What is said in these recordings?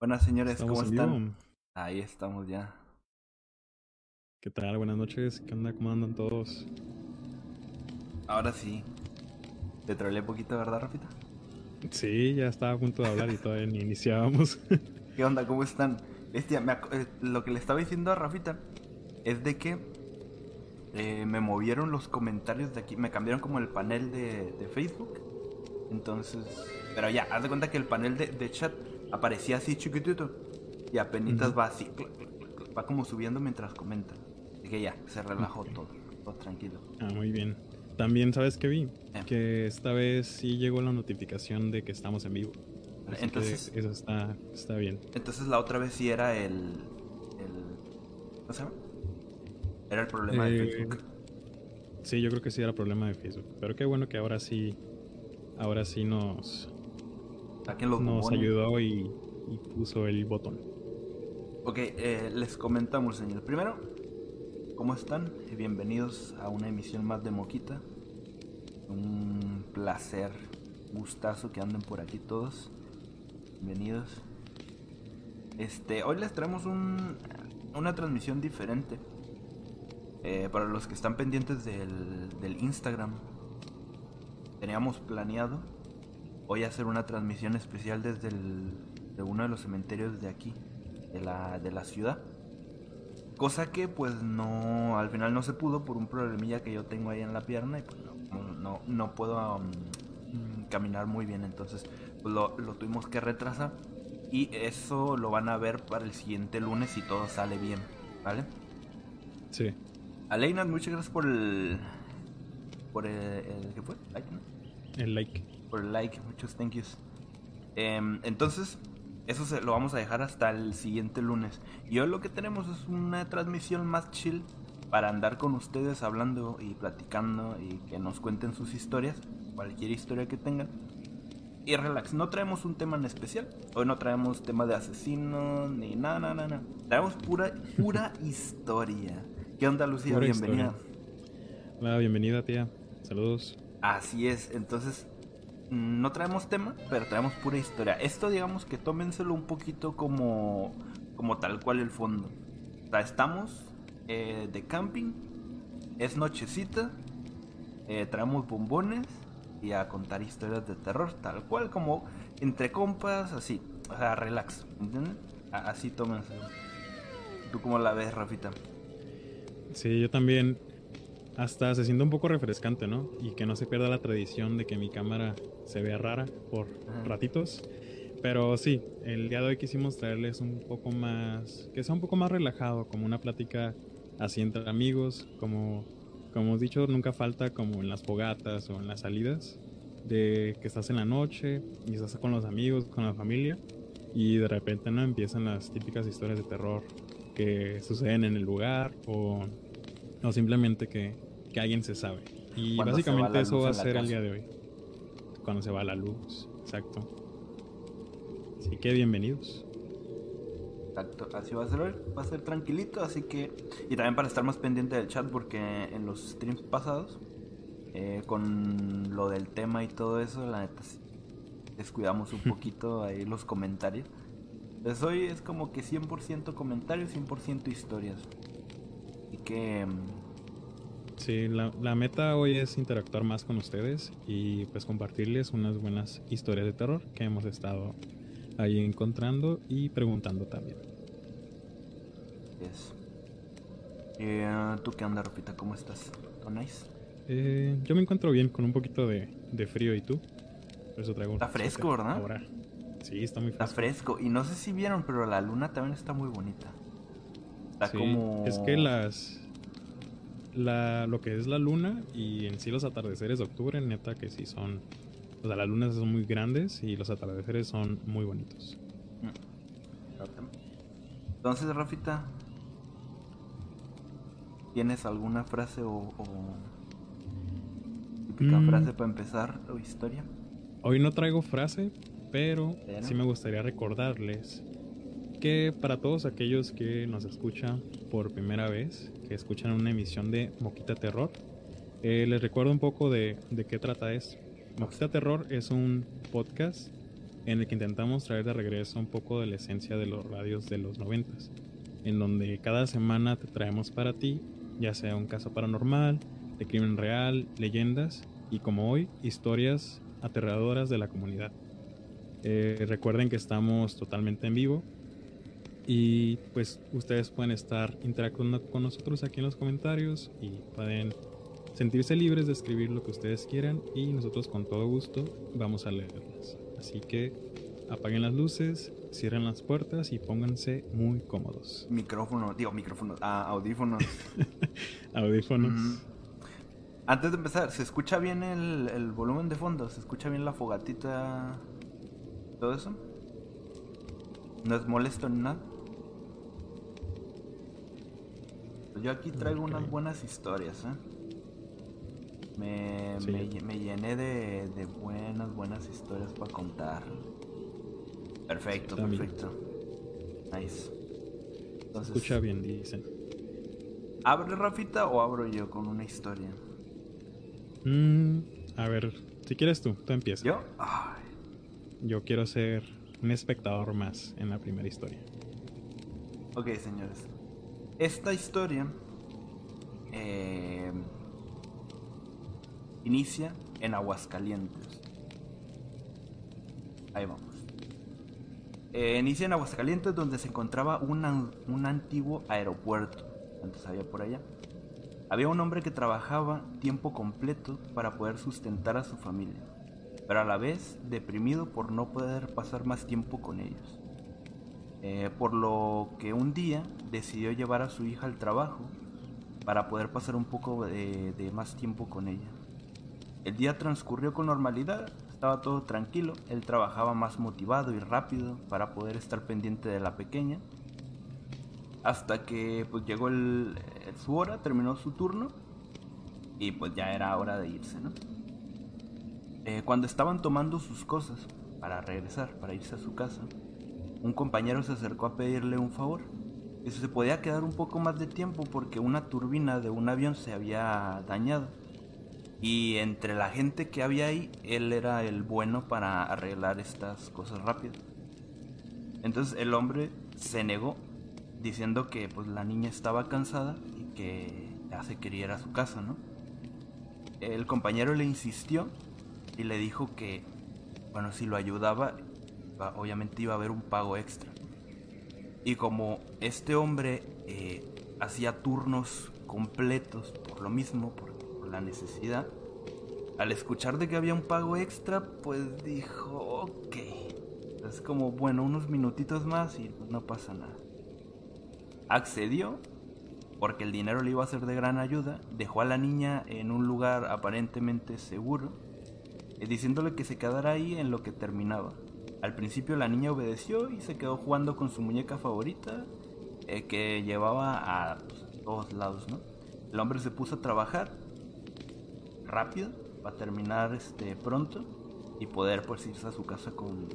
Buenas señores, Estamos ¿cómo están? vivo. Ahí estamos ya. ¿Qué tal? Buenas noches. ¿Qué onda? ¿Cómo andan todos? Ahora sí. Te troleé poquito, ¿verdad, Rafita? Sí, ya estaba a punto de hablar y todavía ni iniciábamos. ¿Qué onda? ¿Cómo están? Me eh, lo que le estaba diciendo a Rafita es de que eh, me movieron los comentarios de aquí, me cambiaron como el panel de, de Facebook. Entonces, pero ya, haz de cuenta que el panel de, de chat aparecía así chiquitito y apenas va así, va como subiendo mientras comenta. Así que ya, se relajó todo, todo tranquilo. ah, muy bien. También, ¿sabes qué vi? Eh. Que esta vez sí llegó la notificación de que estamos en vivo. Así entonces- que eso está, está bien. Entonces la otra vez sí era el. el ¿Cómo se llama? Era el problema de Eh, Facebook. Sí, yo creo que sí era problema de Facebook. Pero qué bueno que ahora sí, ahora sí nos, Nos ayudó y, y puso el botón. Ok, eh, les comentamos, señor. Primero, ¿cómo están? Eh, Bienvenidos a una emisión más de Moquita. Un placer, gustazo que anden por aquí todos. Bienvenidos. Este, hoy les traemos un, una transmisión diferente. Eh, para los que están pendientes del, del Instagram, teníamos planeado hoy hacer una transmisión especial desde el, de uno de los cementerios de aquí, de la, de la ciudad. Cosa que pues no, al final no se pudo por un problemilla que yo tengo ahí en la pierna y pues no, no, puedo um, caminar muy bien. Entonces pues, lo, lo tuvimos que retrasar y eso lo van a ver para el siguiente lunes si todo sale bien, ¿vale? Sí. Aleina, muchas gracias por el... Por el... el- ¿Qué fue? Like, ¿no? El like. Por el like, muchos thank yous. Em, entonces, eso se, lo vamos a dejar hasta el siguiente lunes. Y hoy lo que tenemos es una transmisión más chill para andar con ustedes hablando y platicando y que nos cuenten sus historias, cualquier historia que tengan. Y relax, no traemos un tema en especial. Hoy no traemos tema de asesino ni nada, nada, nada. Traemos pura, pura historia. ¿Qué onda, Lucía? Pura Bienvenida. historia. Hola, bienvenida, tía. Saludos. Así es, entonces no traemos tema, pero traemos pura historia. Esto digamos que tómenselo un poquito como, como tal cual el fondo. O sea, estamos eh, de camping, es nochecita, eh, traemos bombones y a contar historias de terror, tal cual como entre compas, así, o sea, relax, ¿entienden? A- Así tómenselo. ¿Tú cómo la ves, Rafita? Sí, yo también. Hasta se siente un poco refrescante, ¿no? Y que no se pierda la tradición de que mi cámara se vea rara por Ajá. ratitos. Pero sí, el día de hoy quisimos traerles un poco más, que sea un poco más relajado, como una plática así entre amigos, como, como hemos dicho, nunca falta como en las fogatas o en las salidas, de que estás en la noche y estás con los amigos, con la familia, y de repente no empiezan las típicas historias de terror que suceden en el lugar o, o simplemente que, que alguien se sabe. Y Cuando va básicamente eso va a ser el día de hoy. Cuando se va la luz, exacto. Así que bienvenidos. Exacto, así va a ser hoy, va a ser tranquilito, así que... Y también para estar más pendiente del chat, porque en los streams pasados, eh, con lo del tema y todo eso, la neta, sí, descuidamos un poquito ahí los comentarios. Entonces hoy es como que 100% comentarios, 100% historias. Así que... Sí, la, la meta hoy es interactuar más con ustedes y pues compartirles unas buenas historias de terror que hemos estado ahí encontrando y preguntando también. es... Eh, ¿Tú qué onda, Ropita? ¿Cómo estás? ¿Todo nice? Eh, yo me encuentro bien con un poquito de, de frío y tú. Por eso traigo Está fresco, ¿verdad? Ahora. Sí, está muy Está fresco. fresco. Y no sé si vieron, pero la luna también está muy bonita. Está Sí, como... Es que las. La, lo que es la luna y en sí los atardeceres de octubre, neta que sí son. O sea, las lunas son muy grandes y los atardeceres son muy bonitos. Entonces, Rafita, ¿tienes alguna frase o, o típica Mm. frase para empezar o historia? Hoy no traigo frase, pero Pero. sí me gustaría recordarles que para todos aquellos que nos escuchan por primera vez, que escuchan una emisión de Moquita Terror, eh, les recuerdo un poco de, de qué trata esto. Moquita Terror es un podcast en el que intentamos traer de regreso un poco de la esencia de los radios de los noventas, en donde cada semana te traemos para ti, ya sea un caso paranormal, de crimen real, leyendas y como hoy, historias aterradoras de la comunidad. Eh, recuerden que estamos totalmente en vivo y pues ustedes pueden estar interactuando con nosotros aquí en los comentarios y pueden sentirse libres de escribir lo que ustedes quieran y nosotros con todo gusto vamos a leerlas. Así que apaguen las luces, cierren las puertas y pónganse muy cómodos. Micrófono, digo micrófono, ah, audífonos. audífonos. Antes de empezar, ¿se escucha bien el, el volumen de fondo? ¿Se escucha bien la fogatita? ¿Todo eso? ¿No es molesto ni nada? Yo aquí traigo unas buenas historias, ¿eh? Me, me, llené de, de, buenas, buenas historias para contar. Perfecto, perfecto. Nice. Entonces, escucha bien, dicen. ¿Abre Rafita o abro yo con una historia? Mm, a ver, si quieres tú, tú empieza. ¿Yo? Yo quiero ser un espectador más en la primera historia. Ok, señores. Esta historia eh, inicia en Aguascalientes. Ahí vamos. Eh, inicia en Aguascalientes donde se encontraba un antiguo aeropuerto. Antes había por allá. Había un hombre que trabajaba tiempo completo para poder sustentar a su familia, pero a la vez deprimido por no poder pasar más tiempo con ellos. Eh, por lo que un día decidió llevar a su hija al trabajo para poder pasar un poco de, más tiempo con ella. El día transcurrió con normalidad, estaba todo tranquilo, él trabajaba más motivado y rápido para poder estar pendiente de la pequeña, hasta que pues llegó su hora, terminó su turno y pues ya era hora de irse, ¿no? Eh, cuando estaban tomando sus cosas para regresar, para irse a su casa, un compañero se acercó a pedirle un favor. Que se podía quedar un poco más de tiempo porque una turbina de un avión se había dañado. Y entre la gente que había ahí, él era el bueno para arreglar estas cosas rápido. Entonces el hombre se negó, diciendo que pues la niña estaba cansada y que ya se quería ir a su casa, ¿no? El compañero le insistió y le dijo que, bueno, si lo ayudaba, obviamente iba a haber un pago extra. Y como este hombre eh, hacía turnos completos por lo mismo, por, la necesidad, al escuchar de que había un pago extra, pues dijo, ok. Es como, bueno, unos minutitos más y no pasa nada. Accedió, porque el dinero le iba a ser de gran ayuda, dejó a la niña en un lugar aparentemente seguro, eh, diciéndole que se quedara ahí en lo que terminaba. Al principio la niña obedeció y se quedó jugando con su muñeca favorita eh, que llevaba a, pues, todos lados, ¿no? El hombre se puso a trabajar rápido para terminar este pronto y poder pues irse a su casa con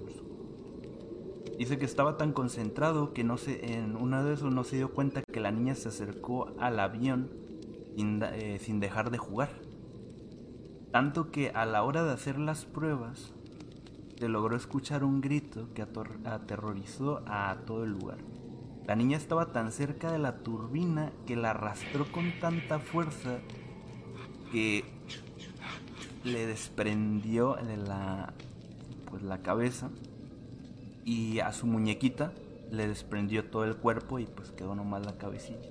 Dice que estaba tan concentrado que no se, en una de esos no se dio cuenta que la niña se acercó al avión eh, sin dejar de jugar. Tanto que a la hora de hacer las pruebas se logró escuchar un grito que aterrorizó a todo el lugar. La niña estaba tan cerca de la turbina que la arrastró con tanta fuerza que le desprendió de la, pues, la cabeza y a su muñequita le desprendió todo el cuerpo y pues quedó nomás la cabecilla.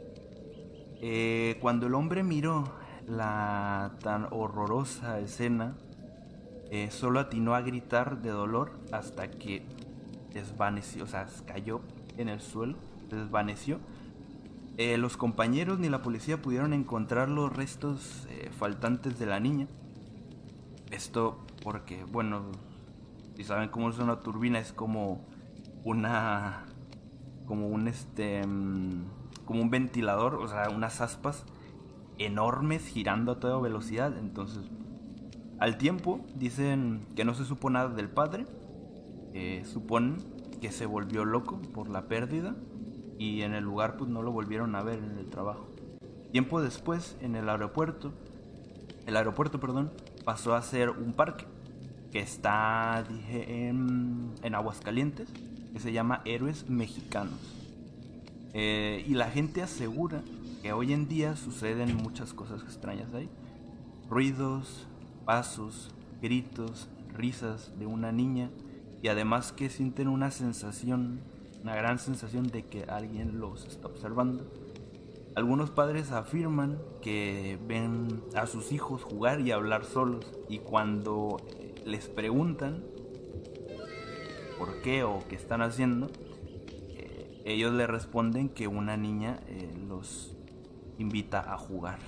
Eh, cuando el hombre miró la tan horrorosa escena, eh, solo atinó a gritar de dolor hasta que desvaneció, o sea, cayó en el suelo, desvaneció. Eh, los compañeros ni la policía pudieron encontrar los restos eh, faltantes de la niña. Esto porque, bueno, si saben cómo es una turbina, es como una, como un este, mm, como un ventilador, o sea, unas aspas enormes girando a toda velocidad. Entonces, al tiempo, dicen que no se supo nada del padre, eh, suponen que se volvió loco por la pérdida y en el lugar pues no lo volvieron a ver en el trabajo. Tiempo después, en el aeropuerto, el aeropuerto, perdón, pasó a ser un parque. que está, en, en Aguascalientes, que se llama Héroes Mexicanos. Eh, y la gente asegura que hoy en día suceden muchas cosas extrañas ahí. Ruidos, pasos, gritos, risas de una niña y además que sienten una sensación, una gran sensación de que alguien los está observando. Algunos padres afirman que ven a sus hijos jugar y hablar solos y cuando les preguntan por qué o qué están haciendo, eh, ellos le responden que una niña eh, los invita a jugar.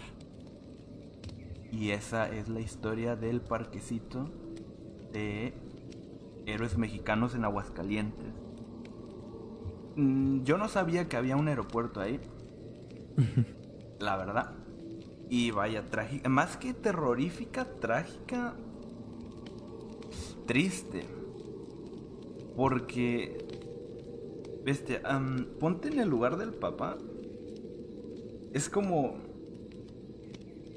Y esa es la historia del parquecito de héroes mexicanos en Aguascalientes. Mm, yo no sabía que había un aeropuerto ahí. la verdad. Y vaya, trágica. Más que terrorífica, trágica. Triste. Porque. Este, ponte en el lugar del papá. Es como.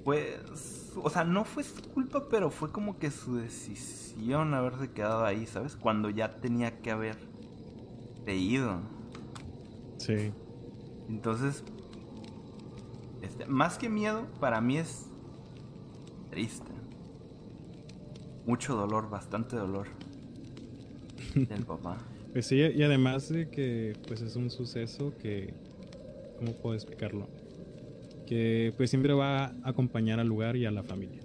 Pues. O sea, no fue su culpa, pero fue como que su decisión haberse quedado ahí, ¿sabes? Cuando ya tenía que haber ido. Sí. Entonces, este, más que miedo, para mí es triste. Mucho dolor, bastante dolor del papá. Pues sí, y además de que pues es un suceso que, ¿cómo puedo explicarlo? Que pues siempre va a acompañar al lugar y a la familia.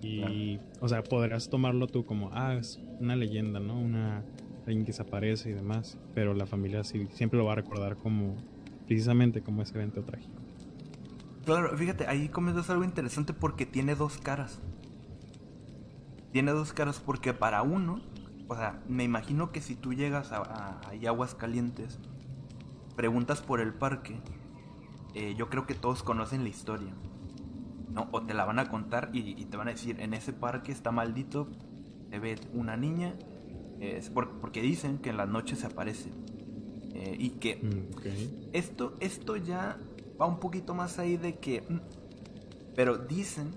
Y, o sea, podrás tomarlo tú como, ah, es una leyenda, ¿no? Una, alguien que desaparece y demás, pero la familia sí, siempre lo va a recordar como, precisamente como ese evento trágico. Claro, fíjate, ahí comentas algo interesante porque tiene dos caras. Tiene dos caras porque para uno, o sea, me imagino que si tú llegas a, aguas calientes, preguntas por el parque, eh, yo creo que todos conocen la historia. ¿no? O te la van a contar y, te van a decir, en ese parque está maldito, se ve una niña, porque dicen que en las noches se aparece. Eh, y que mm, esto, esto ya va un poquito más ahí de que... Mm, pero dicen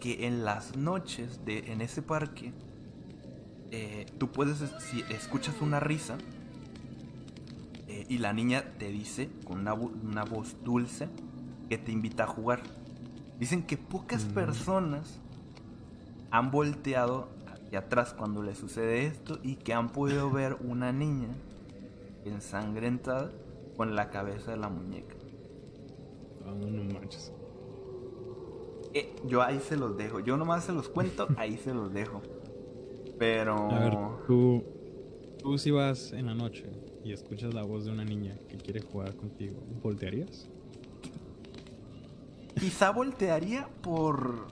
que en las noches de, en ese parque, eh, tú puedes, si escuchas una risa eh, y la niña te dice con una, una, voz dulce que te invita a jugar. Dicen que pocas mm. personas han volteado hacia atrás cuando le sucede esto y que han podido ver una niña ensangrentada con la cabeza de la muñeca. Ah, no manches. Eh, yo ahí se los dejo. Yo nomás se los cuento, ahí se los dejo. Pero. A ver, tú. Tú si vas en la noche y escuchas la voz de una niña que quiere jugar contigo, ¿voltearías? Quizá voltearía por.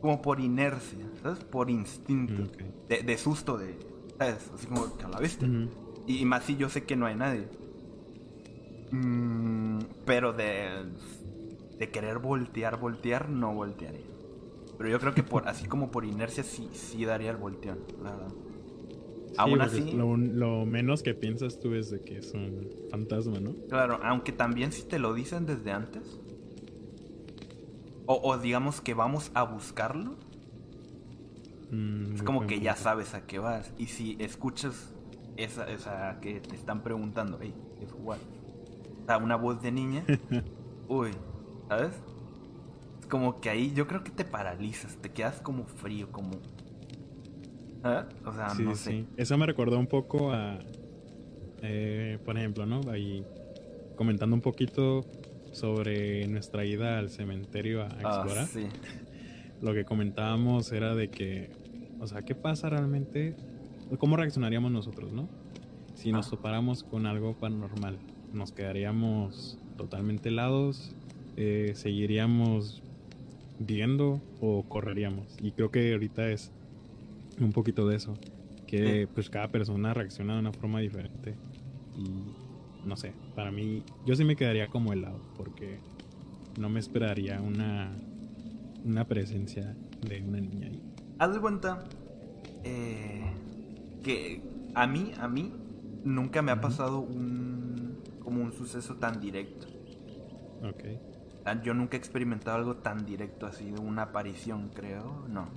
como por inercia, ¿sabes? Por instinto. Mm, de, susto, de. ¿Sabes? Así como que a la. Y más si yo sé que no hay nadie. Mm, pero de, de querer voltear, voltear, no voltearía. Pero yo creo que por así como por inercia sí, sí daría el volteón, Aún así. Lo, menos que piensas tú es de que es un fantasma, ¿no? Claro, aunque también si te lo dicen desde antes. O, digamos que vamos a buscarlo. Mm, es como que ya sabes a qué vas. Y si escuchas esa, esa que te están preguntando, hey, es jugar una voz de niña, uy, ¿sabes? Es como que ahí yo creo que te paralizas, te quedas como frío, como... O sea, no sé. Eso me recordó un poco a, eh, por ejemplo, ¿no? Ahí comentando un poquito sobre nuestra ida al cementerio a, ah, explorar. sí. Lo que comentábamos era de que, o sea, ¿qué pasa realmente? ¿Cómo reaccionaríamos nosotros, no? Si nos ah. topáramos con algo paranormal nos quedaríamos totalmente helados, eh, seguiríamos viendo o correríamos. Y creo que ahorita es un poquito de eso, que pues cada persona reacciona de una forma diferente. Y no sé, para mí yo sí me quedaría como helado, porque no me esperaría una, una presencia de una niña ahí. Haz de cuenta eh, que a mí, a mí, nunca me ha pasado un como un suceso tan directo. Ok. Ah, yo nunca he experimentado algo tan directo así, una aparición, creo, no.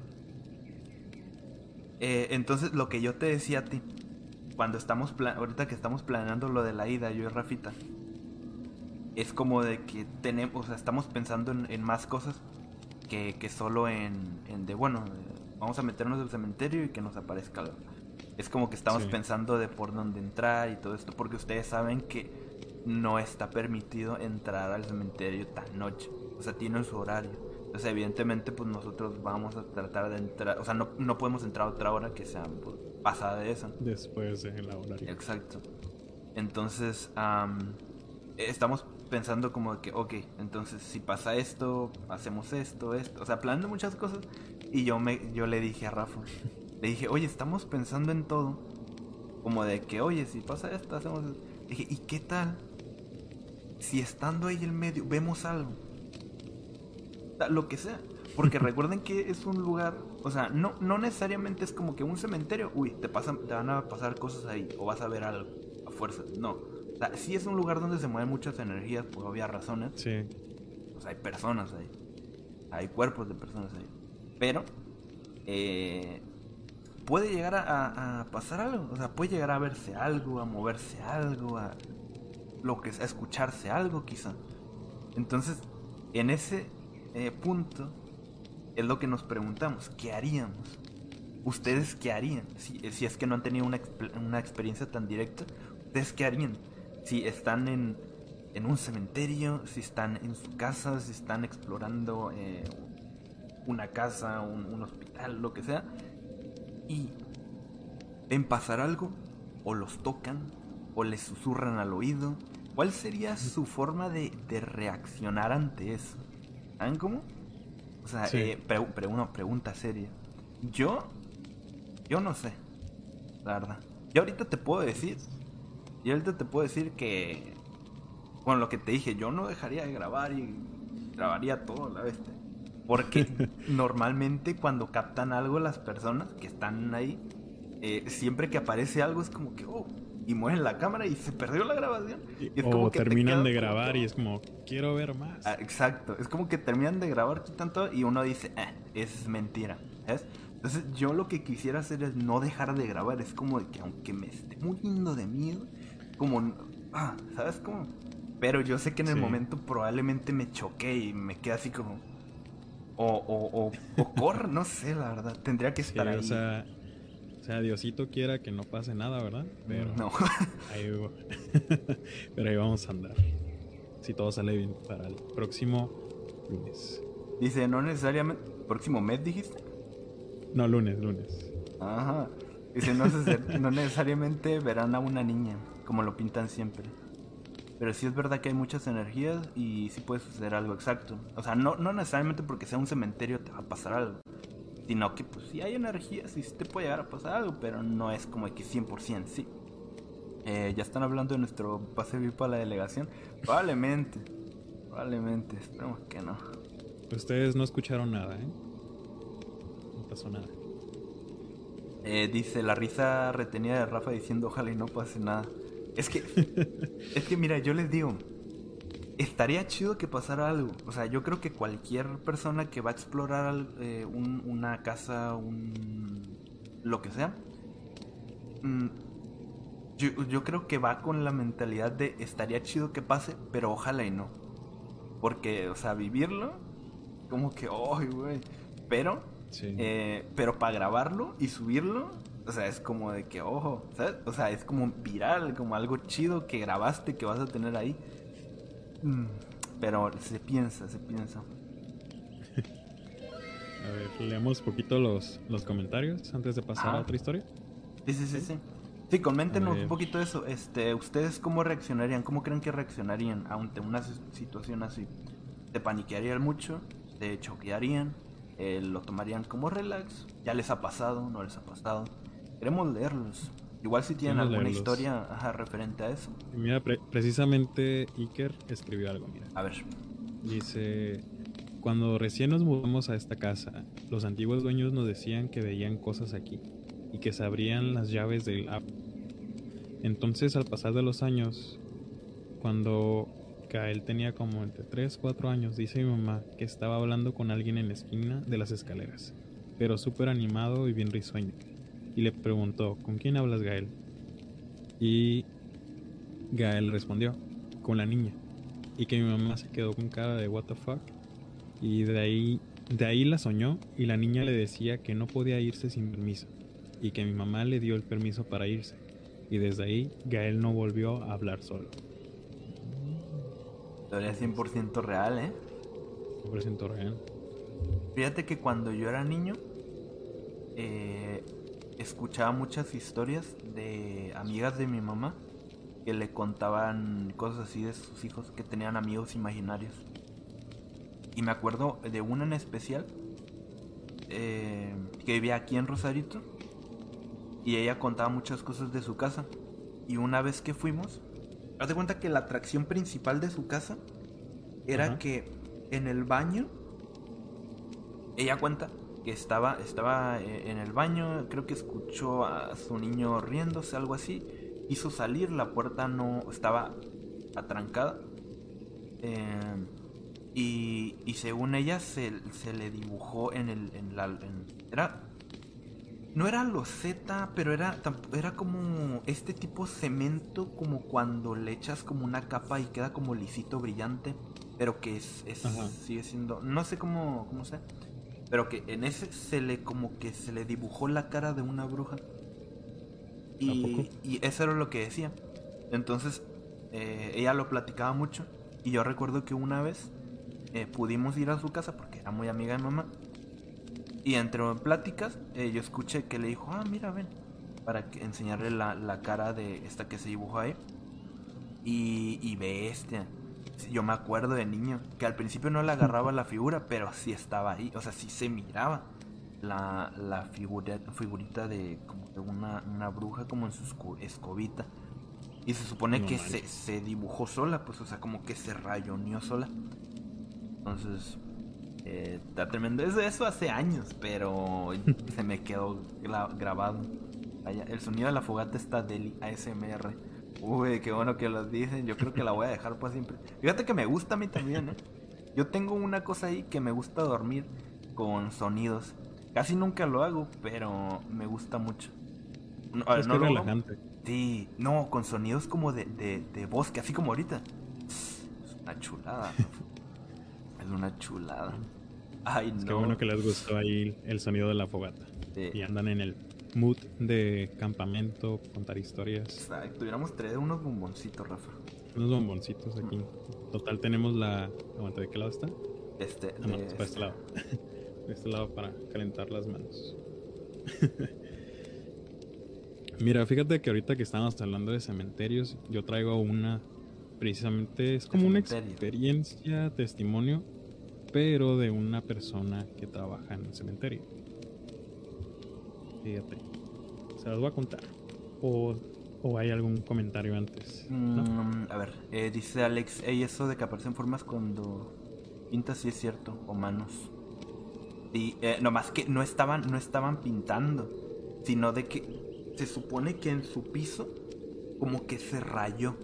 Eh, entonces, lo que yo te decía a ti, cuando estamos, ahorita que estamos planeando lo de la ida, yo y Rafita, es como de que tenemos, o sea, estamos pensando en, más cosas que, que solo en, en, de, bueno, vamos a meternos al cementerio y que nos aparezca algo. Es como que estamos pensando de por dónde entrar y todo esto, porque ustedes saben que no está permitido entrar al cementerio tan noche. O sea, tienen su horario. Entonces, evidentemente, pues nosotros vamos a tratar de entrar. O sea, no, no podemos entrar a otra hora que sea pues, pasada de esa. Después de la horario. Exacto. Entonces, estamos pensando como que, ok, entonces si pasa esto, hacemos esto, esto. O sea, planeando muchas cosas. Y yo, me, yo le dije a Rafa, le dije, oye, estamos pensando en todo. Como de que, oye, si pasa esto, hacemos esto. dije, ¿y qué tal? Si estando ahí en medio vemos algo. Lo que sea. Porque recuerden que es un lugar, o sea, no, no necesariamente es como que un cementerio, uy, te, pasan, te van a pasar cosas ahí, o vas a ver algo, a fuerza. No. O sea, sí es un lugar donde se mueven muchas energías por obvias razones. Sí. O sea, hay personas ahí. Hay cuerpos de personas ahí. Pero, eh, puede llegar a, pasar algo. O sea, puede llegar a verse algo, a moverse algo, a lo que a escucharse algo quizá. Entonces, en ese eh, punto es lo que nos preguntamos, ¿qué haríamos? ¿Ustedes qué harían? Si, si es que no han tenido una, una, experiencia tan directa, ¿ustedes qué harían? Si están en, en un cementerio, si están en su casa, si están explorando eh, una casa, un, un hospital, lo que sea, y ven pasar algo, o los tocan, o les susurran al oído. ¿Cuál sería su forma de, de reaccionar ante eso? ¿Saben cómo? O sea, eh, una pregunta seria. Yo, yo no sé, la verdad. Yo ahorita te puedo decir, yo ahorita te puedo decir que, con lo que te dije, yo no dejaría de grabar y grabaría todo la vez. Porque normalmente cuando captan algo las personas que están ahí, eh, siempre que aparece algo es como que, oh, y mueven la cámara y se perdió la grabación. Y es o como que terminan de grabar y es como, quiero ver más. Ah, exacto, es como que terminan de grabar tanto y uno dice, eh, es mentira. Entonces yo lo que quisiera hacer es no dejar de grabar, es como de que aunque me esté muriendo de miedo, como, ah, ¿sabes cómo? Pero yo sé que en el momento probablemente me choqué y me quedé así como o, o, o, corre, no sé, la verdad. Tendría que estar ahí. O sea, o sea, Diosito quiera que no pase nada, ¿verdad? Pero no. ahí, pero ahí vamos a andar. Si todo sale bien para el próximo lunes. Dice, no necesariamente. ¿Próximo mes dijiste? No, lunes, lunes. Ajá. Dice, no, no necesariamente verán a una niña, como lo pintan siempre. Pero sí es verdad que hay muchas energías y sí puede suceder algo exacto. O sea, no, no necesariamente porque sea un cementerio te va a pasar algo. Sino que pues sí hay energías y sí te puede llegar a pasar algo, pero no es como que 100% sí. Eh, ya están hablando de nuestro pase VIP a la delegación. Probablemente. Probablemente. Esperemos que no. Ustedes no escucharon nada, ¿eh? No pasó nada. Eh, dice la risa retenida de Rafa diciendo ojalá y no pase nada. Es que, es que mira, yo les digo, estaría chido que pasara algo. O sea, yo creo que cualquier persona que va a explorar eh, una casa, un lo que sea, mm, yo, yo, creo que va con la mentalidad de estaría chido que pase, pero ojalá y no. Porque, o sea, vivirlo, como que, ¡ay, güey! Pero, eh, pero para grabarlo y subirlo, o sea, es como de que, ojo, ¿sabes? O sea, es como viral, como algo chido que grabaste, que vas a tener ahí. Mm, pero se piensa, se piensa. a ver, leemos poquito los, los comentarios antes de pasar a otra historia. Sí, sí, sí, sí. Sí, coméntenos un poquito eso. Este, ¿Ustedes cómo reaccionarían? ¿Cómo creen que reaccionarían ante una situación así? ¿Te paniquearían mucho? ¿Te choquearían? Eh, ¿Lo tomarían como relax? ¿Ya les ha pasado? ¿No les ha pasado? Queremos leerlos. Igual si tienen alguna historia referente a eso. Mira, precisamente Iker escribió algo, mira. A ver. Dice, cuando recién nos mudamos a esta casa, los antiguos dueños nos decían que veían cosas aquí y que sabrían las llaves del app. Entonces, al pasar de los años, cuando Kael tenía como entre 3, 4 años, dice mi mamá que estaba hablando con alguien en la esquina de las escaleras, pero súper animado y bien risueño y le preguntó, ¿con quién hablas Gael? Y Gael respondió, con la niña. Y que mi mamá se quedó con cara de what the fuck. Y de ahí, de ahí la soñó y la niña le decía que no podía irse sin permiso. Y que mi mamá le dio el permiso para irse. Y desde ahí Gael no volvió a hablar solo. Historia 100% real, ¿eh? 100% real. Fíjate que cuando yo era niño, eh, escuchaba muchas historias de amigas de mi mamá que le contaban cosas así de sus hijos que tenían amigos imaginarios. Y me acuerdo de una en especial eh, que vivía aquí en Rosarito y ella contaba muchas cosas de su casa. Y una vez que fuimos, haz de cuenta que la atracción principal de su casa era que en el baño, ella cuenta que estaba, estaba eh, en el baño, creo que escuchó a su niño riéndose, algo así, hizo salir, la puerta no estaba atrancada. Eh, y, y, según ella se, se, le dibujó en el... En la, era... No era loseta, pero era, era como este tipo cemento, como cuando le echas como una capa y queda como lisito brillante, pero que es, es sigue siendo, no sé cómo, cómo sea, pero que en ese se le como que se le dibujó la cara de una bruja. Y, y eso era lo que decía. Entonces, eh, ella lo platicaba mucho. Y yo recuerdo que una vez eh, pudimos ir a su casa porque era muy amiga de mamá. Y entre pláticas, eh, yo escuché que le dijo, ah, mira, ven, para que enseñarle la, la cara de esta que se dibujó ahí. Y, y bestia. Yo me acuerdo de niño que al principio no le agarraba la figura, pero sí estaba ahí. O sea, sí se miraba la, la figura, figurita de como de una, una bruja como en su escobita. Y se supone que se, se, dibujó sola, pues, o sea, como que se rayoneó sola. Entonces, eh, está tremendo. Eso, eso hace años, pero se me quedó grabado. El sonido de la fogata está del ASMR. Uy, qué bueno que lo dicen. Yo creo que la voy a dejar para siempre. Fíjate que me gusta a mí también, ¿eh? Yo tengo una cosa ahí que me gusta dormir con sonidos. Casi nunca lo hago, pero me gusta mucho. No, es no relajante. Sí, no, con sonidos como de, de, de bosque, así como ahorita. Es una chulada. es una chulada. Ay, no. Qué bueno que les gustó ahí el sonido de la fogata. Y andan en el mood de campamento, contar historias. Exacto, tuviéramos traer unos bomboncitos, Rafa. Unos bomboncitos aquí. Total, tenemos la. Aguanta, ¿de qué lado está? Este. Ah, no, es para este lado. de este lado para calentar las manos. Mira, fíjate que ahorita que estamos hablando de cementerios, yo traigo una. Precisamente es como una experiencia, testimonio, pero de una persona que trabaja en el cementerio. Fíjate. Se las voy a contar. O, o hay algún comentario antes. Mm, a ver, eh, dice Alex, eso de que aparecen formas cuando pintas sí es cierto, o manos. Y eh, nomás que no estaban, no estaban pintando, sino de que se supone que en su piso como que se rayó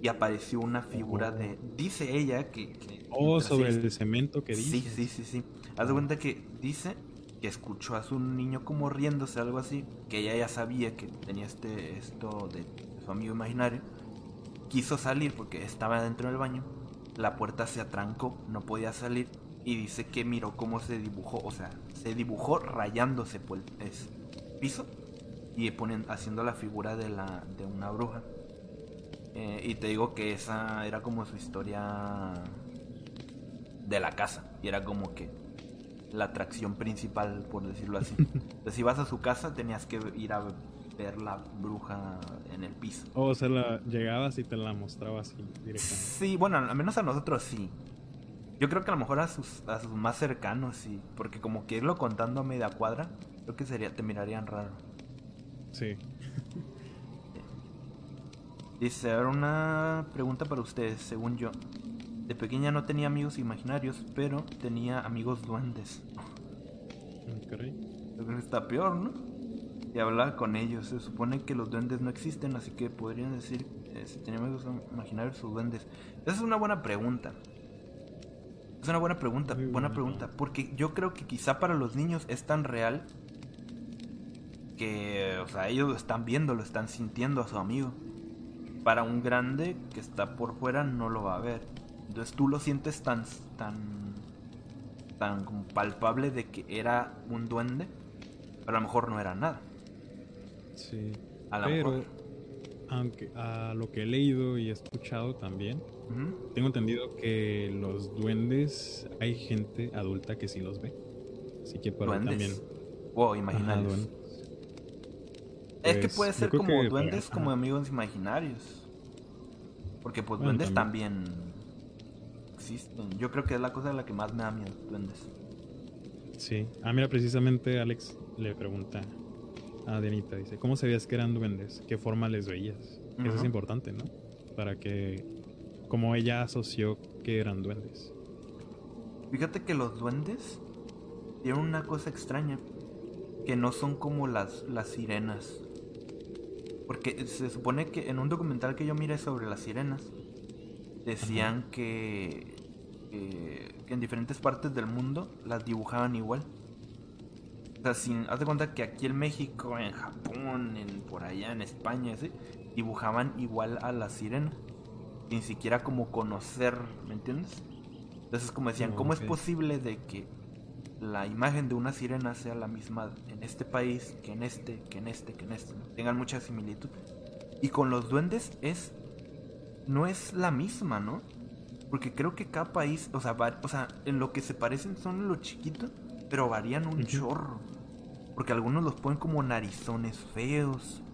y apareció una figura de... Dice ella que... oh, sobre el cemento que dice. Sí, sí, sí, sí. Haz de cuenta que dice escuchó a su niño como riéndose, algo así, que ella ya sabía que tenía este esto de su amigo imaginario. Quiso salir porque estaba dentro del baño. La puerta se atrancó, no podía salir. Y dice que miró cómo se dibujó, o sea, se dibujó rayándose por el piso y ponen, haciendo la figura de, la, de una bruja. Eh, y te digo que esa era como su historia de la casa. Y era como que la atracción principal, por decirlo así. Entonces, si vas a su casa, tenías que ir a ver la bruja en el piso. O sea, la, llegabas y te la mostrabas así directamente. Sí, bueno, al menos a nosotros sí. Yo creo que a lo mejor a sus, a sus más cercanos sí. Porque como que irlo contando a media cuadra, creo que sería, te mirarían raro. Sí. Dice, ahora una pregunta para ustedes, según yo. De pequeña no tenía amigos imaginarios, pero tenía amigos duendes. Okay. está peor, ¿no? Y hablaba con ellos. Se supone que los duendes no existen, así que podrían decir eh, si tenía amigos imaginarios o duendes. Esa es una buena pregunta. Es una buena pregunta, buena pregunta. Porque yo creo que quizá para los niños es tan real que, o sea, ellos lo están viendo, lo están sintiendo a su amigo. Para un grande que está por fuera no lo va a ver. Entonces tú lo sientes tan, tan, tan como palpable de que era un duende, pero a lo mejor no era nada. Sí. pero, aunque a lo que he leído y escuchado también, tengo entendido que los duendes hay gente adulta que sí los ve. Así que por también. Wow, imaginarios. es que puede pues, ser como duendes, como amigos imaginarios. Porque pues duendes también. Yo creo que es la cosa de la que más me da miedo, duendes. Sí. Ah, mira, precisamente Alex le pregunta a Denita, dice, ¿cómo sabías que eran duendes? ¿Qué forma les veías? Eso es importante, ¿no? Para que, como ella asoció que eran duendes. Fíjate que los duendes tienen una cosa extraña, que no son como las, las sirenas. Porque se supone que en un documental que yo miré sobre las sirenas, decían que, en diferentes partes del mundo las dibujaban igual. O sea, sin, haz de cuenta que aquí en México, en Japón, en, por allá en España, dibujaban igual a la sirena. Sin siquiera como conocer, ¿me entiendes? Entonces como decían, ¿cómo es posible de que la imagen de una sirena sea la misma en este país que en este, que en este, que en este, tengan mucha similitud. Y con los duendes es no es la misma, ¿no? Porque creo que cada país, o sea, o sea, en lo que se parecen son los chiquitos, pero varían un chorro. Porque algunos los ponen como narizones feos,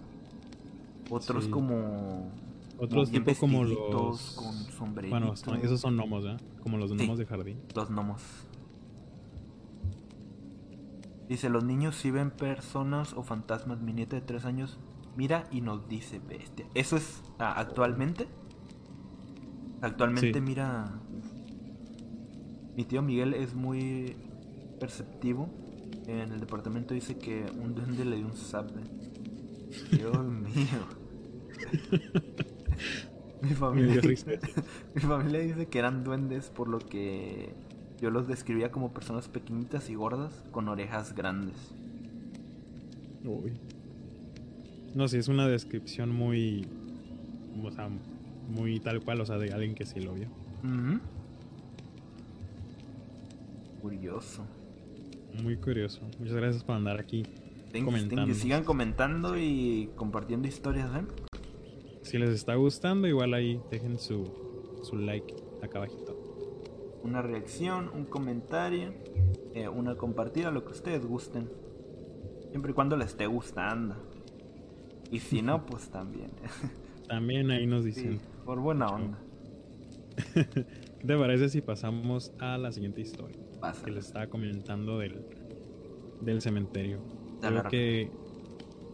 otros como otros tipo como los con sombreritos. Bueno, esos son gnomos, ¿eh? Como los gnomos de jardín. Los gnomos. Dice, los niños si ven personas o fantasmas. Mi nieta de tres años mira y nos dice bestia. Eso es ah, actualmente. Actualmente mira... Mi tío Miguel es muy perceptivo. En el departamento dice que un duende le dio un sabe. Dios mío. mi, familia, mi familia dice que eran duendes por lo que yo los describía como personas pequeñitas y gordas con orejas grandes. Uy. No, sí, es una descripción muy. O sea, muy tal cual, o sea, de alguien que sí lo vio. Curioso. Muy curioso. Muchas gracias por andar aquí comentando. Sigan comentando y compartiendo historias, ¿eh? Si les está gustando, igual ahí dejen su, su like acá abajito una reacción, un comentario, eh, una compartida, lo que ustedes gusten. Siempre y cuando les esté gustando. Y si no, pues también. También ahí nos dicen. Por buena onda. ¿Qué te parece si pasamos a la siguiente historia? Que les estaba comentando del, del cementerio. Creo que,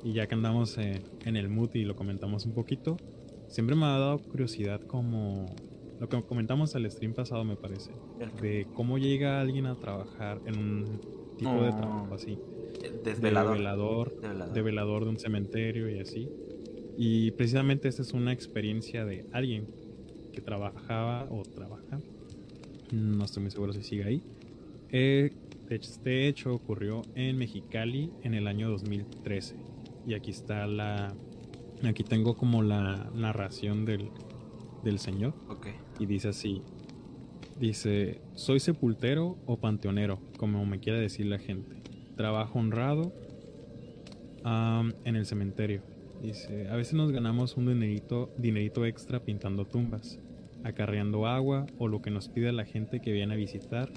y ya que andamos eh, en el mood y lo comentamos un poquito, siempre me ha dado curiosidad como lo que comentamos el stream pasado me parece, de cómo llega alguien a trabajar en un tipo de trabajo así. Desvelador. De velador, de velador de un cementerio y así. Y precisamente esta es una experiencia de alguien que trabajaba o trabaja, no estoy muy seguro si sigue ahí. Eh, este hecho ocurrió en Mexicali en el año 2013. Y aquí está la... Aquí tengo como la narración del, del Señor. Y dice así. Dice, soy sepultero o panteonero, como me quiera decir la gente. Trabajo honrado en el cementerio. Dice, a veces nos ganamos un dinerito, extra pintando tumbas, acarreando agua o lo que nos pide la gente que viene a visitar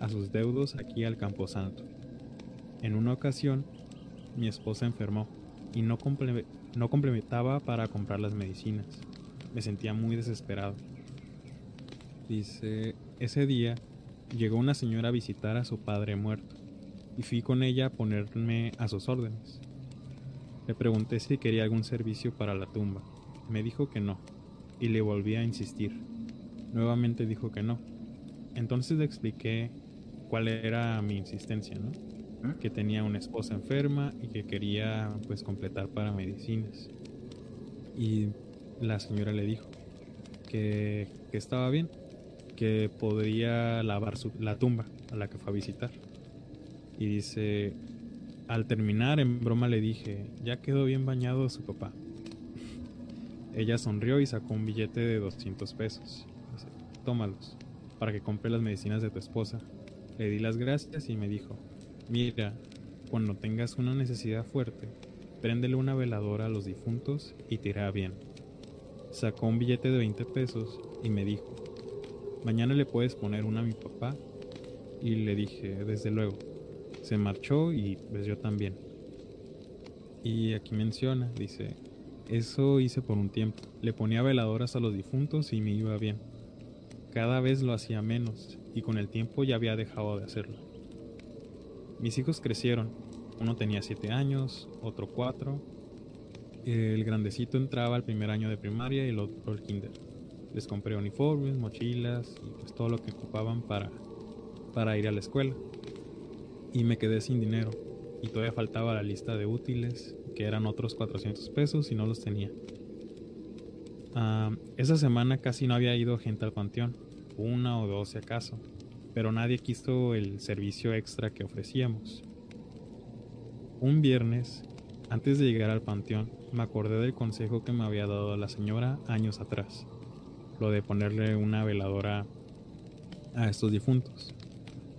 a sus deudos aquí al Camposanto. En una ocasión, mi esposa enfermó y no, no complementaba para comprar las medicinas me sentía muy desesperado. Dice, ese día llegó una señora a visitar a su padre muerto y fui con ella a ponerme a sus órdenes. Le pregunté si quería algún servicio para la tumba. Me dijo que no y le volví a insistir. Nuevamente dijo que no. Entonces le expliqué cuál era mi insistencia, ¿no? ¿Mm? Que tenía una esposa enferma y que quería pues completar para medicinas. Y la señora le dijo que, estaba bien, que podría lavar la tumba a la que fue a visitar. Y dice, Al terminar, en broma le dije, ya quedó bien bañado su papá. Ella sonrió y sacó un billete de 200 pesos. Tómalos, para que compre las medicinas de tu esposa. Le di las gracias y me dijo, mira, cuando tengas una necesidad fuerte, préndele una veladora a los difuntos y te irá bien. Sacó un billete de 20 pesos y me dijo, mañana le puedes poner una a mi papá. Y le dije, desde luego. Se marchó y pues yo también. Y aquí menciona, dice, eso hice por un tiempo. Le ponía veladoras a los difuntos y me iba bien. Cada vez lo hacía menos y con el tiempo ya había dejado de hacerlo. Mis hijos crecieron. Uno tenía siete años, otro cuatro. El grandecito entraba al primer año de primaria y el otro al kinder. Les compré uniformes, mochilas y pues todo lo que ocupaban para, para ir a la escuela. Y me quedé sin dinero y todavía faltaba la lista de útiles, que eran otros 400 pesos y no los tenía. Ah, esa semana casi no había ido gente al panteón, una o dos si acaso, pero nadie quiso el servicio extra que ofrecíamos. Un viernes, antes de llegar al panteón, me acordé del consejo que me había dado la señora años atrás, lo de ponerle una veladora a estos difuntos.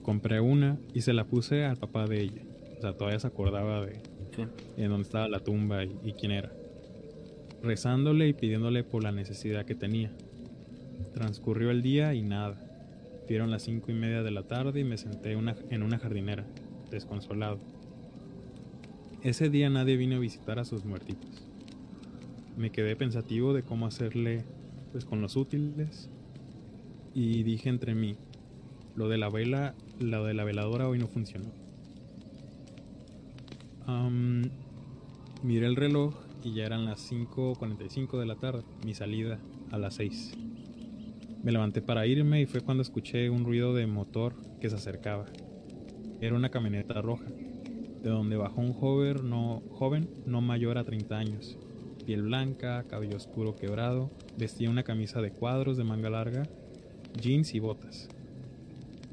Compré una y se la puse al papá de ella sea, todavía se acordaba de en dónde estaba la tumba y, quién era. Rezándole y pidiéndole por la necesidad que tenía. Transcurrió el día y nada. Dieron las cinco y media de la tarde y me senté en una jardinera, desconsolado. Ese día nadie vino a visitar a sus muertitos. Me quedé pensativo de cómo hacerle pues con los útiles y dije entre mí, lo de la vela, lo de la veladora hoy no funcionó miré el reloj y ya eran las 5.45 de la tarde, mi salida a las 6. Me levanté para irme y fue cuando escuché un ruido de motor que se acercaba. Era una camioneta roja, de donde bajó un joven no, joven no mayor a 30 años, piel blanca, cabello oscuro quebrado, vestía una camisa de cuadros de manga larga, jeans y botas.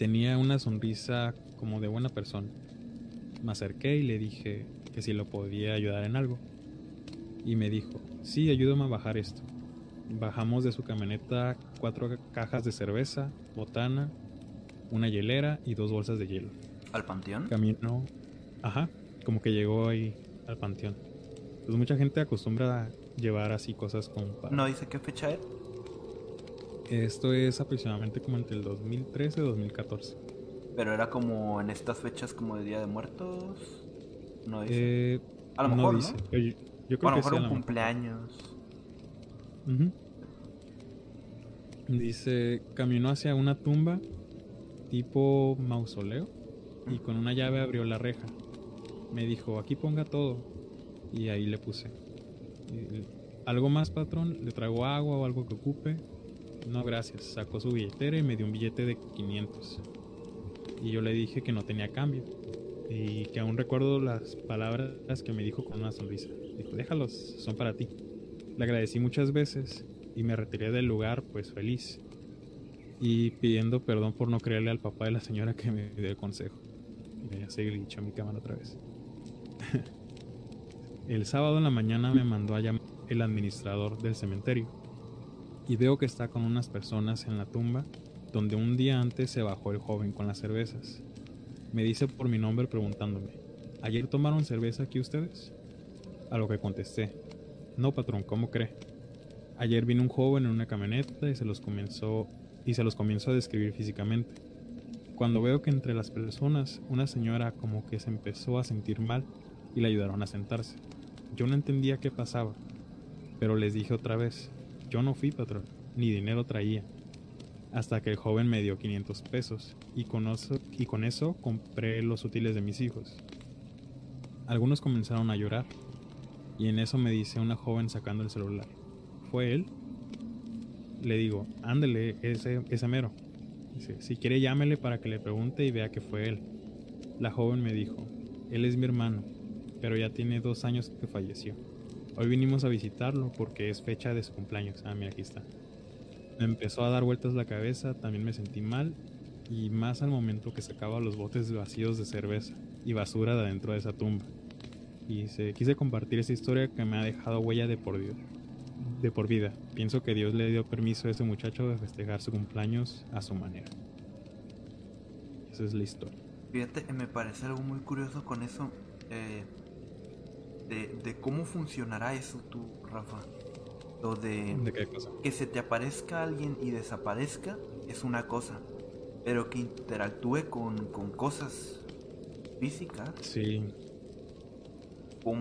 Tenía una sonrisa como de buena persona me acerqué y le dije que si lo podía ayudar en algo. Y me dijo, sí, ayúdame a bajar esto. Bajamos de su camioneta cuatro cajas de cerveza, botana, una hielera y dos bolsas de hielo. ¿Al panteón? Camino, ajá, como que llegó ahí al panteón. Pues mucha gente acostumbra a llevar así cosas como ¿No dice qué fecha es? Esto es aproximadamente como entre el 2013 y 2014. Pero era como en estas fechas como de Día de Muertos. No dice. Eh, a lo mejor, dice. Yo, yo, creo a lo mejor un cumpleaños. Dice, caminó hacia una tumba tipo mausoleo y con una llave abrió la reja. Me dijo, aquí ponga todo. Y ahí le puse. ¿Algo más, patrón? ¿Le traigo agua o algo que ocupe? No, gracias. Sacó su billetera y me dio un billete de 500 y yo le dije que no tenía cambio y que aún recuerdo las palabras que me dijo con una sonrisa. Dijo, déjalos, son para ti. Le agradecí muchas veces y me retiré del lugar pues feliz y pidiendo perdón por no creerle al papá de la señora que me dio el consejo. Ya se glitchó mi cámara otra vez. el sábado en la mañana me mandó a llamar el administrador del cementerio y veo que está con unas personas en la tumba donde un día antes se bajó el joven con las cervezas. Me dice por mi nombre preguntándome, ¿ayer tomaron cerveza aquí ustedes? A lo que contesté, no patrón, ¿cómo cree? Ayer vino un joven en una camioneta y se los comenzó y se los comenzó a describir físicamente. Cuando veo que entre las personas una señora como que se empezó a sentir mal y le ayudaron a sentarse. Yo no entendía qué pasaba, pero les dije otra vez, yo no fui patrón, ni dinero traía hasta que el joven me dio 500 pesos y con, eso, y con eso compré los útiles de mis hijos. Algunos comenzaron a llorar y en eso me dice una joven sacando el celular. ¿Fue él? Le digo, ándele, ese, ese mero. Dice, si quiere llámele para que le pregunte y vea que fue él. La joven me dijo, él es mi hermano, pero ya tiene dos años que falleció. Hoy vinimos a visitarlo porque es fecha de su cumpleaños. Ah, mira, aquí está. Me empezó a dar vueltas la cabeza, también me sentí mal y más al momento que sacaba los botes vacíos de cerveza y basura de adentro de esa tumba. y se quise compartir esa historia que me ha dejado huella de por vida. De por vida. Pienso que Dios le dio permiso a ese muchacho de festejar su cumpleaños a su manera. Esa es la historia. Fíjate, me parece algo muy curioso con eso. Eh, de, cómo funcionará eso tú, Rafa. Lo de, ¿De qué cosa? que se te aparezca alguien y desaparezca es una cosa. Pero que interactúe con, con cosas físicas. Sí.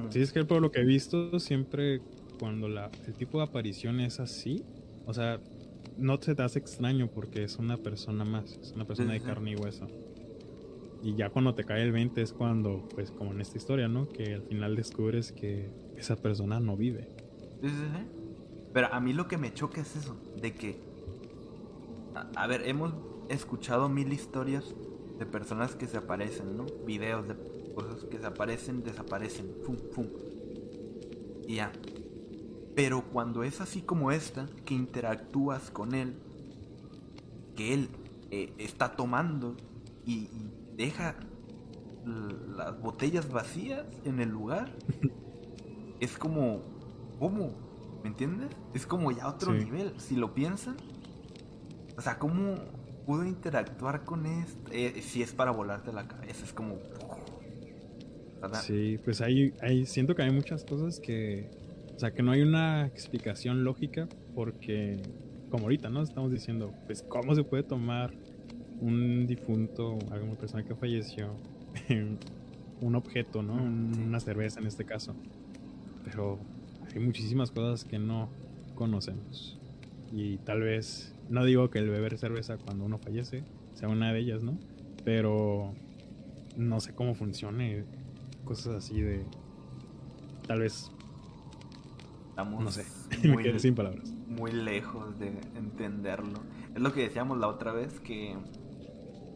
Sí, es que por lo que he visto, siempre cuando la, el tipo de aparición es así, o sea, no se te hace extraño porque es una persona más, es una persona de carne y hueso. Y ya cuando te cae el 20 es cuando, pues como en esta historia, ¿no? Que al final descubres que esa persona no vive. Sí, sí, sí. Pero a mí lo que me choca es eso, de que, a, ver, hemos escuchado mil historias de personas que se aparecen, ¿no? Videos de cosas que se aparecen, desaparecen, fum, fum. Y ya. Pero cuando es así como esta, que interactúas con él, que él eh, está tomando y, deja las botellas vacías en el lugar, es como, ¿cómo? ¿Me entiendes? Es como ya otro nivel, si lo piensan. O sea, ¿cómo pudo interactuar con esto? Eh, si es para volarte la cabeza, es como... Sí, pues hay, hay, siento que hay muchas cosas que, o sea, que no hay una explicación lógica porque, como ahorita, ¿no? Estamos diciendo, pues, ¿cómo se puede tomar un difunto, alguna persona que falleció, un objeto, ¿no? Una cerveza en este caso. Pero hay muchísimas cosas que no conocemos. Y tal vez, no digo que el beber cerveza cuando uno fallece sea una de ellas, ¿no? Pero no sé cómo funcione cosas así de tal vez estamos no sé muy, sin palabras muy lejos de entenderlo es lo que decíamos la otra vez que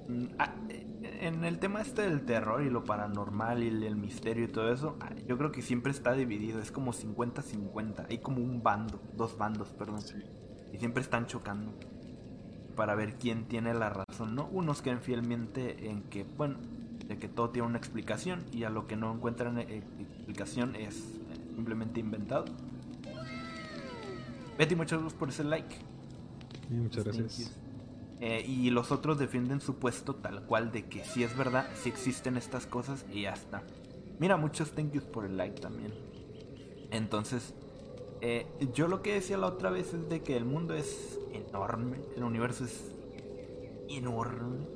en el tema este del terror y lo paranormal y el, misterio y todo eso ah, yo creo que siempre está dividido es como 50-50 hay como un bando dos bandos perdón y siempre están chocando para ver quién tiene la razón no unos creen fielmente en que bueno de que todo tiene una explicación y a lo que no encuentran eh, explicación es eh, simplemente inventado. Betty, muchas gracias por ese like. muchas gracias. Eh, y los otros defienden su puesto tal cual de que si es verdad, si existen estas cosas y ya está. Mira, muchos thank yous por el like también. Entonces, yo lo que decía la otra vez es de que el mundo es enorme, el universo es enorme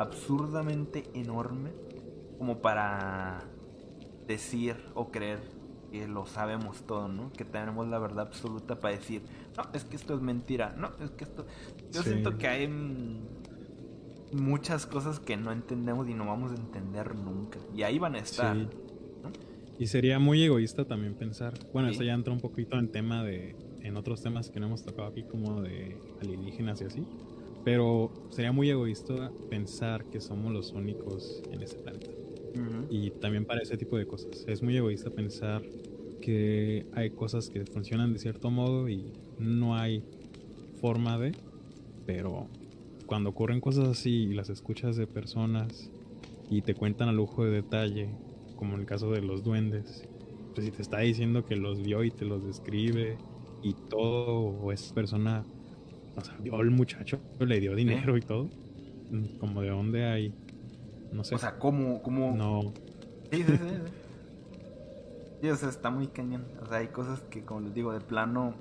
absurdamente enorme como para decir o creer que lo sabemos todo, ¿no? Que tenemos la verdad absoluta para decir, no, es que esto es mentira, no, es que esto... Yo siento que hay muchas cosas que no entendemos y no vamos a entender nunca. Y ahí van a estar. Y sería muy egoísta también pensar, bueno, esto ya entra un poquito en tema de, en otros temas que no hemos tocado aquí como de alienígenas y así. Pero sería muy egoísta pensar que somos los únicos en ese planeta. Y también para ese tipo de cosas. Es muy egoísta pensar que hay cosas que funcionan de cierto modo y no hay forma de, pero cuando ocurren cosas así y las escuchas de personas y te cuentan a lujo de detalle, como en el caso de los duendes, pues si te está diciendo que los vio y te los describe y todo, o es persona o sea, vio el muchacho, le dio dinero y todo. Como de dónde hay. No sé. O sea, ¿cómo? cómo... No. Sí, sí, sí. sí. o sea, está muy cañón. O sea, hay cosas que, como les digo, de plano.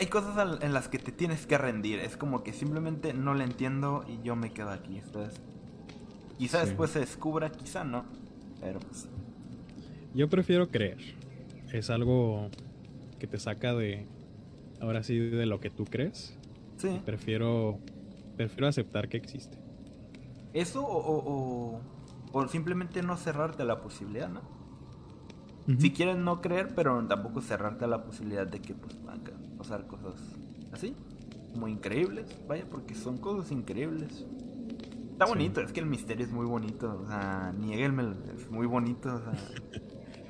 Hay cosas en las que te tienes que rendir. Es como que simplemente no le entiendo y yo me quedo aquí. Entonces, quizá después se descubra, quizá no. Pero pues. Yo prefiero creer. Es algo que te saca de, ahora sí de lo que tú crees. Sí. Prefiero, prefiero aceptar que existe. Eso o, o, simplemente no cerrarte a la posibilidad, ¿no? Si quieres no creer, pero tampoco cerrarte a la posibilidad de que pues, pasar cosas así, muy increíbles, vaya, porque son cosas increíbles. Está bonito, es que el misterio es muy bonito, o sea, nieguenme, es muy bonito, o sea,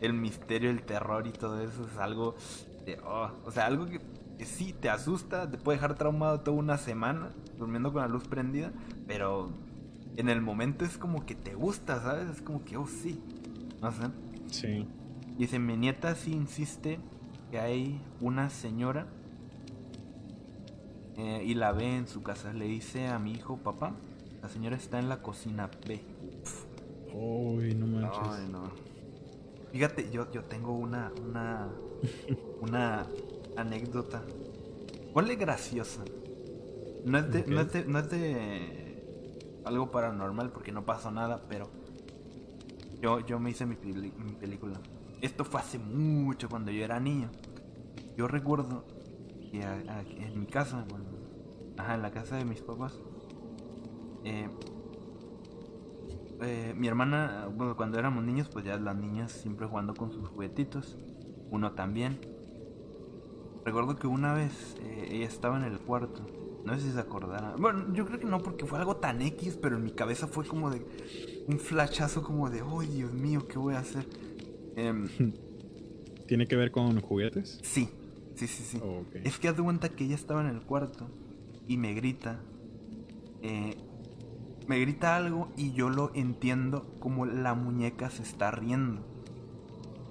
el misterio, el terror y todo eso es algo de, oh, o sea, algo que sí te asusta, te puede dejar traumado toda una semana durmiendo con la luz prendida, pero en el momento es como que te gusta, ¿sabes? Es como que, oh, sí. No sé. Sí. Dice, mi nieta sí insiste que hay una señora eh, y la ve en su casa. Le dice a mi hijo, papá, la señora está en la cocina, ve. Uy, no manches. Ay, no. Fíjate, yo, yo tengo una, una, una anécdota. ¿Cuál es graciosa? No es de, no es de, no es de algo paranormal porque no pasó nada, pero yo, yo me hice mi, mi película. Esto fue hace mucho cuando yo era niño. Yo recuerdo que en mi casa, bueno, ajá, en la casa de mis papás, eh, eh, mi hermana, bueno, cuando éramos niños, pues ya las niñas siempre jugando con sus juguetitos, uno también. Recuerdo que una vez eh, ella estaba en el cuarto, no sé si se acordara. Bueno, yo creo que no, porque fue algo tan X, pero en mi cabeza fue como de un flashazo, como de, oh Dios mío, ¿qué voy a hacer? Em, ¿Tiene que ver con juguetes? Sí, sí, sí, sí. Es que haz de cuenta que ella estaba en el cuarto y me grita. Eh, me grita algo y yo lo entiendo como la muñeca se está riendo.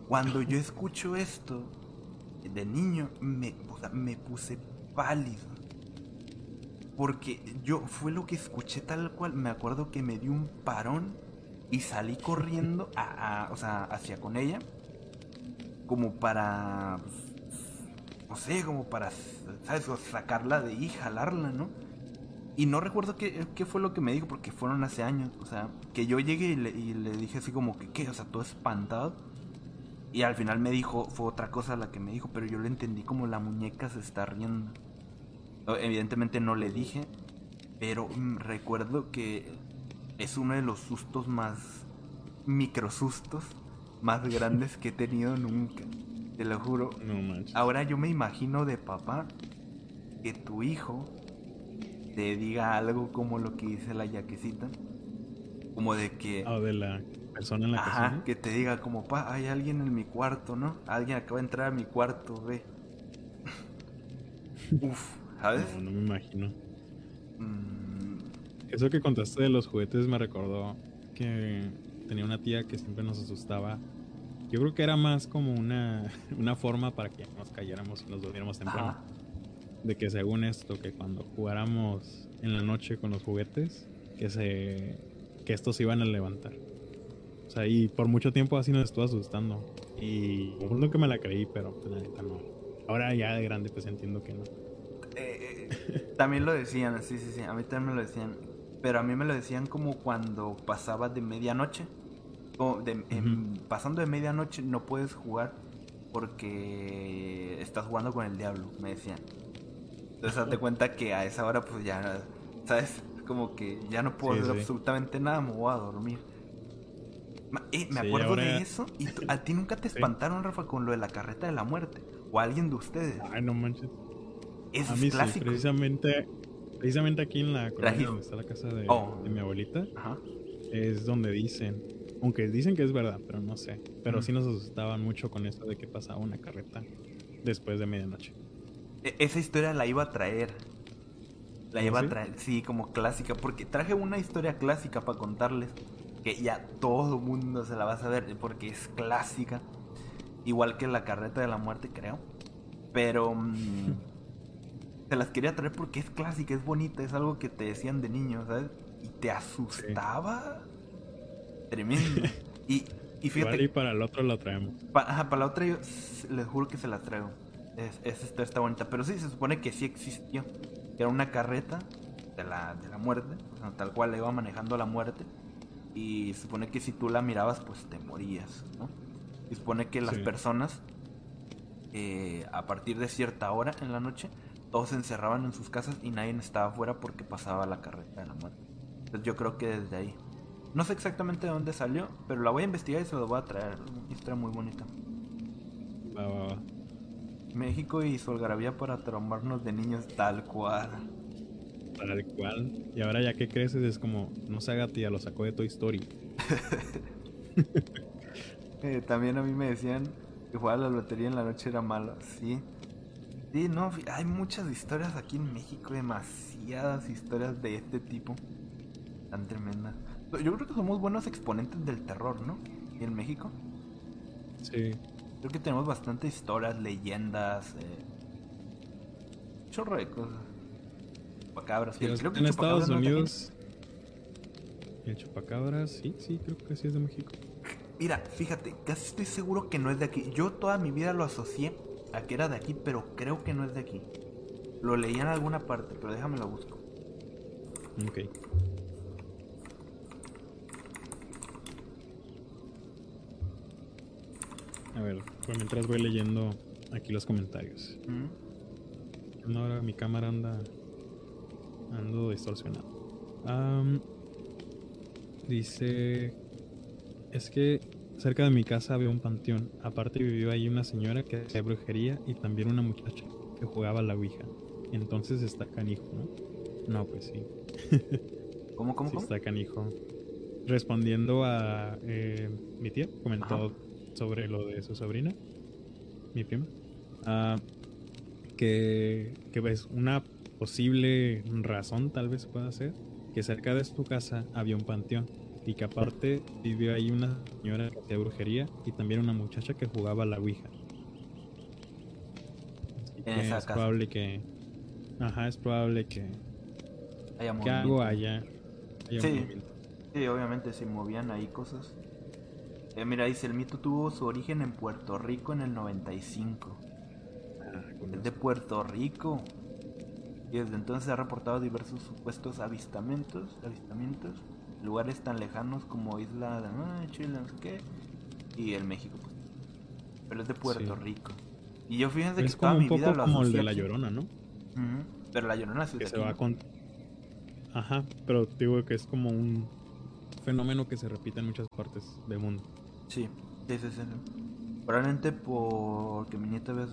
Cuando yo escucho esto de niño, me, me puse pálido. Porque yo fue lo que escuché tal cual. Me acuerdo que me dio un parón y salí corriendo a, o sea, hacia con ella. Como para. No sé, como para, ¿sabes? sacarla de ahí, jalarla, ¿no? Y no recuerdo qué, qué, fue lo que me dijo, porque fueron hace años. O sea, que yo llegué y le, y le dije así como que, ¿qué? O sea, todo espantado. Y al final me dijo, fue otra cosa la que me dijo, pero yo le entendí como la muñeca se está riendo. Evidentemente no le dije, pero mm, recuerdo que es uno de los sustos más microsustos más grandes que he tenido nunca. Te lo juro. No manches. Ahora yo me imagino de papá que tu hijo te diga algo como lo que dice la yaquecita. Como de que. O de la persona en la Ajá, que te diga como, pa, hay alguien en mi cuarto, ¿no? Alguien acaba de entrar a mi cuarto, ve. Uf, ¿sabes? No, no me imagino. Mm. Eso que contaste de los juguetes me recordó que tenía una tía que siempre nos asustaba. Yo creo que era más como una, una forma para que nos cayéramos y nos durmiéramos temprano de que según esto, que cuando jugáramos en la noche con los juguetes, que se que estos se iban a levantar. O sea, y por mucho tiempo así nos estuvo asustando. Y no que me la creí, pero pues la neta no. Ahora ya de grande pues entiendo que no. Eh, eh, también lo decían, sí, sí, sí, a mí también me lo decían. Pero a mí me lo decían como cuando pasaba de medianoche. De, pasando de medianoche no puedes jugar porque estás jugando con el diablo, me decían. Entonces, hazte cuenta que a esa hora, pues ya, ¿sabes? Como que ya no puedo hacer absolutamente nada, me voy a dormir. Eh, me acuerdo de eso. ¿Y a ti nunca te espantaron, Rafa, con lo de la carreta de la muerte? ¿O alguien de ustedes? Ay, no manches. Eso a mí es clásico. Sí, precisamente, precisamente aquí en la colonia donde está la casa de, oh. mi abuelita, es donde dicen, aunque dicen que es verdad, pero no sé. Pero sí nos asustaban mucho con esto de que pasaba una carreta después de medianoche. E, esa historia la iba a traer. La ¿Ah, iba a traer, sí, como clásica, porque traje una historia clásica para contarles, que ya todo mundo se la va a saber, porque es clásica, igual que la carreta de la muerte, creo. Pero mm, se las quería traer porque es clásica, es bonita, es algo que te decían de niño, ¿sabes? Y te asustaba. Tremendo. y, y fíjate. y para el otro lo traemos. ajá, para la otra yo les juro que se la traigo. Es, es, está bonita. Pero sí, se supone que sí existió. Era una carreta de la, de la muerte. tal cual la iba manejando la muerte. Y se supone que si tú la mirabas, pues te morías, ¿no? Se supone que las personas, eh, a partir de cierta hora en la noche, todos se encerraban en sus casas y nadie estaba afuera porque pasaba la carreta de la muerte. Entonces yo creo que desde ahí. No sé exactamente de dónde salió, pero la voy a investigar y se lo voy a traer. Historia muy bonita. Va, va, va. México y su algarabía para traumarnos de niños tal cual. Tal cual. Y ahora ya que creces es como, no se haga tía, lo sacó de Toy Story. Eh, también a mí me decían que jugar a la lotería en la noche era malo, sí. Sí, no, hay muchas historias aquí en México, demasiadas historias de este tipo. Tan tremenda. Yo creo que somos buenos exponentes del terror, ¿no? ¿Y en México? Sí. Creo que tenemos bastantes historias, leyendas, eh, chorro de cosas. Chupacabras. Sí, creo que en Estados no. Unidos. El chupacabras, sí, sí, creo que sí es de México. Mira, fíjate, casi estoy seguro que no es de aquí. Yo toda mi vida lo asocié a que era de aquí, pero creo que no es de aquí. Lo leí en alguna parte, pero déjame lo busco. Ok. A ver, pues mientras voy leyendo aquí los comentarios. Mm. No, ahora mi cámara anda. Ando distorsionado. Am, dice. Es que cerca de mi casa había un panteón. Aparte vivió ahí una señora que hacía brujería y también una muchacha que jugaba a la ouija. Entonces está canijo, ¿no? No, pues sí. ¿Cómo, cómo, Sí cómo? está canijo. Respondiendo a eh, mi tía, comentó Ajá. Sobre lo de su sobrina, mi prima, ah, que, que ves una posible razón tal vez pueda ser que cerca de su casa había un panteón y que aparte vivió ahí una señora que hacía brujería y también una muchacha que jugaba a la ouija. En esa es casa. probable que, ajá, es probable que, Hay que algo haya, haya Sí. Sí, obviamente se movían ahí cosas. Eh, mira, dice, el mito tuvo su origen en Puerto Rico en el 95. Es de Puerto Rico. Y desde entonces se ha reportado diversos supuestos avistamientos, avistamientos, lugares tan lejanos como Isla de ah, Chile, no sé qué, y el México. pues. Pero es de Puerto Sí. Rico. Y yo fíjense que Es toda como un mi vida poco lo como el de la. Llorona, ¿no? Ujú, Pero la Llorona sí es Que se aquí, va ¿no? con... Ajá, pero digo que es como un fenómeno que se repite en muchas partes del mundo. Sí, sí, sí. Probablemente porque mi nieta ve.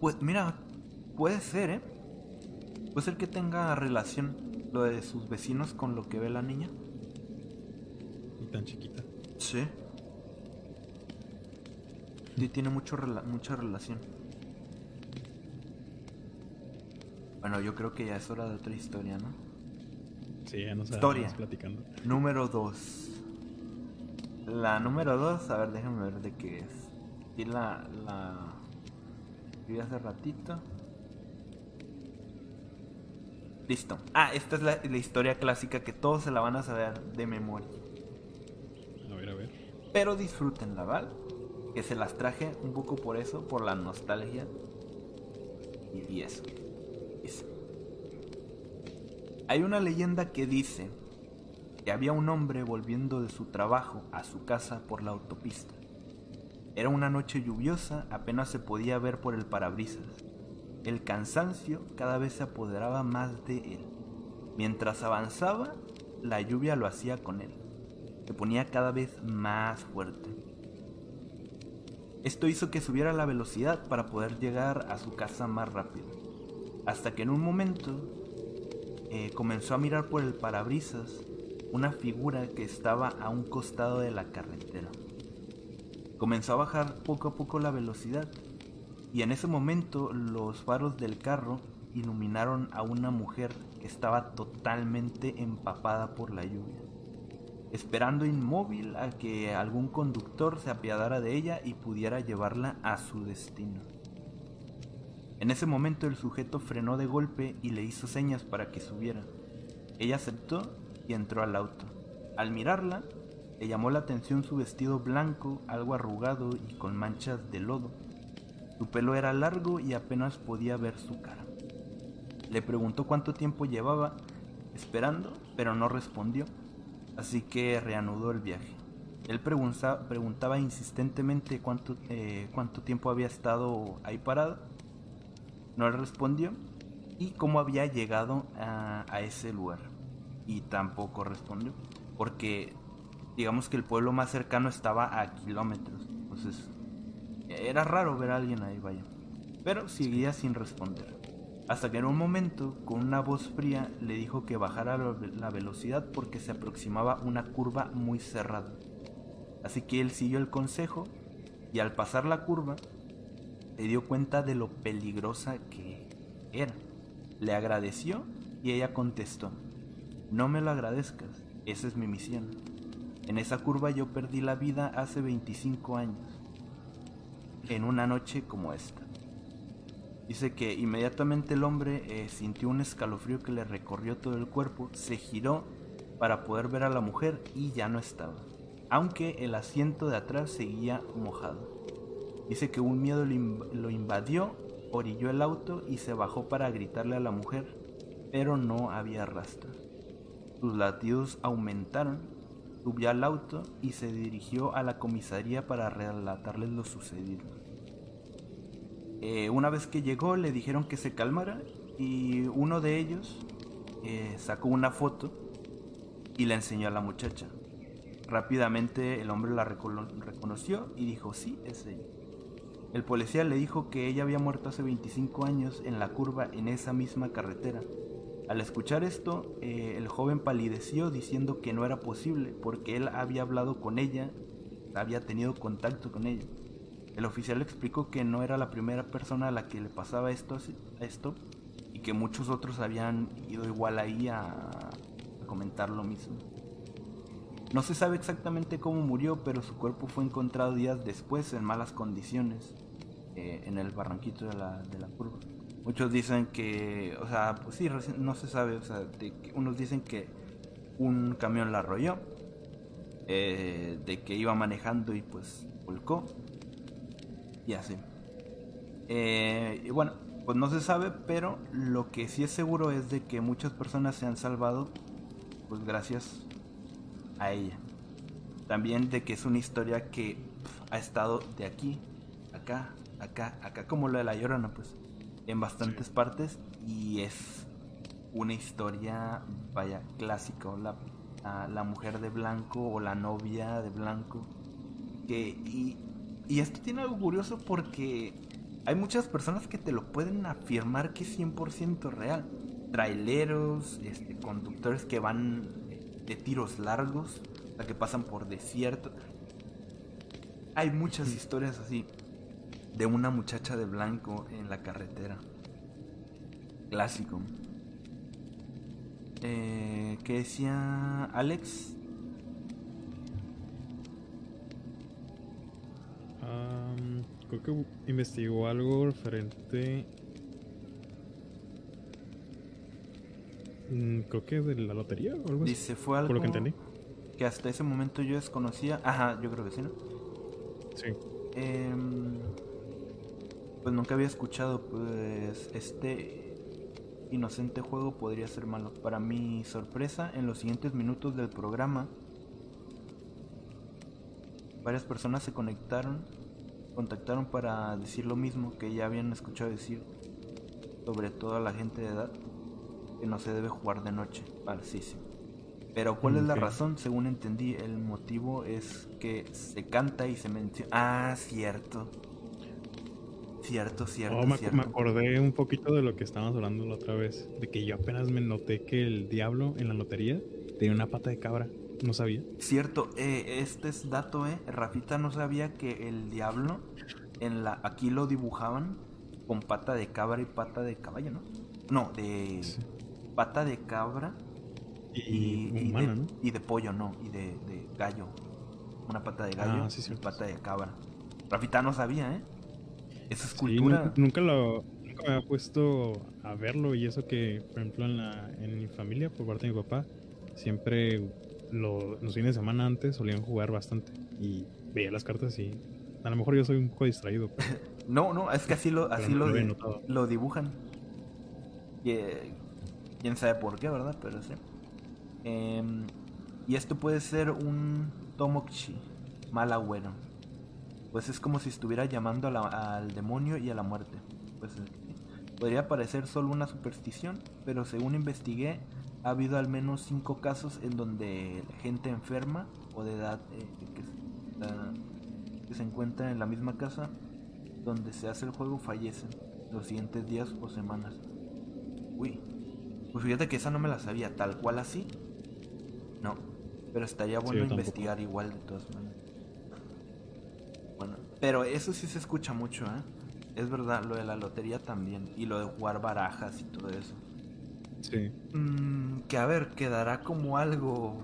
Pues mira, puede ser, ¿eh? Puede ser que tenga relación lo de sus vecinos con lo que ve la niña. Y tan chiquita. Sí. Sí, tiene mucho rela- mucha relación. Bueno, yo creo que ya es hora de otra historia, ¿no? Sí, ya nos Historia. platicando. Número 2. La número 2, a ver, déjenme ver de qué es. Y la. la. Vi hace ratito. Listo. Ah, esta es la, la historia clásica que todos se la van a saber de memoria. A ver, a ver. Pero disfrútenla, ¿vale? Que se las traje un poco por eso, por la nostalgia. Y, y eso. Dice. Hay una leyenda que dice que había un hombre volviendo de su trabajo a su casa por la autopista. Era una noche lluviosa, apenas se podía ver por el parabrisas. El cansancio cada vez se apoderaba más de él. Mientras avanzaba, la lluvia lo hacía con él. Se ponía cada vez más fuerte. Esto hizo que subiera la velocidad para poder llegar a su casa más rápido. Hasta que en un momento eh, comenzó a mirar por el parabrisas una figura que estaba a un costado de la carretera. Comenzó a bajar poco a poco la velocidad y en ese momento los faros del carro iluminaron a una mujer que estaba totalmente empapada por la lluvia, esperando inmóvil a que algún conductor se apiadara de ella y pudiera llevarla a su destino. En ese momento el sujeto frenó de golpe y le hizo señas para que subiera. Ella aceptó y entró al auto. Al mirarla, le llamó la atención su vestido blanco, algo arrugado y con manchas de lodo. Su pelo era largo y apenas podía ver su cara. Le preguntó cuánto tiempo llevaba esperando, pero no respondió, así que reanudó el viaje. Él pregunta- preguntaba insistentemente cuánto, eh, cuánto tiempo había estado ahí parado. No le respondió y cómo había llegado a ese lugar. Y tampoco respondió, porque digamos que el pueblo más cercano estaba a kilómetros. Entonces era raro ver a alguien ahí, vaya. Pero seguía sin responder. Hasta que en un momento, con una voz fría, le dijo que bajara la ve- la velocidad porque se aproximaba una curva muy cerrada. Así que él siguió el consejo y al pasar la curva, se dio cuenta de lo peligrosa que era. Le agradeció y ella contestó, no me lo agradezcas, Esa es mi misión. En esa curva yo perdí la vida hace 25 años. En una noche como esta. Dice que inmediatamente el hombre eh, sintió un escalofrío que le recorrió todo el cuerpo, se giró para poder ver a la mujer y ya no estaba, aunque el asiento de atrás seguía mojado. Dice que un miedo lo invadió, orilló el auto y se bajó para gritarle a la mujer, pero no había rastro. Sus latidos aumentaron, subió al auto y se dirigió a la comisaría para relatarles lo sucedido. Eh, una vez que llegó le dijeron que se calmara y uno de ellos eh, sacó una foto y la enseñó a la muchacha. Rápidamente el hombre la reconoció y dijo, sí, es ella. El policía le dijo que ella había muerto hace 25 años en la curva en esa misma carretera. Al escuchar esto, eh, el joven palideció diciendo que no era posible porque él había hablado con ella, había tenido contacto con ella. El oficial explicó que no era la primera persona a la que le pasaba esto, esto y que muchos otros habían ido igual ahí a, a comentar lo mismo. No se sabe exactamente cómo murió, pero su cuerpo fue encontrado días después en malas condiciones. Eh, en el barranquito de la, de la curva. Muchos dicen que, o sea, pues sí, no se sabe, o sea, unos dicen que un camión la arrolló, eh, de que iba manejando y pues volcó, y así. Eh, y bueno, pues no se sabe, pero lo que sí es seguro es de que muchas personas se han salvado, pues gracias a ella. También de que es una historia que ha estado de aquí, acá, acá, acá como lo de la Llorona, pues, en bastantes partes y es una historia, vaya, clásica, la, la, mujer de blanco o la novia de blanco. Que, y, y esto tiene algo curioso porque hay muchas personas que te lo pueden afirmar que es 100% real. Traileros, este, conductores que van de tiros largos, o sea, que pasan por desierto. Hay muchas historias así de una muchacha de blanco en la carretera. Clásico. Eh, ¿Qué decía Alex? creo que investigó algo referente. Mm, creo que de la lotería o algo Dice, fue algo. Por lo que entendí. Que hasta ese momento yo desconocía. Ajá, yo creo que sí, ¿no? Sí. Eh, pues nunca había escuchado, pues este inocente juego podría ser malo. Para mi sorpresa, en los siguientes minutos del programa, varias personas se conectaron, contactaron para decir lo mismo que ya habían escuchado decir, sobre todo a la gente de edad, que no se debe jugar de noche. Vale, sí, sí. Pero ¿cuál es la razón? Según entendí, el motivo es que se canta y se menciona... Ah, cierto. Cierto, cierto, oh, me, cierto. Me acordé un poquito de lo que estábamos hablando la otra vez. De que yo apenas me noté que el diablo en la lotería tenía una pata de cabra. No sabía. Cierto, eh, este es dato, eh. Rafita no sabía que el diablo en la aquí lo dibujaban con pata de cabra y pata de caballo, ¿no? No, de pata de cabra y, de, ¿no? y de pollo, no, y de, gallo. Una pata de gallo ah, y pata de cabra. Rafita no sabía, ¿eh? Esa escultura. nunca, lo, nunca me había puesto a verlo y eso que, por ejemplo, en, la, en mi familia, por parte de mi papá, siempre lo, los fines de semana antes solían jugar bastante y veía las cartas y a lo mejor yo soy un poco distraído. no, no, es que así lo, así lo, lo, dibujan. Y, eh, quién sabe por qué, ¿verdad? Pero sí. Em, y esto puede ser un Tomochi, mal agüero pues es como si estuviera llamando al demonio y a la muerte. Pues podría parecer solo una superstición, pero según investigué, ha habido al menos cinco casos en donde gente enferma o de edad eh, que, se encuentra en la misma casa donde se hace el juego fallecen los siguientes días o semanas. Uy, pues fíjate que esa no me la sabía, tal cual así. No, pero estaría bueno investigar igual de todas maneras. Pero eso sí se escucha mucho, ¿eh? Es verdad, lo de la lotería también. Y lo de jugar barajas y todo eso. Sí. Mm, que a ver, quedará como algo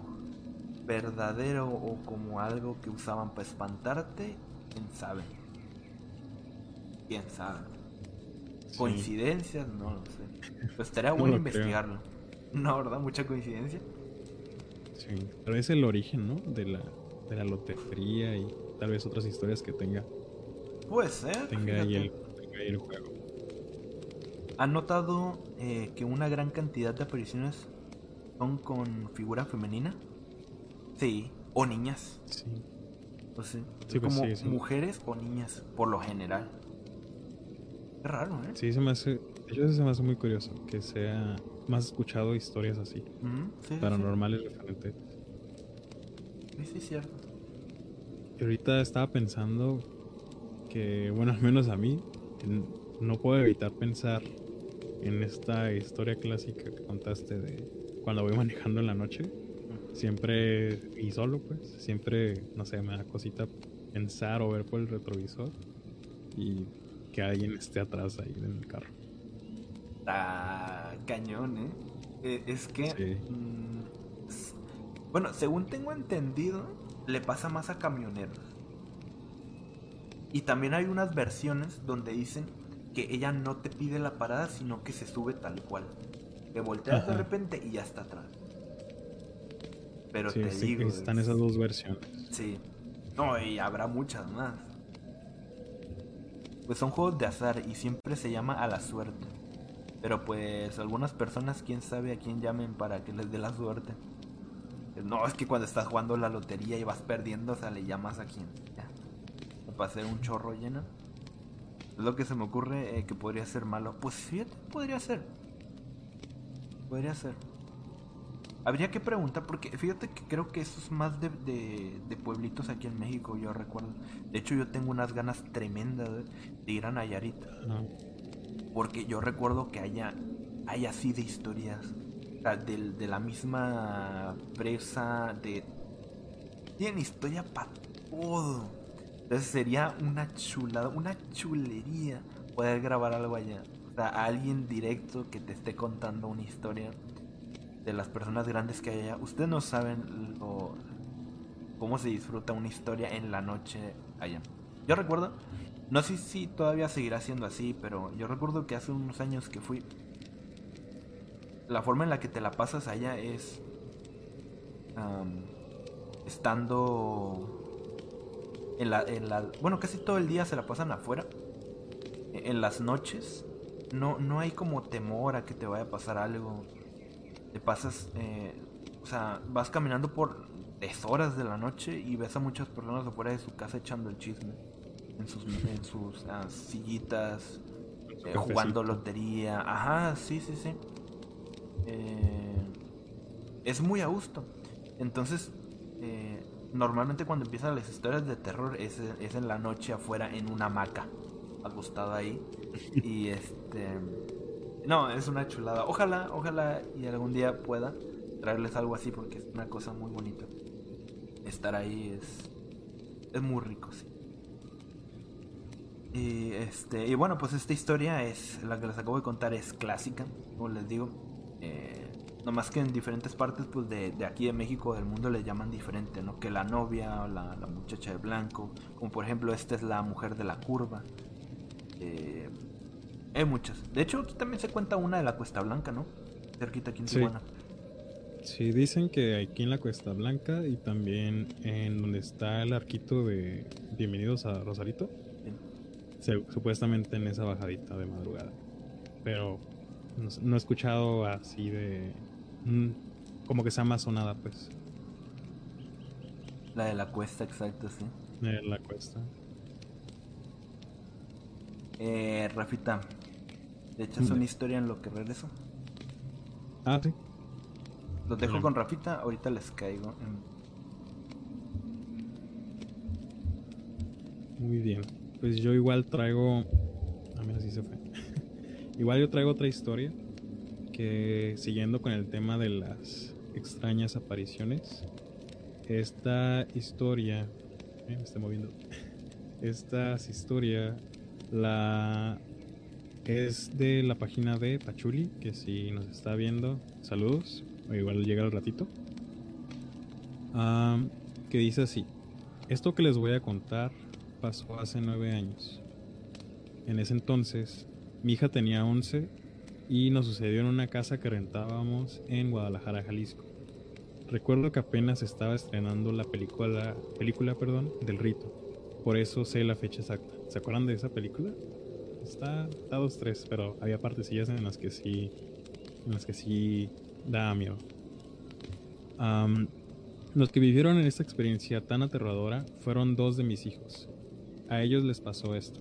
verdadero o como algo que usaban para espantarte, quién sabe. Quién sabe. Coincidencias, no lo sé. Pues estaría bueno investigarlo. No, ¿verdad? Mucha coincidencia. Sí, pero es el origen, ¿no? De la, de la lotería y tal vez otras historias que tenga. Puede ser. Tenga ahí, el, tenga ahí el juego. ¿Han notado eh, que una gran cantidad de apariciones son con figura femenina? Sí, o niñas. Sí. O sea, Sí, pues como sí, sí. mujeres o niñas, por lo general. Qué raro, ¿eh? Sí, se me hace. Eso se me hace muy curioso que sea más escuchado historias así, sí, paranormales referentes. Sí, sí, cierto. Y ahorita estaba pensando que, bueno, al menos a mí, no puedo evitar pensar en esta historia clásica que contaste de cuando voy manejando en la noche. Siempre, y solo pues, siempre, no sé, me da cosita pensar o ver por el retrovisor y que alguien esté atrás ahí en el carro. Está cañón, ¿eh? Eh, Es que. Sí. mm, bueno, según tengo entendido, le pasa más a camioneros. Y también hay unas versiones donde dicen que ella no te pide la parada, sino que se sube tal cual. Que volteas de repente y ya está atrás. Pero Sí, te sí, digo. están es- esas dos versiones. Sí. No, y habrá muchas más. Pues son juegos de azar y siempre se llama a la suerte. Pero pues algunas personas, quién sabe a quién llamen para que les dé la suerte. No, es que cuando estás jugando la lotería y vas perdiendo, o sea, le llamas a quien. Para hacer un chorro lleno. Es lo que se me ocurre eh, que podría ser malo. Pues fíjate, podría ser. Podría ser. Habría que preguntar, porque fíjate que creo que eso es más de, de- de pueblitos aquí en México, yo recuerdo. De hecho, yo tengo unas ganas tremendas de, de ir a Nayarit, porque yo recuerdo que haya, hay así de historias, del- de, la misma presa, de... Tienen historia para todo. Entonces sería una chulada, una chulería poder grabar algo allá. O sea, alguien directo que te esté contando una historia de las personas grandes que hay allá. Ustedes no saben lo, cómo se disfruta una historia en la noche allá. Yo recuerdo, no sé si todavía seguirá siendo así, pero yo recuerdo que hace unos años que fui, la forma en la que te la pasas allá es am, estando en la, en la, bueno, casi todo el día se la pasan afuera. E- En las noches no, no hay como temor a que te vaya a pasar algo. Te pasas, eh, o sea, vas caminando por deshoras de la noche y ves a muchas personas afuera de su casa echando el chisme. En sus, en sus ah, sillitas, eh, jugando lotería. Ajá, sí, sí, sí. Eh, es muy a gusto. Entonces, eh, normalmente cuando empiezan las historias de terror es, es en la noche afuera en una hamaca, acostado ahí. y este... No, es una chulada. Ojalá, ojalá y algún día pueda traerles algo así porque es una cosa muy bonita. Estar ahí es... Es muy rico, sí. Y este y bueno, pues esta historia es la que les acabo de contar es clásica, como les digo. Eh, nomás que en diferentes partes pues de, de aquí de México del mundo le llaman diferente, ¿no? Que la novia o la, la muchacha de blanco, como por ejemplo esta es la mujer de la curva. Eh, hay muchas. De hecho aquí también se cuenta una de la Cuesta Blanca, ¿no? Cerquita aquí en Sí. Tijuana. Sí, dicen que aquí en la Cuesta Blanca y también en donde está el arquito de Bienvenidos a Rosarito, Sí. se- supuestamente en esa bajadita de madrugada. Pero no, he escuchado así de... mm, como que sea más sonada, pues, La de la Cuesta, exacto, sí. de la cuesta. Eh, Rafita, ¿le echas una historia en lo que regreso? Ah, sí. Los dejo con Rafita, ahorita les caigo. Muy bien. Pues yo igual traigo. Ah, mira, sí se fue. Igual yo traigo otra historia. Que siguiendo con el tema de las extrañas apariciones. Esta historia. eh, me estoy moviendo. Esta historia. La. Es de la página de Pachuli. Que si nos está viendo, saludos. O igual llega al ratito. que dice así, esto que les voy a contar pasó hace nueve años. En ese entonces, mi hija tenía 11 y nos sucedió en una casa que rentábamos en Guadalajara, Jalisco. Recuerdo que apenas estaba estrenando la película, película perdón, del rito. Por eso sé la fecha exacta. ¿Se acuerdan de esa película? Está dos, tres, pero había partecillas en las que sí, en las que sí da miedo. los que vivieron en esta experiencia tan aterradora fueron dos de mis hijos. A ellos les pasó esto.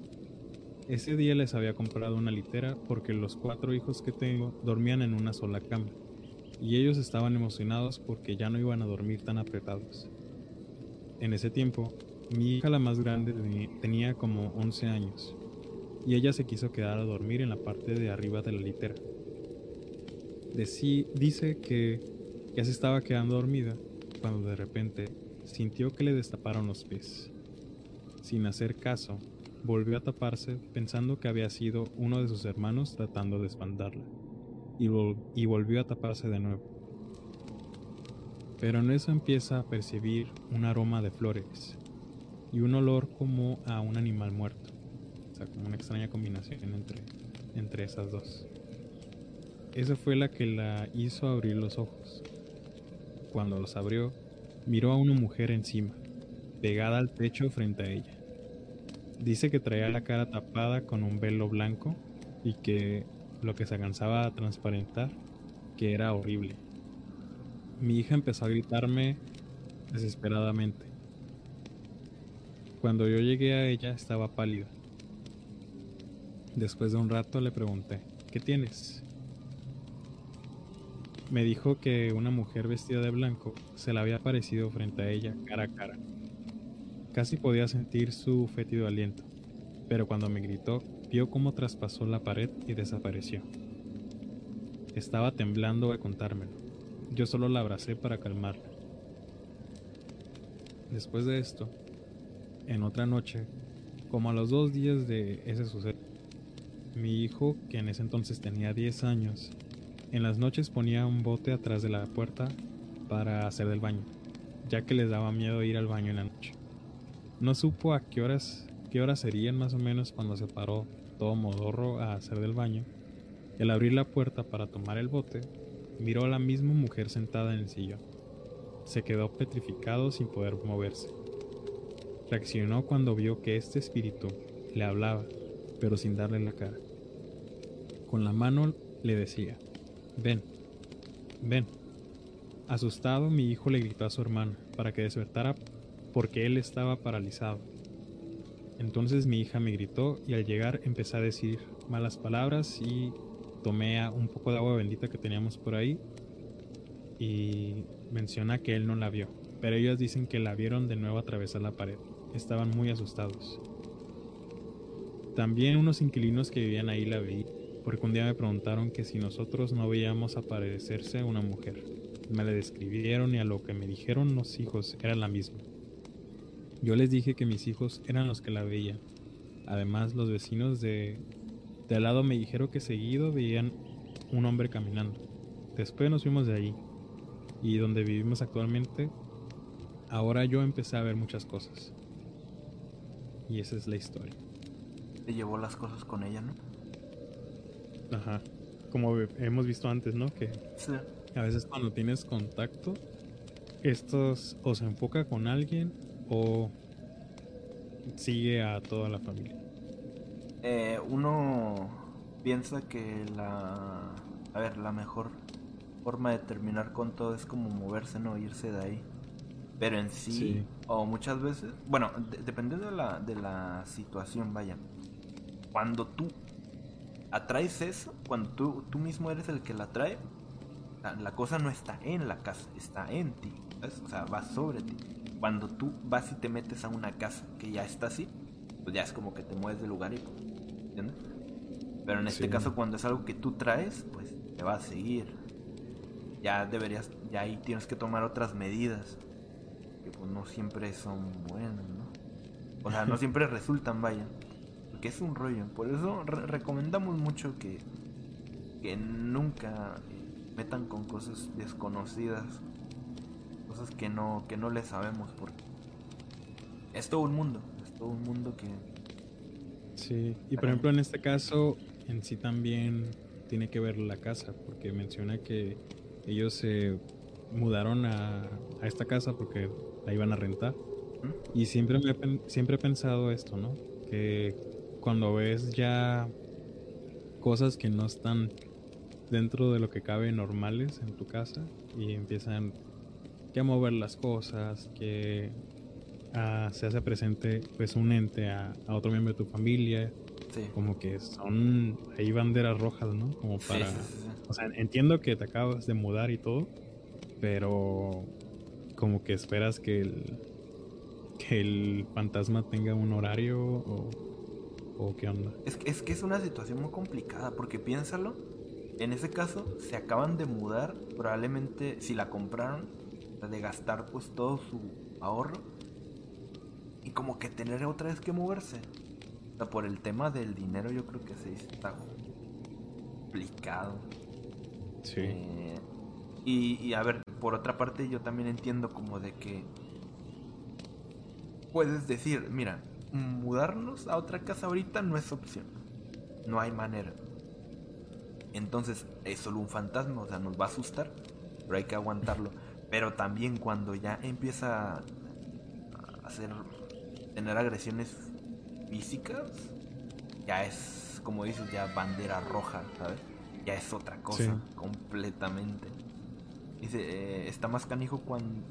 Ese día les había comprado una litera porque los cuatro hijos que tengo dormían en una sola cama y ellos estaban emocionados porque ya no iban a dormir tan apretados. En ese tiempo, mi hija la más grande tenía como 11 años y ella se quiso quedar a dormir en la parte de arriba de la litera. dice que ya se estaba quedando dormida cuando de repente sintió que le destaparon los pies. Sin hacer caso, volvió a taparse pensando que había sido uno de sus hermanos tratando de espantarla y, volvió a taparse de nuevo. Pero en eso empieza a percibir un aroma de flores y un olor como a un animal muerto. O sea, como una extraña combinación entre, entre esas dos. Esa fue la que la hizo abrir los ojos. Cuando los abrió, miró a una mujer encima, pegada al techo frente a ella. Dice que traía la cara tapada con un velo blanco y que lo que se alcanzaba a transparentar, que era horrible. Mi hija empezó a gritarme desesperadamente. Cuando yo llegué a ella estaba pálida. Después de un rato le pregunté, ¿qué tienes? Me dijo que una mujer vestida de blanco se la había aparecido frente a ella cara a cara. Casi podía sentir su fétido aliento, pero cuando me gritó vio cómo traspasó la pared y desapareció. Estaba temblando al contármelo. Yo solo la abracé para calmarla. Después de esto, en otra noche, como a los dos días de ese suceso, mi hijo, que en ese entonces tenía 10 años, en las noches ponía un bote atrás de la puerta para hacer del baño, ya que les daba miedo ir al baño en la noche. No supo a qué horas, qué horas serían más o menos cuando se paró todo modorro a hacer del baño, y al abrir la puerta para tomar el bote, miró a la misma mujer sentada en el sillón. Se quedó petrificado sin poder moverse. Reaccionó cuando vio que este espíritu le hablaba, pero sin darle la cara. Con la mano le decía, ven, ven. Asustado, mi hijo le gritó a su hermana para que despertara porque él estaba paralizado. Entonces mi hija me gritó y al llegar empecé a decir malas palabras y tomé un poco de agua bendita que teníamos por ahí y menciona que él no la vio, pero ellos dicen que la vieron de nuevo atravesar la pared. Estaban muy asustados. También unos inquilinos que vivían ahí la veí, porque un día me preguntaron que si nosotros no veíamos aparecerse una mujer. Me la describieron y a lo que me dijeron los hijos era la misma. Yo les dije que mis hijos eran los que la veían. Además, los vecinos de, de al lado me dijeron que seguido veían un hombre caminando. Después nos fuimos de ahí. Y donde vivimos actualmente, ahora yo empecé a ver muchas cosas. Y esa es la historia. Te llevó las cosas con ella, ¿no? Ajá. Como hemos visto antes, ¿no? Que a veces cuando tienes contacto, estos o se enfoca con alguien o sigue a toda la familia? Eh, uno piensa que la, a ver, la mejor forma de terminar con todo es como moverse, no irse de ahí. Pero en sí, o muchas veces, bueno, dependiendo de la, de la situación, vaya. Cuando tú atraes eso, cuando tú, tú mismo eres el que la atrae, la, la cosa no está en la casa, está en ti. O sea, va sobre ti cuando tú vas y te metes a una casa que ya está así, pues ya es como que te mueves de lugar y ¿entiendes? Pero en este caso cuando es algo que tú traes, pues te va a seguir. Ya deberías, ya ahí tienes que tomar otras medidas que pues no siempre son buenas, ¿no? O sea, no siempre resultan, vaya. Porque es un rollo. Por eso recomendamos mucho que, que nunca metan con cosas desconocidas cosas que no, que no le sabemos porque es todo un mundo, es todo un mundo que... Sí, y por ejemplo en este caso en sí también tiene que ver la casa, porque menciona que ellos se mudaron a, a esta casa porque la iban a rentar. Y siempre, me, siempre he pensado esto, ¿no? Que cuando ves ya cosas que no están dentro de lo que cabe normales en tu casa y empiezan que a mover las cosas, que ah, se hace presente pues un ente a, otro miembro de tu familia, como que son ahí banderas rojas, ¿no? Como para... o sea, entiendo que te acabas de mudar y todo, pero como que esperas que el, que el fantasma tenga un horario o, o qué onda. Es que, es que es una situación muy complicada porque piénsalo, en ese caso se acaban de mudar, probablemente si la compraron, de gastar pues todo su ahorro y como que tener otra vez que moverse. O sea, por el tema del dinero yo creo que se está complicado. Sí. Eh, y, y a ver, por otra parte yo también entiendo como de que puedes decir, mira, mudarnos a otra casa ahorita no es opción. No hay manera. Entonces es solo un fantasma, o sea, nos va a asustar, pero hay que aguantarlo. Pero también cuando ya empieza a hacer, tener agresiones físicas, ya es, como dices, ya bandera roja, ¿sabes? Ya es otra cosa, completamente. Dice, eh, está más canijo cuando,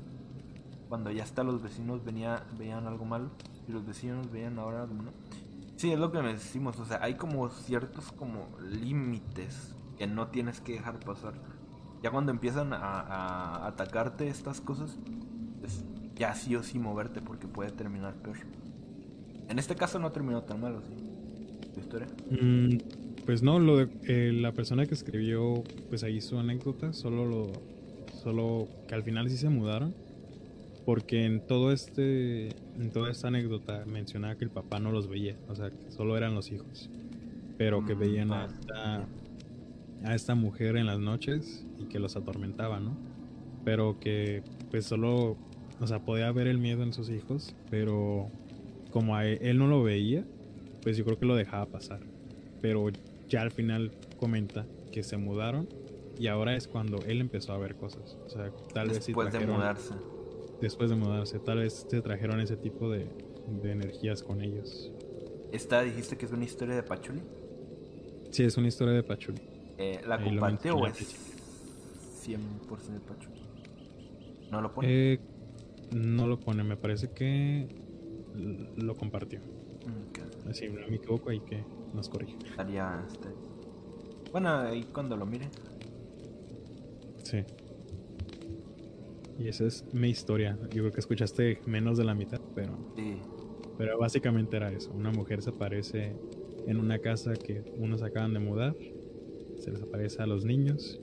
cuando ya hasta los vecinos venía, veían algo mal y los vecinos veían ahora algo, ¿no? Sí, es lo que decimos, o sea, hay como ciertos como límites que no tienes que dejar pasar. Ya cuando empiezan a, atacarte estas cosas, pues ya sí o sí moverte porque puede terminar peor. En este caso no terminó tan mal, ¿sí? ¿Tu historia? Mm, pues no, lo de, eh, la persona que escribió, pues ahí su anécdota, solo lo, solo que al final sí se mudaron porque en todo este en toda esta anécdota mencionaba que el papá no los veía o sea que solo eran los hijos pero que mm, veían a esta, a esta mujer en las noches y que los atormentaba no pero que pues solo o sea podía ver el miedo en sus hijos pero como a él, él no lo veía pues yo creo que lo dejaba pasar pero ya al final comenta que se mudaron y ahora es cuando él empezó a ver cosas. O sea, tal vez Después de mudarse. Después de mudarse, tal vez se trajeron ese tipo de, de energías con ellos. ¿Esta dijiste que es una historia de Pachuli? Sí, es una historia de Pachuli. Eh, ¿La comparte o es 100% de Pachuli? ¿No lo pone? Eh, no lo pone, me parece que lo compartió. Mm, si no me equivoco, ahí que nos corrige. Estaría, este... Bueno, ahí cuando lo mire, Sí. Y esa es mi historia. Yo creo que escuchaste menos de la mitad, pero. Pero básicamente era eso. Una mujer se aparece en una casa que unos acaban de mudar. Se les aparece a los niños.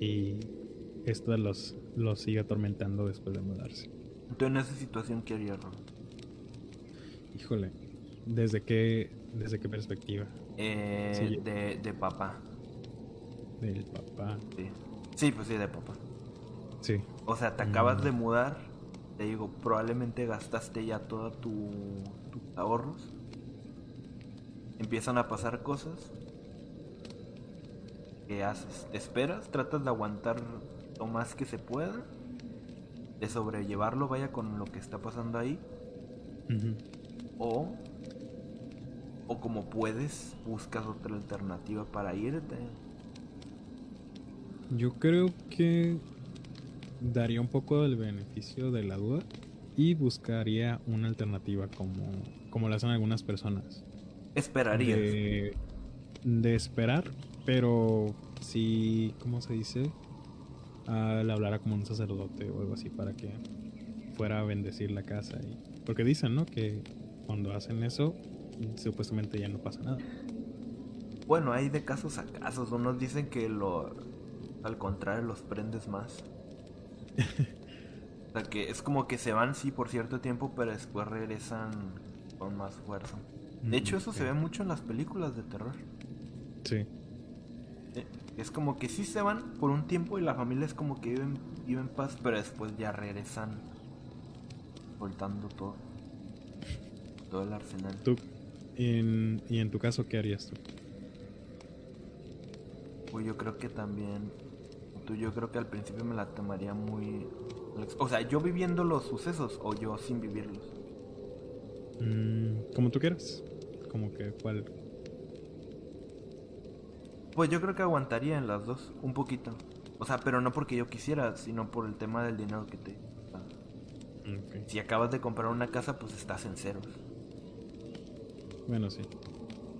Y esto los, los sigue atormentando después de mudarse. Entonces, en esa situación, ¿qué haría Ron? Híjole. ¿Desde qué, desde qué perspectiva? Eh, de, de papá. Del papá. Sí. Sí, pues sí, de papá. Sí. O sea, te acabas de mm. mudar, te digo, probablemente gastaste ya todos tus ahorros. Empiezan a pasar cosas. ¿Qué haces? ¿Te esperas? ¿Tratas de aguantar lo más que se pueda? ¿De sobrellevarlo, vaya, con lo que está pasando ahí? O, o como puedes, buscas otra alternativa para irte. Yo creo que daría un poco del beneficio de la duda y buscaría una alternativa como, como lo hacen algunas personas. Esperaría. De, esperar, pero si, ¿cómo se dice? Ah, le hablara como un sacerdote o algo así para que fuera a bendecir la casa. Y, porque dicen, ¿no? Que cuando hacen eso, supuestamente ya no pasa nada. Bueno, hay de casos a casos. Unos dicen que lo, al contrario, los prendes más. o sea que es como que se van, sí, por cierto tiempo, pero después regresan con más fuerza. De hecho, eso se ve mucho en las películas de terror. Sí. Es como que sí se van por un tiempo y la familia es como que viven, viven en paz, pero después ya regresan soltando todo. Todo el arsenal. ¿Tú, en, ¿Y en tu caso qué harías tú? Pues yo creo que también. Tú, yo creo que al principio me la tomaría muy. O sea, yo viviendo los sucesos o yo sin vivirlos. Mm, como tú quieras. Como que cuál. Pues yo creo que aguantaría en las dos, un poquito. O sea, pero no porque yo quisiera, sino por el tema del dinero que te. Si acabas de comprar una casa, pues estás en ceros. Bueno, sí.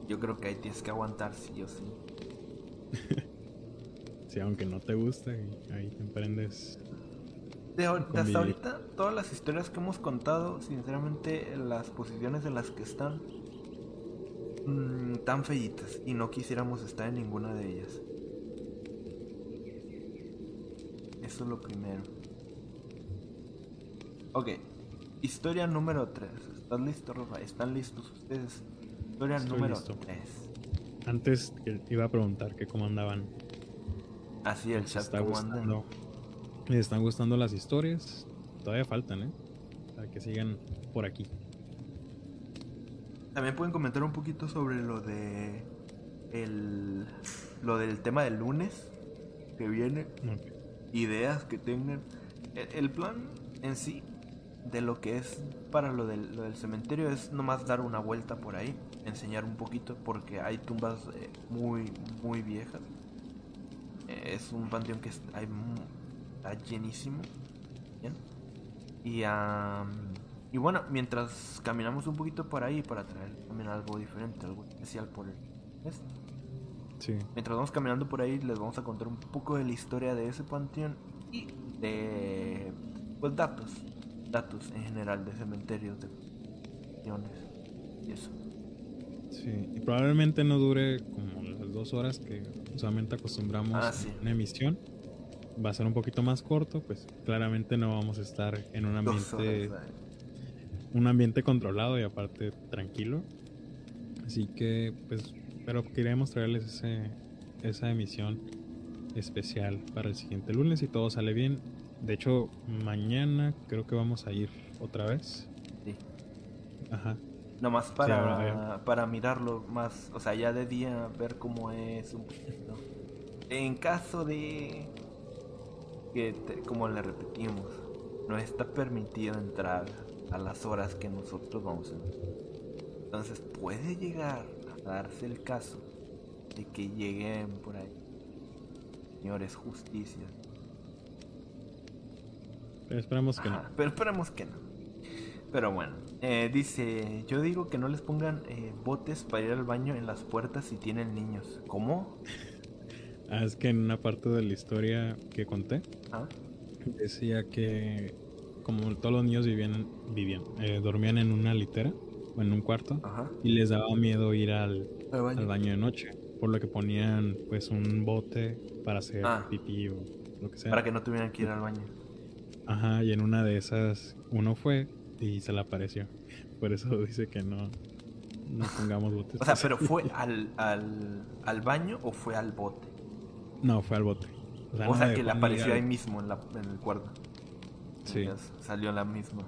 Yo creo que ahí tienes que aguantar, sí o sí. sí, aunque no te guste, ahí te emprendes. De, hasta ahorita, todas las historias que hemos contado, sinceramente, las posiciones en las que están, mmm, tan feitas. Y no quisiéramos estar en ninguna de ellas. Eso es lo primero. Ok, historia número 3. ¿Estás listo, Rafa? ¿Están listos ustedes? Historia número 3. Antes iba a preguntar que cómo andaban. Así el chat, ¿cómo andan? ¿Les están gustando las historias? Todavía faltan, ¿eh? Para que sigan por aquí. También pueden comentar un poquito sobre lo de el lo del tema del lunes que viene. Ideas que tengan. el plan en sí de lo que es para lo del, lo del cementerio es nomás dar una vuelta por ahí, enseñar un poquito, porque hay tumbas eh, muy, muy viejas. Eh, es un panteón que está, llenísimo. Y, y bueno, mientras caminamos un poquito por ahí para traer también algo diferente, algo especial por el... Mientras vamos caminando por ahí les vamos a contar un poco de la historia de ese panteón y de pues datos datos en general de cementerios, de y eso. Sí, y probablemente no dure como las dos horas que usualmente acostumbramos ah, una emisión. Va a ser un poquito más corto, pues claramente no vamos a estar en un ambiente un ambiente controlado y aparte tranquilo. Así que pues pero queremos traerles ese, esa emisión especial para el siguiente lunes si todo sale bien de hecho, mañana creo que vamos a ir otra vez. Sí. Ajá. Nomás para, para mirarlo más, o sea, ya de día, ver cómo es un poquito. En caso de que, como le repetimos, no está permitido entrar a las horas que nosotros vamos a. Entonces puede llegar a darse el caso de que lleguen por ahí. Señores, justicia pero esperemos que no. Pero esperemos que no. Pero bueno, eh, dice, yo digo que no les pongan eh, botes para ir al baño en las puertas si tienen niños. ¿Cómo? ah, es que en una parte de la historia que conté, ¿Ah? decía que como todos los niños vivían, vivían eh, dormían en una litera o en un cuarto y les daba miedo ir al, baño. de noche, por lo que ponían pues un bote para hacer ah. pipí o lo que sea. Para que no tuvieran que ir al baño. Ajá, y en una de esas uno fue y se le apareció. Por eso dice que no, no pongamos botes. O sea, pero ¿fue al, al, al baño o fue al bote? No, fue al bote. O sea, que le apareció ahí mismo en, la, en el cuarto. Sí. salió la misma.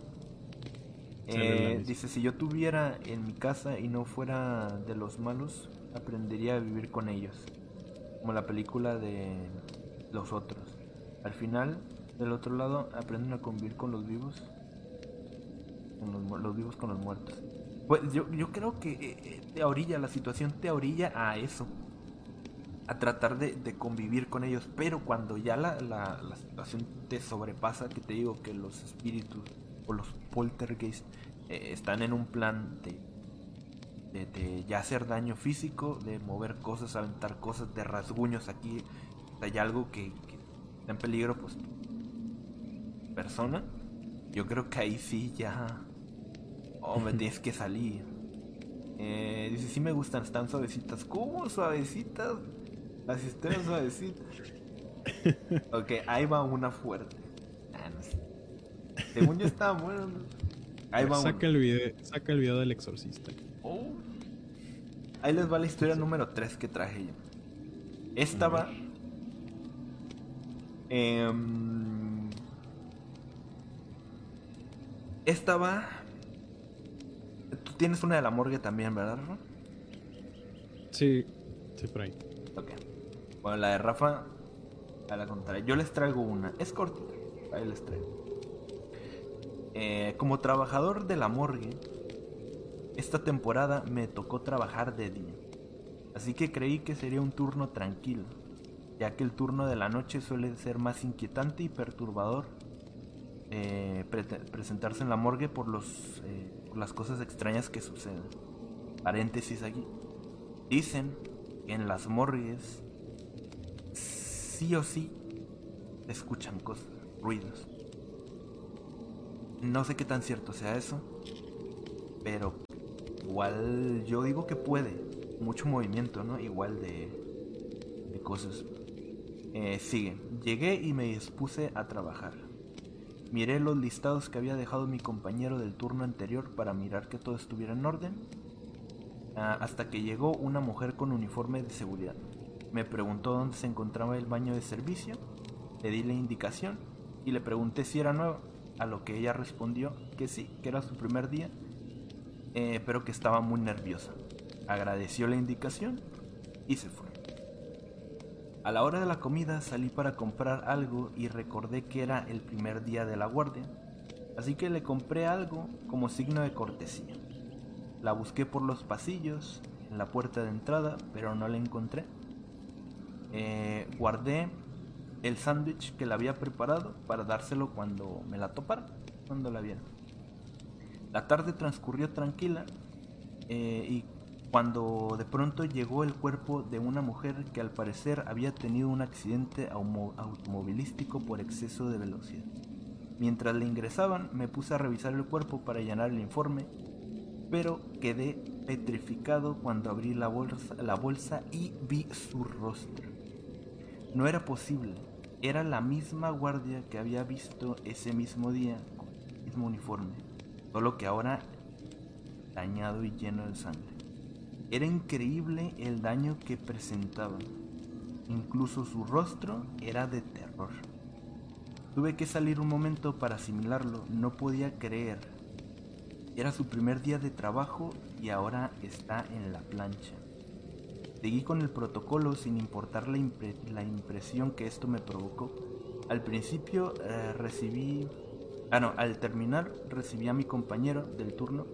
Eh, dice, si yo tuviera en mi casa y no fuera de los malos, aprendería a vivir con ellos. Como la película de los otros. Al final, del otro lado, aprenden a convivir con los vivos. Con los, vivos con los muertos. Pues yo, yo creo que eh, eh, te orilla, la situación te orilla a eso. A tratar de, convivir con ellos. Pero cuando ya la, la, situación te sobrepasa, que te digo que los espíritus o los poltergeist eh, están en un plan de, de, ya hacer daño físico, de mover cosas, aventar cosas, de rasguños aquí. hay algo que, que está en peligro, pues persona, yo creo que ahí sí ya. Oh, me tienes que salir. Eh, dice, sí me gustan, están suavecitas. ¿Cómo suavecitas? Las historias suavecitas. ok, ahí va una fuerte. Ah, Según yo estaba bueno. Ahí va saca, el video, saca el video del exorcista. Oh. Ahí les va la historia número 3 que traje yo. Esta va Em, esta va. Tú tienes una de la morgue también, ¿verdad, Rafa? Sí, sí, por ahí. Ok. La de Rafa, a la contraria. Yo les traigo una. Es cortita. Ahí les traigo. Eh, como trabajador de la morgue, esta temporada me tocó trabajar de día. Así que creí que sería un turno tranquilo, ya que el turno de la noche suele ser más inquietante y perturbador eh, presentarse en la morgue por, los, eh, por las cosas extrañas que suceden. Paréntesis aquí. Dicen que en las morgues sí o sí escuchan cosas, ruidos. No sé qué tan cierto sea eso, pero igual yo digo que puede. Mucho movimiento, ¿no? Igual de, de cosas. Eh, sigue. Llegué y me dispuse a trabajar. Miré los listados que había dejado mi compañero del turno anterior para mirar que todo estuviera en orden. Ah, hasta que llegó una mujer con uniforme de seguridad. Me preguntó dónde se encontraba el baño de servicio. Le di la indicación y le pregunté si era nuevo. A lo que ella respondió que sí, que era su primer día, eh, pero que estaba muy nerviosa. Agradeció la indicación y se fue. A la hora de la comida salí para comprar algo y recordé que era el primer día de la guardia, así que le compré algo como signo de cortesía. La busqué por los pasillos, en la puerta de entrada, pero no la encontré. Eh, guardé el sándwich que la había preparado para dárselo cuando me la topara, cuando la viera. La tarde transcurrió tranquila eh, y cuando de pronto llegó el cuerpo de una mujer que al parecer había tenido un accidente automovilístico por exceso de velocidad. Mientras le ingresaban me puse a revisar el cuerpo para llenar el informe, pero quedé petrificado cuando abrí la bolsa y vi su rostro. No era posible. Era la misma guardia que había visto ese mismo día con el mismo uniforme, solo que ahora dañado y lleno de sangre. Era increíble el daño que presentaba. Incluso su rostro era de terror. Tuve que salir un momento para asimilarlo. No podía creer. Era su primer día de trabajo y ahora está en la plancha. Seguí con el protocolo sin importar la, impresión que esto me provocó. Al principio eh, recibí... Ah, no, al terminar recibí a mi compañero del turno.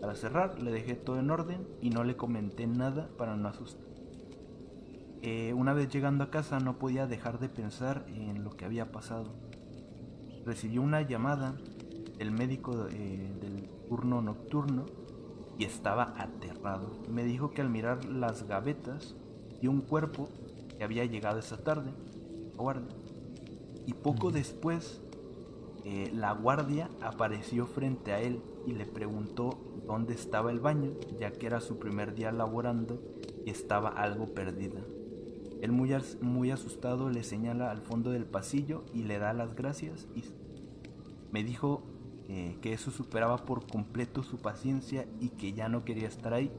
Para cerrar le dejé todo en orden y no le comenté nada para no asustar. Eh, una vez llegando a casa no podía dejar de pensar en lo que había pasado. Recibí una llamada del médico eh, del turno nocturno y estaba aterrado. Me dijo que al mirar las gavetas y un cuerpo que había llegado esa tarde, guardia. Y poco después eh, la guardia apareció frente a él y le preguntó dónde estaba el baño, ya que era su primer día laborando y estaba algo perdida. Él muy, muy asustado le señala al fondo del pasillo y le da las gracias y me dijo eh, que eso superaba por completo su paciencia y que ya no quería estar ahí.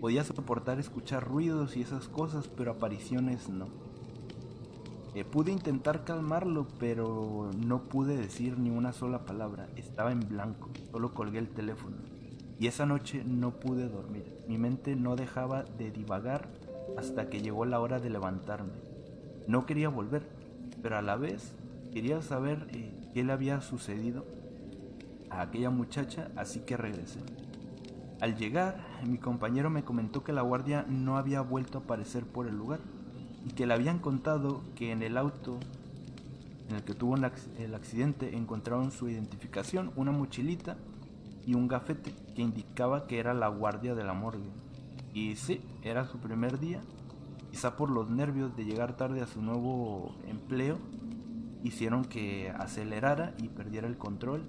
Podía soportar escuchar ruidos y esas cosas, pero apariciones no. Eh, pude intentar calmarlo, pero no pude decir ni una sola palabra. Estaba en blanco, solo colgué el teléfono. Y esa noche no pude dormir. Mi mente no dejaba de divagar hasta que llegó la hora de levantarme. No quería volver, pero a la vez quería saber eh, qué le había sucedido a aquella muchacha, así que regresé. Al llegar, mi compañero me comentó que la guardia no había vuelto a aparecer por el lugar y que le habían contado que en el auto en el que tuvo el accidente encontraron su identificación, una mochilita y un gafete que indicaba que era la guardia de la morgue. Y sí, era su primer día, quizá por los nervios de llegar tarde a su nuevo empleo, hicieron que acelerara y perdiera el control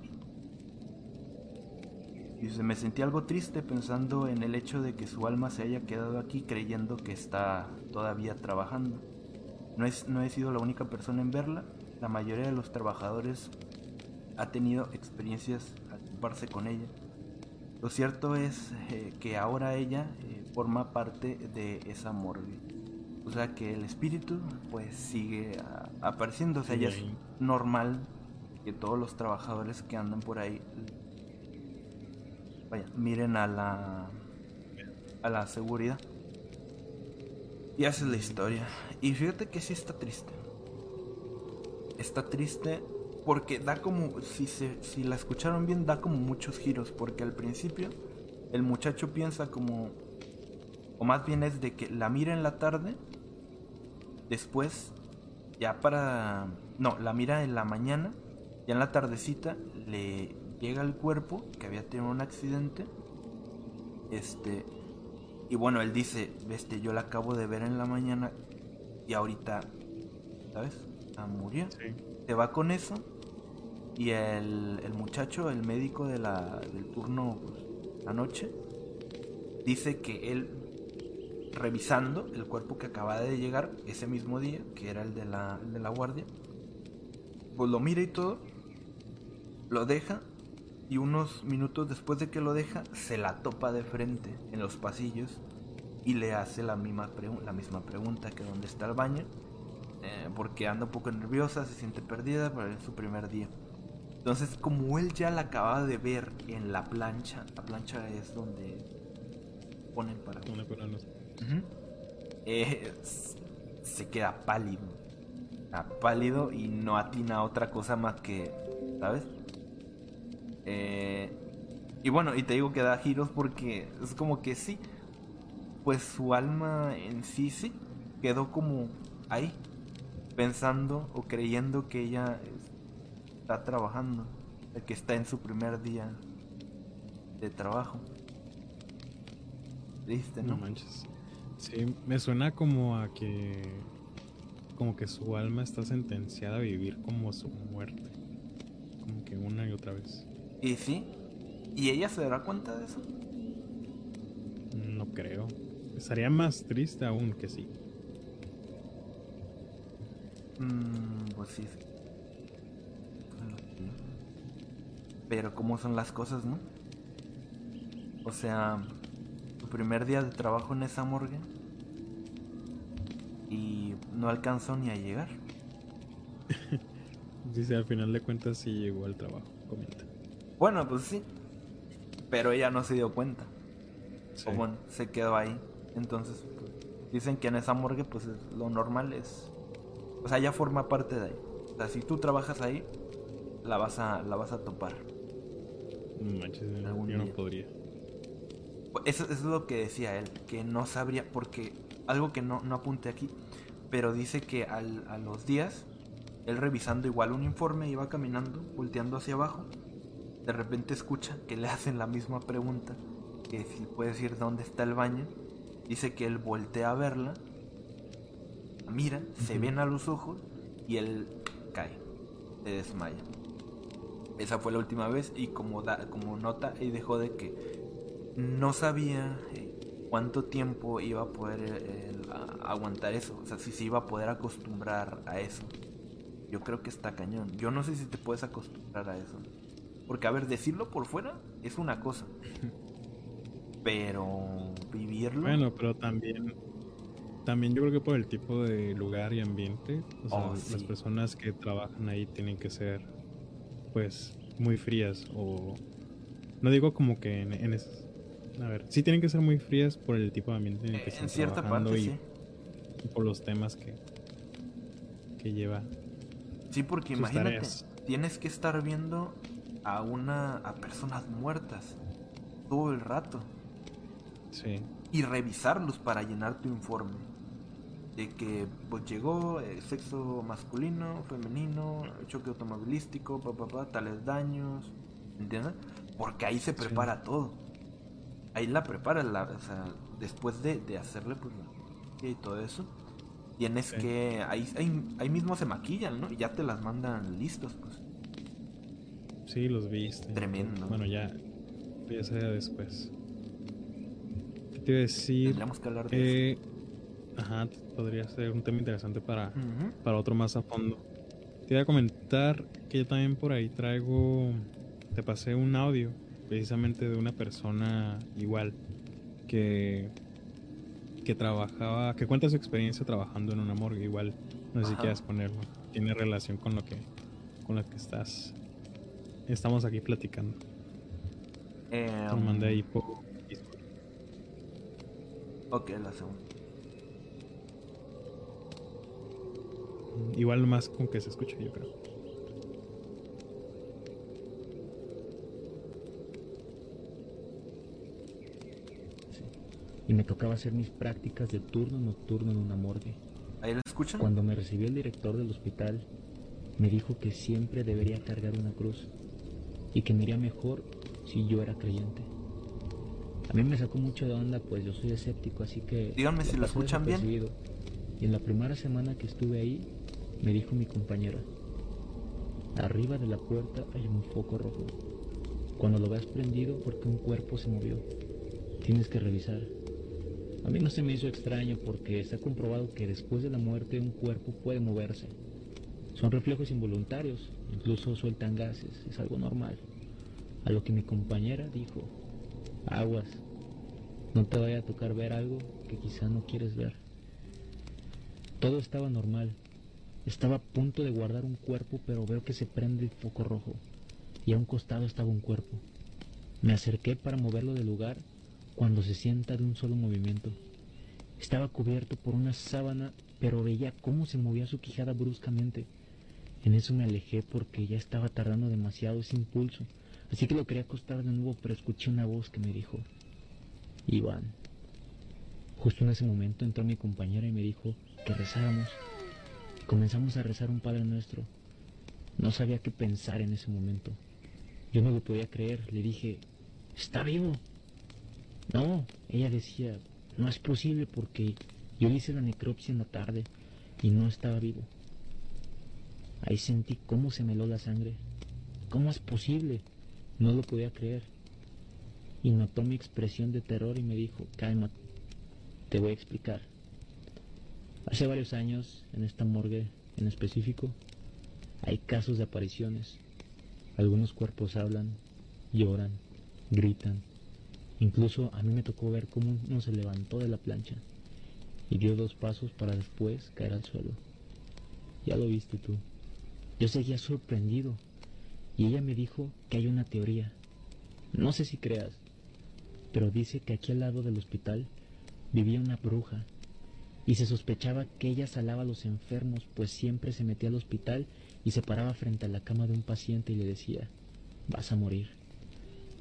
y se me sentí algo triste pensando en el hecho de que su alma se haya quedado aquí creyendo que está todavía trabajando. No, es, no he sido la única persona en verla, la mayoría de los trabajadores ha tenido experiencias al ocuparse con ella. Lo cierto es eh, que ahora ella eh, forma parte de esa morgue. O sea que el espíritu pues sigue apareciendo. O sea, ya es normal que todos los trabajadores que andan por ahí vaya, miren a la a la seguridad. Y es la historia. Y fíjate que sí está triste. Está triste porque da como, si, se, si la escucharon bien, da como muchos giros. Porque al principio el muchacho piensa como, o más bien es de que la mira en la tarde, después, ya para, no, la mira en la mañana, ya en la tardecita le llega el cuerpo que había tenido un accidente. Este, y bueno, él dice, este, yo la acabo de ver en la mañana y ahorita, ¿sabes? A murió. Se va con eso y el, el, muchacho, el médico de la, del turno pues, anoche, dice que él, revisando el cuerpo que acaba de llegar ese mismo día, que era el de la, el de la guardia, pues lo mira y todo, lo deja y unos minutos después de que lo deja, se la topa de frente en los pasillos y le hace la misma, la misma pregunta que dónde está el baño, eh, porque anda un poco nerviosa, se siente perdida, pero es su primer día. Entonces, como él ya la acababa de ver en la plancha, la plancha es donde ponen para... Eh, se queda pálido. pálido y no atina a otra cosa más que, ¿sabes? Eh, y bueno, y te digo que da giros porque es como que sí, pues su alma en sí sí quedó como ahí, pensando o creyendo que ella está trabajando, que está en su primer día de trabajo. ¿Viste, no? No manches. Sí, me suena como a que como que su alma está sentenciada a vivir como su muerte, como que una y otra vez. ¿Y sí? ¿Y ella se dará cuenta de eso? No creo. Estaría más triste aún que sí. Mm, pues sí. Pero cómo son las cosas, ¿no? O sea, tu primer día de trabajo en esa morgue y no alcanzó ni a llegar. Dice, al final de cuentas sí llegó al trabajo, comenta. Bueno, pues sí. Pero ella no se dio cuenta. O bueno, se quedó ahí. Entonces, pues, dicen que en esa morgue, pues lo normal es. O sea, ella forma parte de ahí. O sea, si tú trabajas ahí, la vas a, la vas a topar. Manches, yo no podría. Eso, es lo que decía él, que no sabría, porque algo que no, no apunté aquí, pero dice que al, a los días, él revisando igual un informe, iba caminando, volteando hacia abajo, de repente escucha que le hacen la misma pregunta, que si puede decir dónde está el baño, dice que él voltea a verla, mira, se ven a los ojos y él cae, se desmaya. Esa fue la última vez y como, da, como nota y dejó de que no sabía eh, cuánto tiempo iba a poder eh, aguantar eso, o sea, si se iba a poder acostumbrar a eso. Yo creo que está cañón. Yo no sé si te puedes acostumbrar a eso. Porque, a ver, decirlo por fuera es una cosa. Pero vivirlo. Bueno, pero también. También yo creo que por el tipo de lugar y ambiente. O sea, oh, las personas que trabajan ahí tienen que ser, pues, muy frías. O. No digo como que en, en A ver, sí tienen que ser muy frías por el tipo de ambiente en el que están cierta parte, y, y, por los temas que, que lleva. Sí, porque imagínate, tienes que estar viendo a una a personas muertas todo el rato. Sí. Y revisarlos para llenar tu informe. De que pues llegó eh, sexo masculino, femenino, choque automovilístico, papá, tales daños, ¿entiendes? Porque ahí se prepara todo. Ahí la prepara, la, o sea, después de, de hacerle pues y todo eso, tienes que ahí, ahí, ahí mismo se maquillan, ¿no? Y ya te las mandan listos, pues. Sí, los viste. Tremendo. Bueno, ya, ya después. ¿Qué te iba a decir? Tendríamos que hablar de eh, Ajá, podría ser un tema interesante para, para otro más a fondo. Te iba a comentar que yo también por ahí traigo, te pasé un audio precisamente de una persona igual que, que trabajaba, que cuenta su experiencia trabajando en una morgue. Igual, no sé si quieras ponerlo. Tiene relación con lo que, con lo que estás, estamos aquí platicando. Eh, Te lo mandé ahí por Ok, la segunda. Igual más con que se escuche, yo creo. Y me tocaba hacer mis prácticas de turno nocturno en una morgue. ¿Ahí lo escuchan? Cuando me recibió el director del hospital, me dijo que siempre debería cargar una cruz y que me iría mejor si yo era creyente. A mí me sacó mucho de onda, pues yo soy escéptico, así que... Díganme si lo escuchan bien. Y en la primera semana que estuve ahí, me dijo mi compañera, arriba de la puerta hay un foco rojo. Cuando lo veas prendido porque un cuerpo se movió, tienes que revisar. A mí no se me hizo extraño porque se ha comprobado que después de la muerte un cuerpo puede moverse. Son reflejos involuntarios, incluso sueltan gases, es algo normal. A lo que mi compañera dijo, Aguas. No te vaya a tocar ver algo que quizá no quieres ver. Todo estaba normal. Estaba a punto de guardar un cuerpo, pero veo que se prende el foco rojo. Y a un costado estaba un cuerpo. Me acerqué para moverlo del lugar cuando se sienta de un solo movimiento. Estaba cubierto por una sábana, pero veía cómo se movía su quijada bruscamente. En eso me alejé porque ya estaba tardando demasiado ese impulso. Así que lo quería acostar de nuevo, pero escuché una voz que me dijo, Iván. Justo en ese momento entró mi compañera y me dijo que rezáramos. Comenzamos a rezar un Padre Nuestro. No sabía qué pensar en ese momento. Yo no lo podía creer. Le dije, está vivo. No, ella decía, no es posible porque yo hice la necropsia en la tarde y no estaba vivo. Ahí sentí cómo se me la sangre. ¿Cómo es posible? No lo podía creer. Y notó mi expresión de terror y me dijo, calma, te voy a explicar. Hace varios años, en esta morgue en específico, hay casos de apariciones. Algunos cuerpos hablan, lloran, gritan. Incluso a mí me tocó ver cómo uno se levantó de la plancha y dio dos pasos para después caer al suelo. Ya lo viste tú. Yo seguía sorprendido y ella me dijo que hay una teoría. No sé si creas, pero dice que aquí al lado del hospital vivía una bruja y se sospechaba que ella salaba a los enfermos, pues siempre se metía al hospital y se paraba frente a la cama de un paciente y le decía, vas a morir.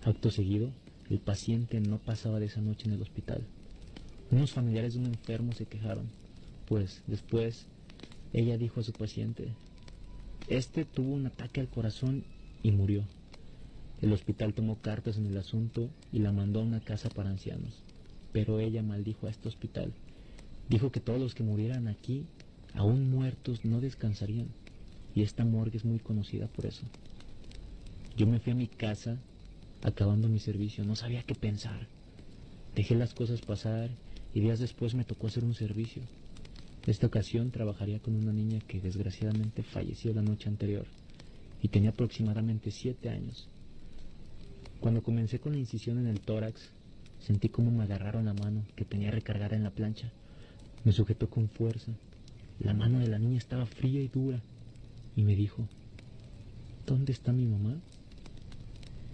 Acto seguido, el paciente no pasaba de esa noche en el hospital. Unos familiares de un enfermo se quejaron, pues después ella dijo a su paciente, este tuvo un ataque al corazón y murió. El hospital tomó cartas en el asunto y la mandó a una casa para ancianos. Pero ella maldijo a este hospital. Dijo que todos los que murieran aquí, aún muertos, no descansarían. Y esta morgue es muy conocida por eso. Yo me fui a mi casa acabando mi servicio. No sabía qué pensar. Dejé las cosas pasar y días después me tocó hacer un servicio. Esta ocasión trabajaría con una niña que desgraciadamente falleció la noche anterior y tenía aproximadamente siete años. Cuando comencé con la incisión en el tórax, sentí como me agarraron la mano que tenía recargada en la plancha. Me sujetó con fuerza. La mano de la niña estaba fría y dura y me dijo, ¿dónde está mi mamá?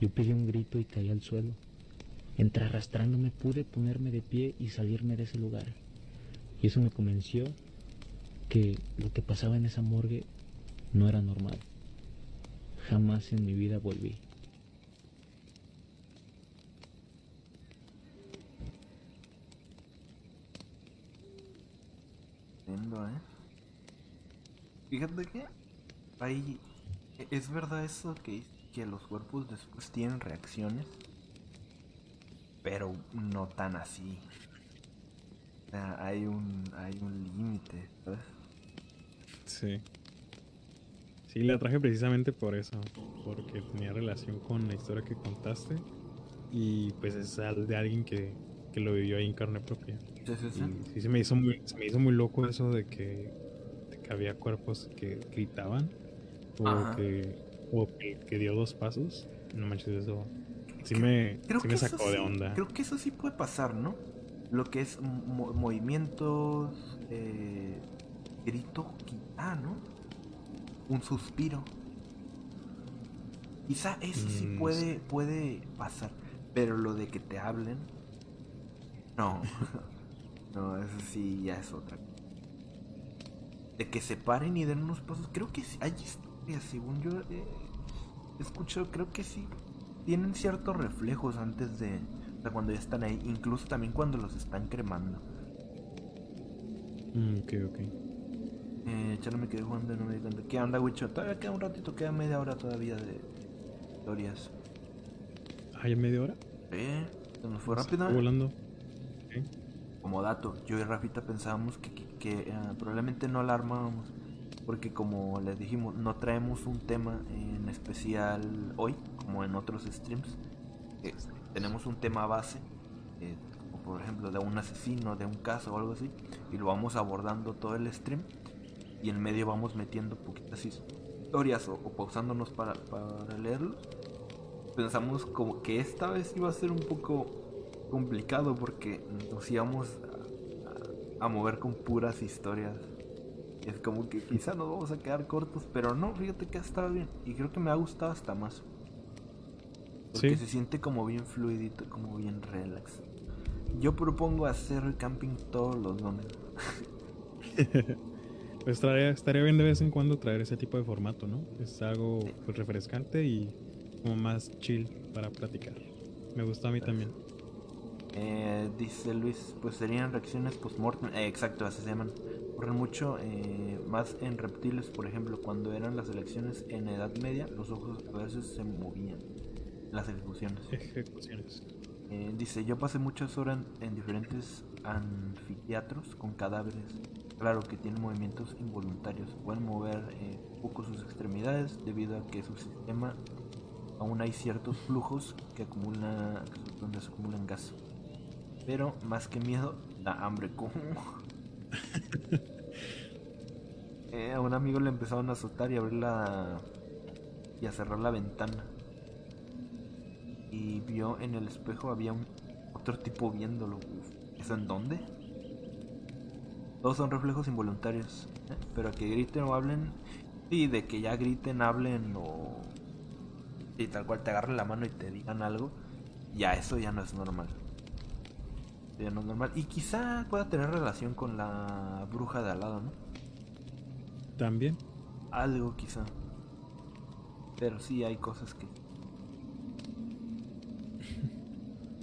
Yo pedí un grito y caí al suelo. Entre arrastrándome pude ponerme de pie y salirme de ese lugar. Y eso me convenció que lo que pasaba en esa morgue no era normal. Jamás en mi vida volví. ¿eh? Fíjate que ahí es verdad eso que, que los cuerpos después tienen reacciones, pero no tan así. Sea, hay un hay un límite. Sí. Sí, la traje precisamente por eso, porque tenía relación con la historia que contaste y pues es de alguien que, lo vivió ahí en carne propia. Sí, sí, sí. sí se me, hizo muy, se me hizo muy loco eso de que, había cuerpos que gritaban o, que, o que, dio dos pasos. No manches, eso sí me, me sacó de onda. Creo que eso sí puede pasar, ¿no? Lo que es mo- movimientos, eh, grito, ¿no? Un suspiro. Quizá eso sí Mm, puede, puede pasar, pero lo de que te hablen, no, no, eso sí ya es otra. De que se paren y den unos pasos, creo que sí, hay historias, según yo eh, he escuchado, creo que sí, tienen ciertos reflejos antes de, cuando ya están ahí, incluso también cuando los están cremando. Mm, ok, ok. Eh, ya no me quedé jugando no me di cuenta. ¿Qué onda, Wicho? Todavía queda un ratito, queda media hora todavía de historias. ¿Hay media hora? Eh, se nos fue rápido. volando. Como dato, yo y Rafita pensábamos que, que- que, eh, probablemente no la armábamos. Porque como les dijimos, no traemos un tema en especial hoy, como en otros streams. Tenemos un tema base, eh, como por ejemplo de un asesino, de un caso o algo así, y lo vamos abordando todo el stream. Y en medio vamos metiendo poquitas historias o, o pausándonos para, para leerlos. Pensamos como que esta vez iba a ser un poco complicado porque nos íbamos a, a- mover con puras historias. Es como que quizá nos vamos a quedar cortos, pero no, fíjate que ha estado bien. Y creo que me ha gustado hasta más. Porque Sí. se siente como bien fluidito, como bien relax. Yo propongo hacer camping todos los domingos. Pues estaría, estaría bien de vez en cuando traer ese tipo de formato, ¿no? Es algo pues, refrescante y como más chill para platicar. Me gustó a mí también. Eh, dice Luis, pues serían reacciones post-mortem. Eh, exacto, así se llaman. Ocurren mucho eh, más en reptiles, por ejemplo, cuando eran las elecciones en Edad Media, los ojos a veces se movían. Las ejecuciones. Ejecuciones. Eh, dice, yo pasé muchas horas en diferentes anfiteatros con cadáveres. Claro que tienen movimientos involuntarios. Pueden mover eh, poco sus extremidades debido a que su sistema aún hay ciertos flujos que acumulan, donde se acumulan gas. Pero más que miedo, da hambre. ¿Cómo? Eh, a un amigo le empezaron a azotar y abrir la y a cerrar la ventana y vio en el espejo había un otro tipo viéndolo. ¿Eso en dónde? Todos son reflejos involuntarios, ¿eh? pero que griten o hablen, y de que ya griten, hablen o y tal cual te agarren la mano y te digan algo, ya eso ya no es normal. Ya no es normal. Y quizá pueda tener relación con la bruja de al lado, ¿no? También. Algo quizá. Pero sí hay cosas que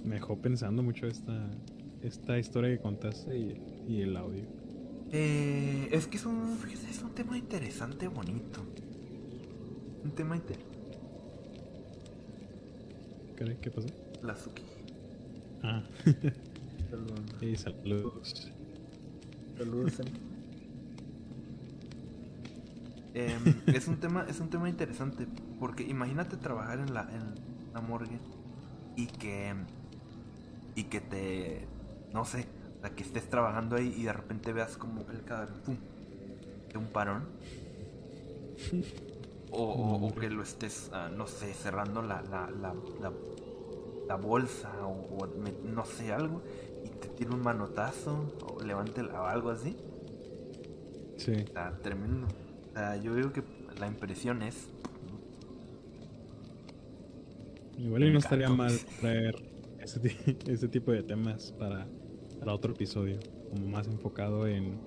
Me dejó pensando mucho esta, esta historia que contaste y, y el audio. Eh, es que es un, es un tema interesante, bonito. Un tema interesante. ¿Qué, pasó? La Suki. Ah, y saludos. Saludos. Em. Em, es un tema, es un tema interesante porque imagínate trabajar en la, en la morgue y que y que te no sé, o sea, que estés trabajando ahí y de repente veas como el cadáver pum, de un parón o, o- o que lo estés ah, no sé cerrando la la, la, la, la bolsa o, o me- no sé algo y te tira un manotazo o levante o algo así Sí. Está tremendo. O sea, yo digo que la impresión es. Igual y no estaría mal traer ese, ti- ese tipo de temas para, para otro episodio, como más enfocado en,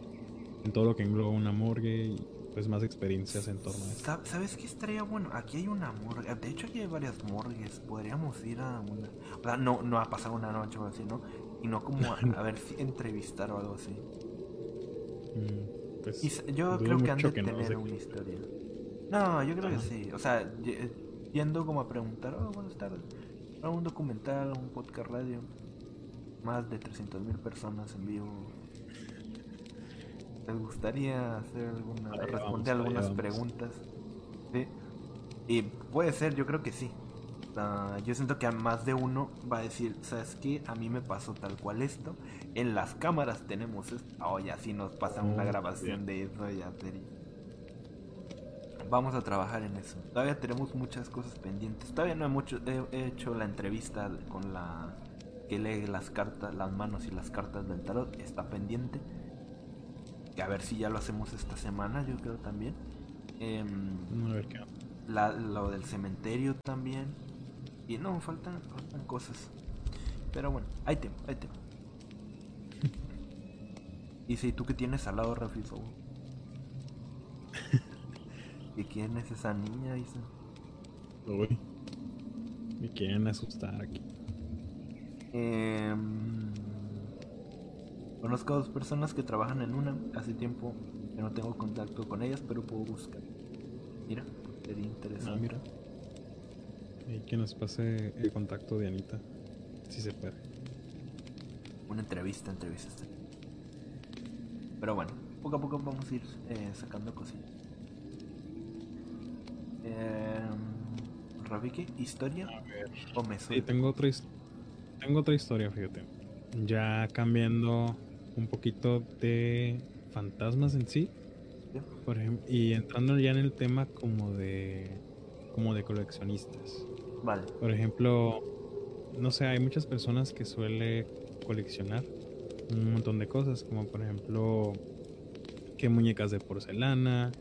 en todo lo que engloba una morgue y pues más experiencias en torno a esto. Sa- ¿Sabes qué estaría bueno? Aquí hay una morgue. De hecho, aquí hay varias morgues. Podríamos ir a una. O sea, no, no a pasar una noche o así, ¿no? Y no como a, a ver si entrevistar o algo así. Mm, pues, Y yo creo que han de no, tener sé. una historia. No, yo creo que sí. O sea, yendo como a preguntar, oh, buenas tardes. Para un documental, un podcast radio. Más de 300.000 personas en vivo. ¿Les gustaría hacer alguna, Ahí responder algunas preguntas? Sí. Y puede ser, yo creo que sí. Ah, yo siento que a más de uno va a decir, ¿sabes qué? A mí me pasó tal cual esto. En las cámaras tenemos esto. Oh, ya sí nos pasan una Oh, grabación de eso, ya sería. Vamos a trabajar en eso. Todavía tenemos muchas cosas pendientes. Todavía no he, mucho, he- he hecho la entrevista con la que lee las cartas, las manos y las cartas del tarot, está pendiente. Que a ver si ya lo hacemos esta semana, yo creo también. Em, A ver qué. la- lo del cementerio también. Y no, faltan, faltan cosas. Pero bueno, hay tiempo, hay tiempo. Dice, ¿y tú qué tienes al lado, Rafi? ¿Y quién es esa niña? Dice. Uy. Me quieren asustar aquí. Em, conozco a dos personas que trabajan en una. Hace tiempo que no tengo contacto con ellas, pero puedo buscar. Mira, sería interesante. Ah, mira. Y que nos pase el contacto de Anita. Si se puede. Una entrevista, entrevista. está. Pero bueno, poco a poco vamos a ir eh, sacando cosillas. Eh, Rafiki, ¿historia o me Sí, tengo otra, tengo otra historia, fíjate. Ya cambiando un poquito de fantasmas en sí. ¿Sí? Por ejemplo, y entrando ya en el tema como de como de coleccionistas. Vale, Por ejemplo, no sé, hay muchas personas que suele coleccionar un montón de cosas, como por ejemplo que muñecas de porcelana,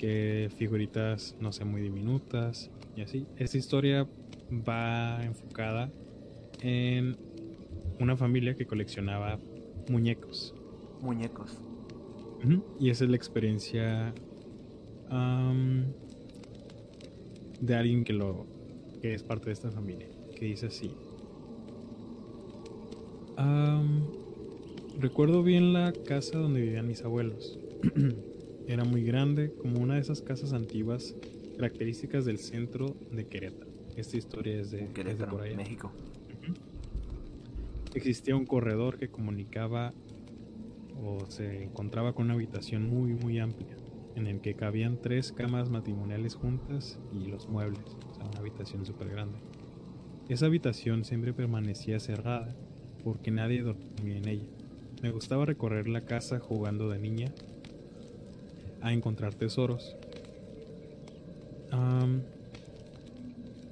que figuritas, no sé, muy diminutas y así. Esta historia va enfocada en una familia que coleccionaba muñecos. muñecos. Y esa es la experiencia am, de alguien que lo que es parte de esta familia, que dice así. Recuerdo bien la casa donde vivían mis abuelos. Era muy grande, como una de esas casas antiguas características del centro de Querétaro. Esta historia es de, es de Querétaro, por allá. México. Existía un corredor que comunicaba o se encontraba con una habitación muy muy amplia en el que cabían tres camas matrimoniales juntas y los muebles, o sea, una habitación súper grande. Esa habitación siempre permanecía cerrada porque nadie dormía en ella. Me gustaba recorrer la casa jugando de niña a encontrar tesoros.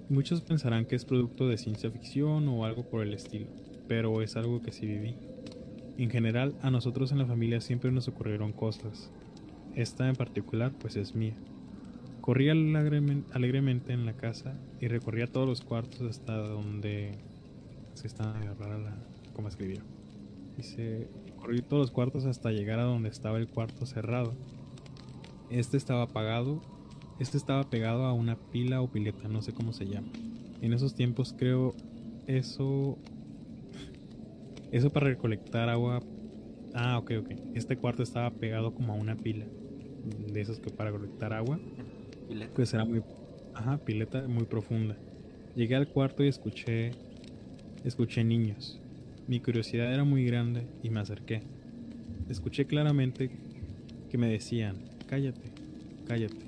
Muchos pensarán que es producto de ciencia ficción o algo por el estilo pero es algo que sí viví. En general, a nosotros en la familia siempre nos ocurrieron cosas. Esta en particular, pues es mía. Corría alegremen- alegremente en la casa y recorría todos los cuartos hasta donde se está rara la cómo escribió. Dice, corrí todos los cuartos hasta llegar a donde estaba el cuarto cerrado. Este estaba apagado, este estaba pegado a una pila o pileta, no sé cómo se llama. En esos tiempos creo eso eso para recolectar agua. Ah, ok, ok. Este cuarto estaba pegado como a una pila. De esos que para recolectar agua. Pileta. Pues era muy. Ajá, pileta muy profunda. Llegué al cuarto y escuché. Escuché niños. Mi curiosidad era muy grande y me acerqué. Escuché claramente que me decían: Cállate, cállate.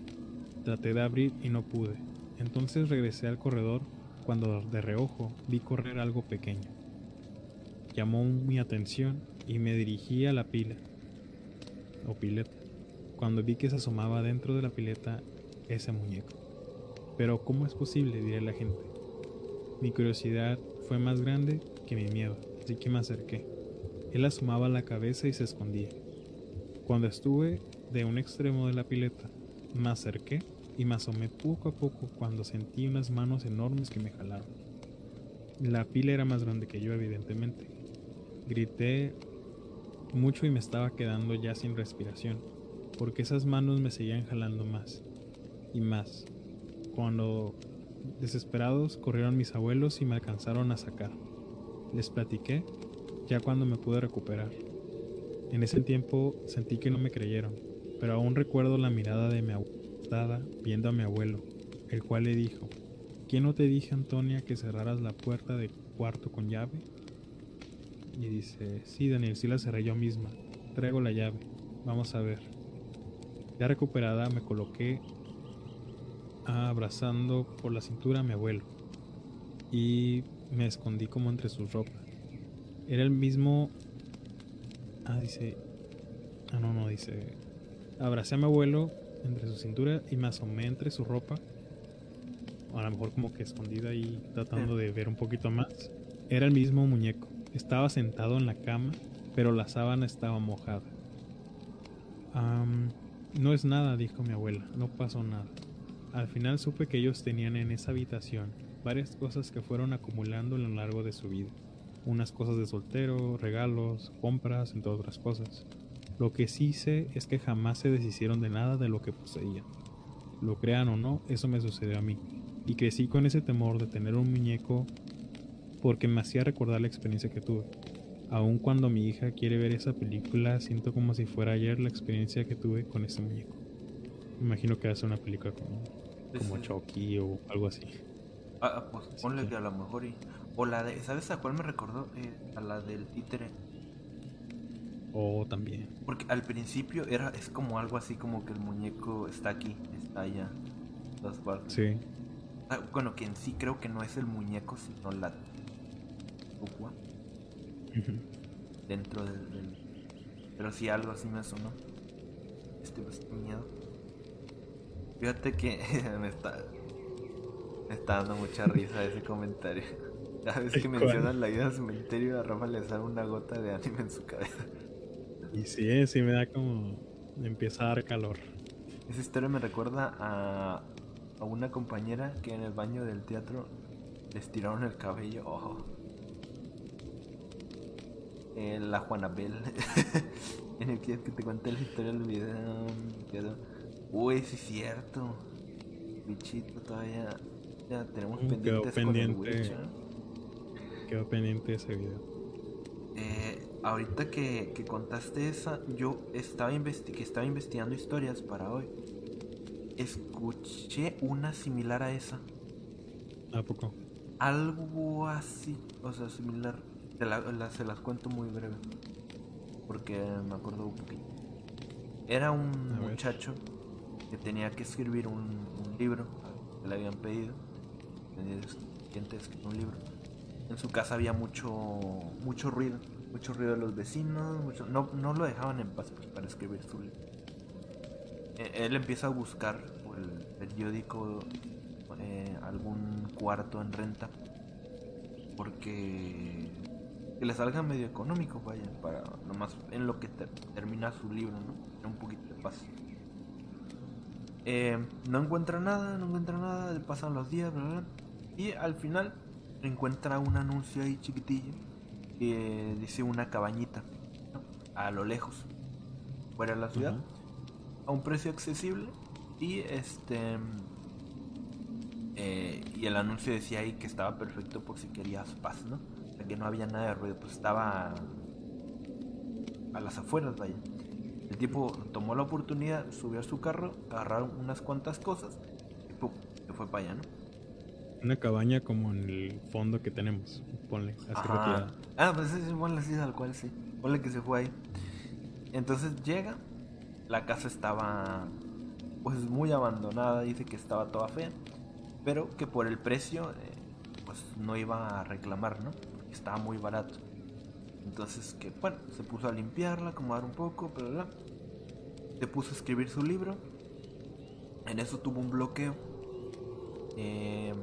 Traté de abrir y no pude. Entonces regresé al corredor cuando de reojo vi correr algo pequeño llamó mi atención y me dirigí a la pila o pileta cuando vi que se asomaba dentro de la pileta ese muñeco. Pero ¿cómo es posible? diré la gente. Mi curiosidad fue más grande que mi miedo, así que me acerqué. Él asomaba la cabeza y se escondía. Cuando estuve de un extremo de la pileta, me acerqué y me asomé poco a poco cuando sentí unas manos enormes que me jalaron. La pila era más grande que yo, evidentemente. Grité mucho y me estaba quedando ya sin respiración, porque esas manos me seguían jalando más y más. Cuando, desesperados, corrieron mis abuelos y me alcanzaron a sacar. Les platiqué ya cuando me pude recuperar. En ese tiempo sentí que no me creyeron, pero aún recuerdo la mirada de mi abuela viendo a mi abuelo, el cual le dijo, ¿quién no te dije, Antonia, que cerraras la puerta de cuarto con llave? Y dice, sí, Daniel, sí la cerré yo misma. Traigo la llave. Vamos a ver. Ya recuperada me coloqué abrazando por la cintura a mi abuelo. Y me escondí como entre sus ropas. Era el mismo... Ah, dice... Ah, no, no, dice... Abracé a mi abuelo entre su cintura y me asomé entre su ropa. A lo mejor como que escondida ahí tratando de ver un poquito más. Era el mismo muñeco. Estaba sentado en la cama, pero la sábana estaba mojada. no es nada, dijo mi abuela, no pasó nada. Al final supe que ellos tenían en esa habitación varias cosas que fueron acumulando a lo largo de su vida. Unas cosas de soltero, regalos, compras, entre otras cosas. Lo que sí sé es que jamás se deshicieron de nada de lo que poseían. Lo crean o no, eso me sucedió a mí. Y crecí con ese temor de tener un muñeco porque me hacía recordar la experiencia que tuve. Aun cuando mi hija quiere ver esa película, siento como si fuera ayer la experiencia que tuve con ese muñeco. Me imagino que hace una película como, como Chucky o algo así. Ah, ah pues ponle que a lo mejor y... O la de... ¿Sabes a cuál me recordó? Eh, a la del títere. O también. Porque al principio era es como algo así como que el muñeco está aquí, está allá. Sí. Ah, bueno, que en sí creo que no es el muñeco, sino la Dentro del, Pero si algo así me sonó. Este pues, miedo. Fíjate que me está. Me está dando mucha risa ese comentario. Cada vez que mencionan la vida del cementerio, a Rafa le sale una gota de anime en su cabeza. Y sí, sí me da como. Empieza a dar calor. Esa historia me recuerda a, a una compañera que en el baño del teatro les tiraron el cabello. Oh. Eh, la Juanabel. en el que te cuente la historia del video. Uy, sí es cierto. Bichito todavía. Ya tenemos pendientes quedó pendiente. Quedó pendiente ese video. Eh, ahorita que, que, contaste esa, yo estaba, que estaba investigando historias para hoy. Escuché una similar a esa. ¿A poco? Algo así, o sea, similar. Se, las cuento muy breve. Porque me acuerdo un poquito. Era un muchacho que tenía que escribir un, libro que le habían pedido. Tenía que escribir un libro. En su casa había mucho mucho ruido. Mucho ruido de los vecinos. no, no lo dejaban en paz pues, para escribir su libro. E, él empieza a buscar por el periódico eh, algún cuarto en renta. Porque que le salga medio económico, vaya, para nomás en lo que termina su libro, ¿no? Un poquito de paz. Eh, no encuentra nada, no encuentra nada, pasan los días, ¿verdad? Y al final encuentra un anuncio ahí chiquitillo que dice una cabañita a lo lejos, fuera de la ciudad, a un precio accesible y este eh, y el anuncio decía ahí que estaba perfecto por si querías paz, ¿no? que no había nada de ruido, pues estaba a las afueras, vaya. El tipo tomó la oportunidad, subió a su carro, agarraron unas cuantas cosas y ¡pum! se fue para allá, ¿no? Una cabaña como en el fondo que tenemos, ponle, así Ah, pues sí, ponle así tal cual, sí. Ponle que se fue ahí. Entonces llega, la casa estaba pues muy abandonada, dice que estaba toda fea, pero que por el precio eh, pues no iba a reclamar, ¿no? estaba muy barato. Entonces, que bueno, se puso a limpiarla, acomodar un poco, pero se puso a escribir su libro. En eso tuvo un bloqueo. Eh,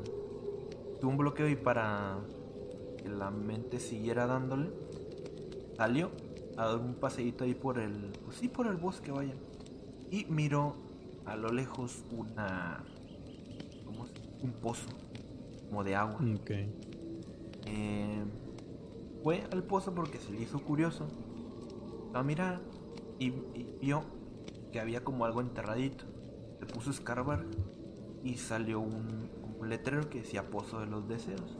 tuvo un bloqueo y para que la mente siguiera dándole, salió a dar un paseíto ahí por el, pues sí, por el bosque, vaya. Y miró a lo lejos una, ¿cómo un pozo, como de agua. Okay. Eh, fue al pozo porque se le hizo curioso a mirar y, vio que había como algo enterradito. Se puso a escarbar y salió un, letrero que decía Pozo de los Deseos.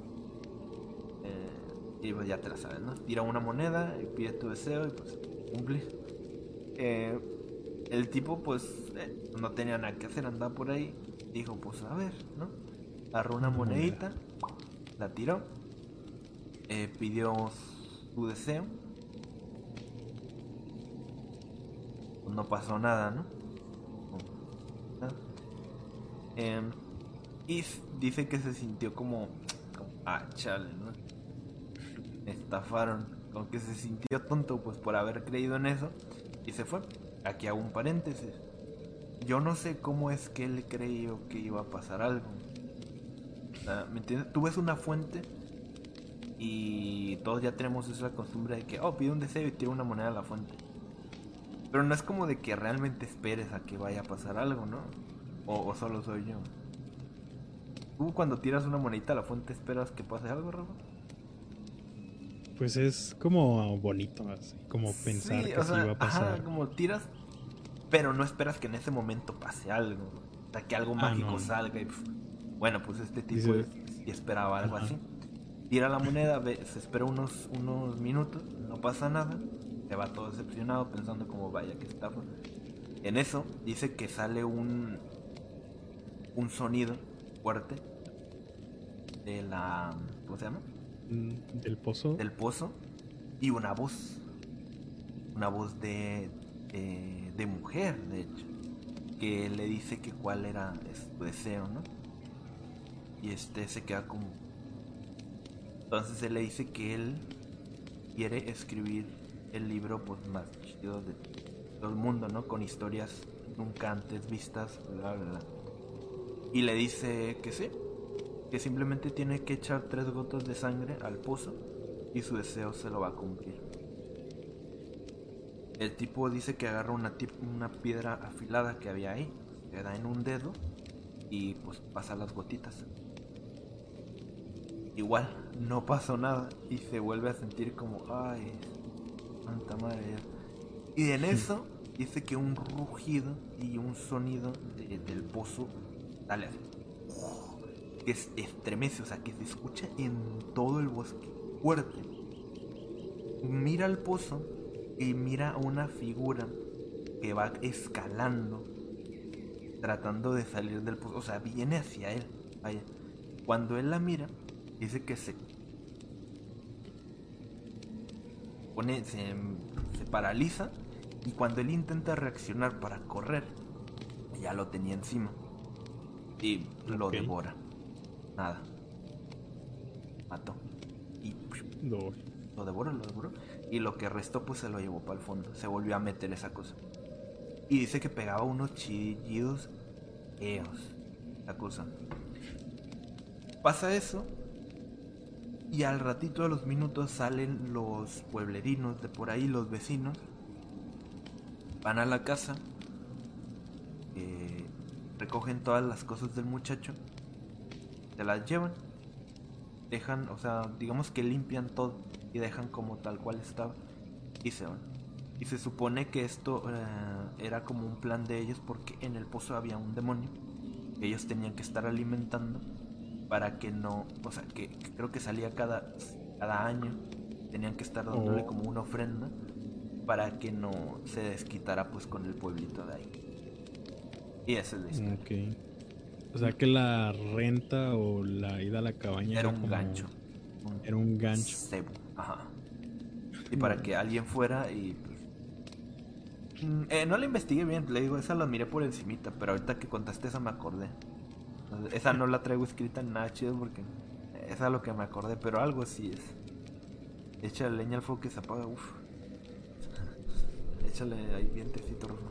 Eh, y pues ya te la sabes, ¿no? Tira una moneda y pide tu deseo y pues cumple. Eh, el tipo pues no tenía nada que hacer, andaba por ahí. Dijo pues a ver, ¿no? Agarró una monedita, la tiró eh, pidió su deseo. No pasó nada, ¿no? Em, y dice que se sintió como, ah, chale, ¿no? estafaron, como que se sintió tonto pues por haber creído en eso y se fue. Aquí hago un paréntesis. Yo no sé cómo es que él creyó que iba a pasar algo. ¿Me entiendes? Tú ves una fuente Y todos ya tenemos esa costumbre de que, oh, pide un deseo y tira una moneda a la fuente. Pero no es como de que realmente esperes a que vaya a pasar algo, ¿no? O solo soy yo. ¿Tú cuando tiras una monedita a la fuente esperas que pase algo, Rafa? Pues es como bonito, así, como pensar Sí, que sí va a pasar. Ajá, como tiras, pero no esperas que en ese momento pase algo. Sea, que algo Ah, mágico no. salga y pf, bueno, pues este tipo Dice- sí esperaba algo Ajá. así. Tira la moneda, ve- se espera unos, unos minutos, no pasa nada, se va todo decepcionado pensando como vaya que estafa. En eso dice que sale un un sonido fuerte de la ¿cómo se llama? Mm, Del pozo. del pozo y una voz. Una voz de, de, de mujer, de hecho. Que le dice que cuál era su deseo, ¿no? Y este se queda como... Entonces él le dice que él quiere escribir el libro pues más chido de todo el mundo, ¿no? Con historias nunca antes vistas, bla, bla, bla. Y le dice que sí, que simplemente tiene que echar tres gotas de sangre al pozo y su deseo se lo va a cumplir. El tipo dice que agarra una, una piedra afilada que había ahí, le da en un dedo y pues pasa las gotitas. Igual, no pasó nada y se vuelve a sentir como, ay, santa madre. Y en eso dice que un rugido y un sonido de- del pozo sale así que es- estremece, o sea, que se escucha en todo el bosque, fuerte. Mira al pozo y mira a una figura que va escalando, tratando de salir del pozo, o sea, viene hacia él. Cuando él la mira, dice que se pone, se, se paraliza y cuando él intenta reaccionar para correr, ya lo tenía encima y lo devora. Nada. Mató. Y No. lo devoró, lo devoró. Y lo que restó, pues se lo llevó para el fondo. Se volvió a meter esa cosa. Y dice que pegaba unos chillidos feos. La cosa. Pasa eso. Y al ratito de los minutos salen los pueblerinos de por ahí, los vecinos. Van a la casa. eh, recogen todas las cosas del muchacho. Se las llevan dejan, o sea, digamos que limpian todo y dejan como tal cual estaba y se van. Y se supone que esto eh, era como un plan de ellos porque en el pozo había un demonio que ellos tenían que estar alimentando para que no, o sea, que, que creo que salía cada, cada año, tenían que estar dándole Oh. como una ofrenda para que no se desquitara pues con el pueblito de ahí. Y esa es la historia. Ok. O sea que la renta o la ida a la cabaña Era un como- gancho. Un Era un gancho. cebo, Ajá. Y para que alguien fuera y pues... Mm, eh, no la investigué bien, le digo, esa la miré por encimita, pero ahorita que contaste esa me acordé. Esa no la traigo escrita en nada chido porque esa es lo que me acordé, pero algo sí es. Échale leña al fuego que se apaga, uff. Échale ahí vientecito, Rafa.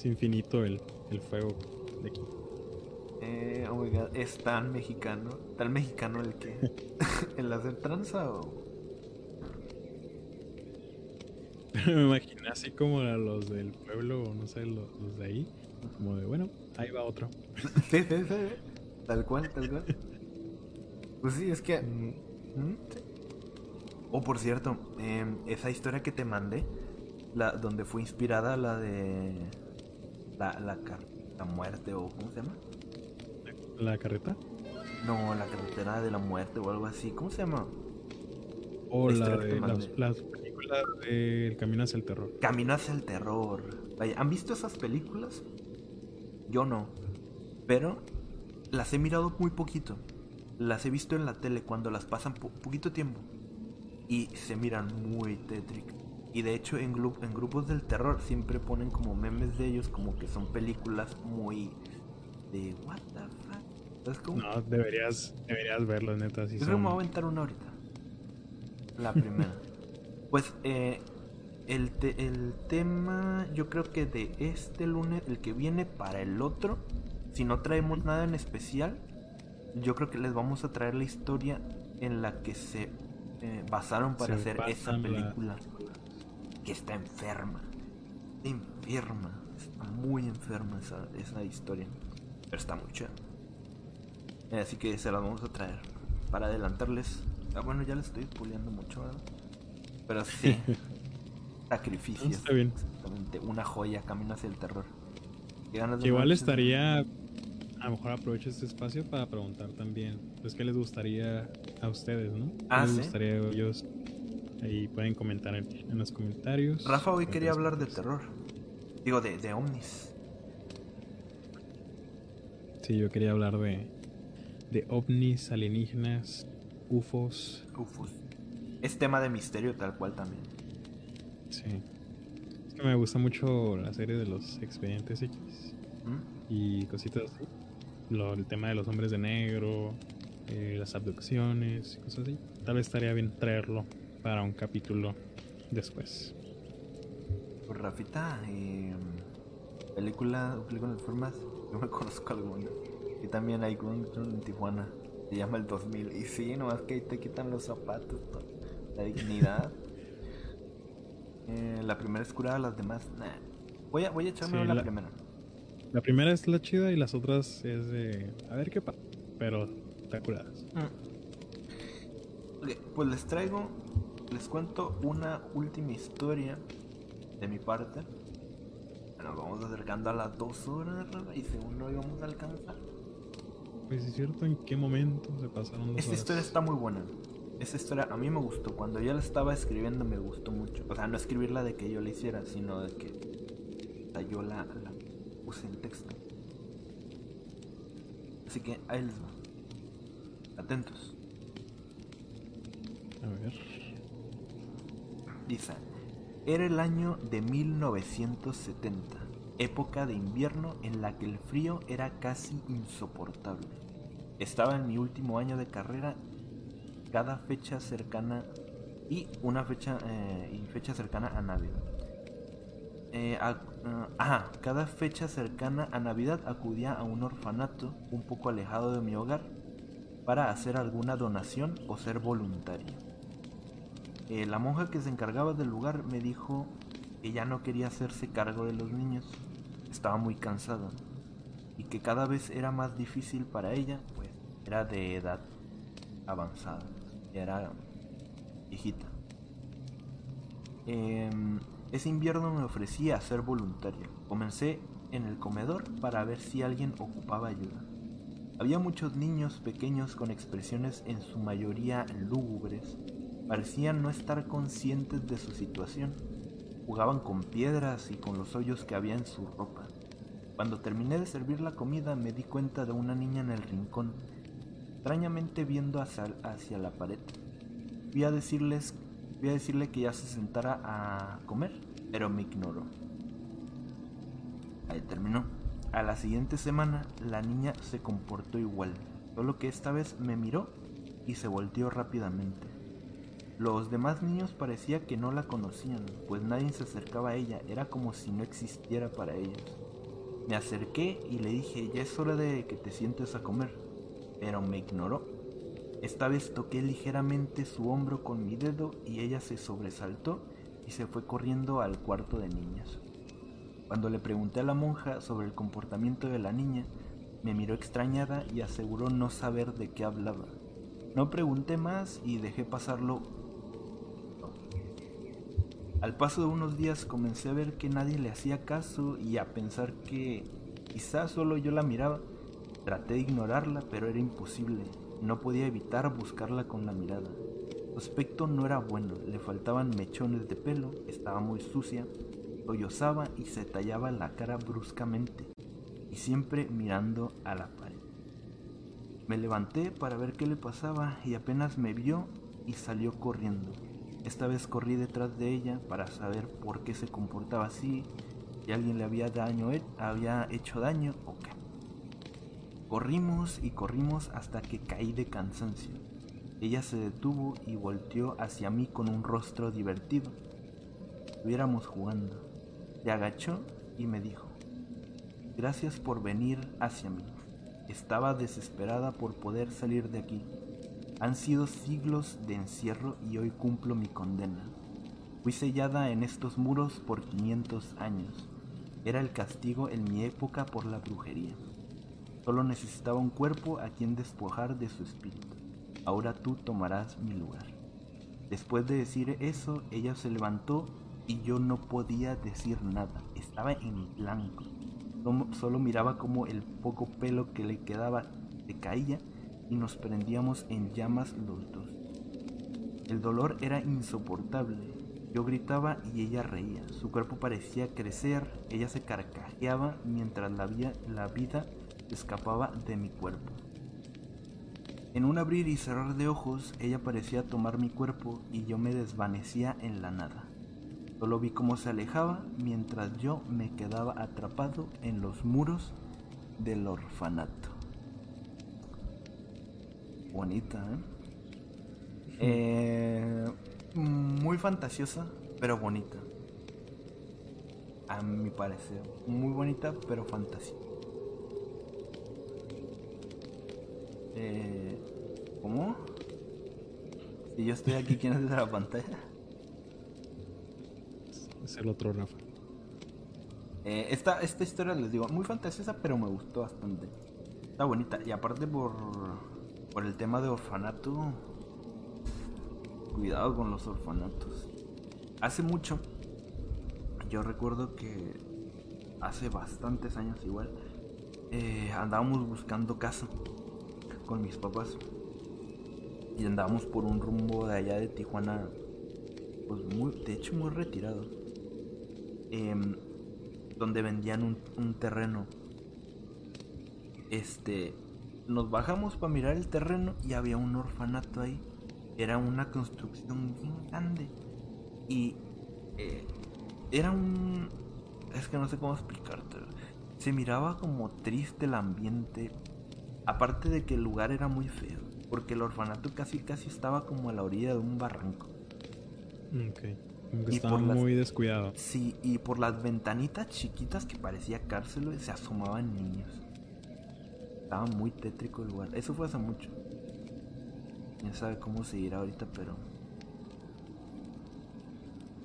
Es infinito el, el fuego de aquí. Eh, oh my god, es tan mexicano, tan mexicano el que... el hacer tranza o... Me imaginé así como a los del pueblo, o no sé, los, los de ahí. Como de, bueno, ahí va otro. Sí, sí, sí. Tal cual, tal cual. Pues sí, es que. Mm, ¿Mm? Sí. Oh, por cierto, em, esa historia que te mandé, la donde fue inspirada la de. La, la, car- la muerte, o ¿cómo se llama? ¿La carreta? No, la carretera de la muerte o algo así. ¿Cómo se llama? O La de las, películas de El Camino hacia el Terror. Camino hacia el terror. Vaya, ¿han visto esas películas? Yo no. Pero las he mirado muy poquito. Las he visto en la tele cuando las pasan po- poquito tiempo. Y se miran muy tétricas. Y de hecho en, gru- en grupos del terror siempre ponen como memes de ellos como que son películas muy de what the fuck. ¿Sabes cómo? No, deberías, deberías verlo, neta. Si Yo creo que me voy a son... aventar una ahorita. La primera. pues eh, el, te- el tema, yo creo que de este lunes, el que viene para el otro, si no traemos nada en especial, yo creo que les vamos a traer la historia en la que se eh, basaron para Se hacer esa basan la- película. Que está enferma. Está enferma. Está muy enferma esa, esa historia. Pero está muy chida. Eh, Así que se las vamos a traer. Para adelantarles. Ah, bueno, ya les estoy spoileando mucho, ¿verdad? Pero sí. Sacrificios. Está bien. Exactamente. Una joya camino hacia el terror. Qué ganas de Igual estaría, a lo mejor aprovecho este espacio para preguntar también, pues qué les gustaría a ustedes, ¿no? ¿Qué Ah, les ¿sí? gustaría a ellos? Ahí pueden comentar en, los comentarios. Rafa hoy quería hablar de terror. Digo, de, de ovnis. Sí, yo quería hablar de, de ovnis, alienígenas, UFOs. Ufos. Es tema de misterio tal cual también. Sí. Es que me gusta mucho la serie de los expedientes X ¿Mm? y cositas así. Lo, el tema de los hombres de negro, eh, las abducciones, y cosas así. Tal vez estaría bien traerlo para un capítulo después. Pues Rafita, eh, película, película de formas, yo me conozco alguna. Y también hay un en Tijuana, se llama el 2000. Y sí, nomás que ahí te quitan los zapatos, pa- la dignidad. Eh, la primera es curada, las demás, nah. Voy a, voy a echarme Sí, la, la- primera. La primera es la chida y las otras es de. A ver qué pasa. Pero está curadas. Mm. Ok, pues les traigo, les cuento una última historia de mi parte. Nos vamos acercando a las dos horas, y según no íbamos a alcanzar. Pues es cierto, ¿en qué momento se pasaron dos Esta horas? historia está muy buena. Esta historia a mí me gustó. Cuando yo la estaba escribiendo me gustó mucho. O sea, no escribirla de que yo la hiciera, sino de que yo la, la puse en texto. Así que ahí les va. Atentos. A ver. Dice, era el año de 1970, época de invierno en la que el frío era casi insoportable. Estaba en mi último año de carrera, cada fecha cercana y una fecha eh, y fecha cercana a Navidad. Eh, ah, ajá, cada fecha cercana a Navidad acudía a un orfanato un poco alejado de mi hogar para hacer alguna donación o ser voluntario. Eh, la monja que se encargaba del lugar me dijo que ya no quería hacerse cargo de los niños, estaba muy cansada y que cada vez era más difícil para ella, pues era de edad avanzada, era viejita. Em, ese invierno me ofrecí a ser voluntaria. Comencé en el comedor para ver si alguien ocupaba ayuda. Había muchos niños pequeños con expresiones en su mayoría lúgubres. Parecían no estar conscientes de su situación. Jugaban con piedras y con los hoyos que había en su ropa. Cuando terminé de servir la comida me di cuenta de una niña en el rincón, extrañamente viendo hacia, hacia la pared. Fui a decirles, fui a decirle que ya se sentara a comer, pero me ignoró. Ahí terminó. A la siguiente semana la niña se comportó igual, solo que esta vez me miró y se volteó rápidamente. Los demás niños parecía que no la conocían, pues nadie se acercaba a ella, era como si no existiera para ellos. Me acerqué y le dije, ya es hora de que te sientes a comer, pero me ignoró. Esta vez toqué ligeramente su hombro con mi dedo y ella se sobresaltó y se fue corriendo al cuarto de niñas. Cuando le pregunté a la monja sobre el comportamiento de la niña, me miró extrañada y aseguró no saber de qué hablaba. No pregunté más y dejé pasarlo. Al paso de unos días comencé a ver que nadie le hacía caso y a pensar que quizás solo yo la miraba. Traté de ignorarla, pero era imposible. No podía evitar buscarla con la mirada. Su aspecto no era bueno, le faltaban mechones de pelo, estaba muy sucia, sollozaba y se tallaba la cara bruscamente, y siempre mirando a la pared. Me levanté para ver qué le pasaba y apenas me vio y salió corriendo. Esta vez corrí detrás de ella para saber por qué se comportaba así, si alguien le había, daño, había hecho daño o qué. Corrimos y corrimos hasta que caí de cansancio. Ella se detuvo y volteó hacia mí con un rostro divertido. Estuviéramos jugando. Se agachó y me dijo, gracias por venir hacia mí. Estaba desesperada por poder salir de aquí. Han sido siglos de encierro y hoy cumplo mi condena. Fui sellada en estos muros por 500 años. Era el castigo en mi época por la brujería. Solo necesitaba un cuerpo a quien despojar de su espíritu. Ahora tú tomarás mi lugar. Después de decir eso, ella se levantó y yo no podía decir nada. Estaba en blanco. Solo miraba como el poco pelo que le quedaba se caía y nos prendíamos en llamas los dos. El dolor era insoportable. Yo gritaba y ella reía. Su cuerpo parecía crecer, ella se carcajeaba mientras la, la vida escapaba de mi cuerpo. En un abrir y cerrar de ojos, ella parecía tomar mi cuerpo y yo me desvanecía en la nada. Solo vi cómo se alejaba mientras yo me quedaba atrapado en los muros del orfanato. Bonita, ¿eh? eh muy fantasiosa, pero bonita. A mi parecer. Muy bonita, pero fantasiosa. Eh, ¿Cómo? Si yo estoy aquí, ¿quién es de la pantalla? Es el otro Rafa. Eh, esta, esta historia, les digo, muy fantasiosa, pero me gustó bastante. Está bonita. Y aparte por, por el tema de orfanato, cuidado con los orfanatos. Hace mucho, yo recuerdo que hace bastantes años igual, eh, andábamos buscando casa con mis papás. Y andábamos por un rumbo de allá de Tijuana, pues muy, de hecho muy retirado. Em, donde vendían un, un terreno. Este, nos bajamos para mirar el terreno y había un orfanato ahí. Era una construcción bien grande. Y eh, era un... Es que no sé cómo explicarte. Se miraba como triste el ambiente. Aparte de que el lugar era muy feo. Porque el orfanato casi casi estaba como a la orilla de un barranco. Ok. estaba muy descuidado. Sí, y por las ventanitas chiquitas que parecía cárcel se asomaban niños. Estaba muy tétrico el lugar. Eso fue hace mucho. Ya sabe cómo seguir ahorita, pero...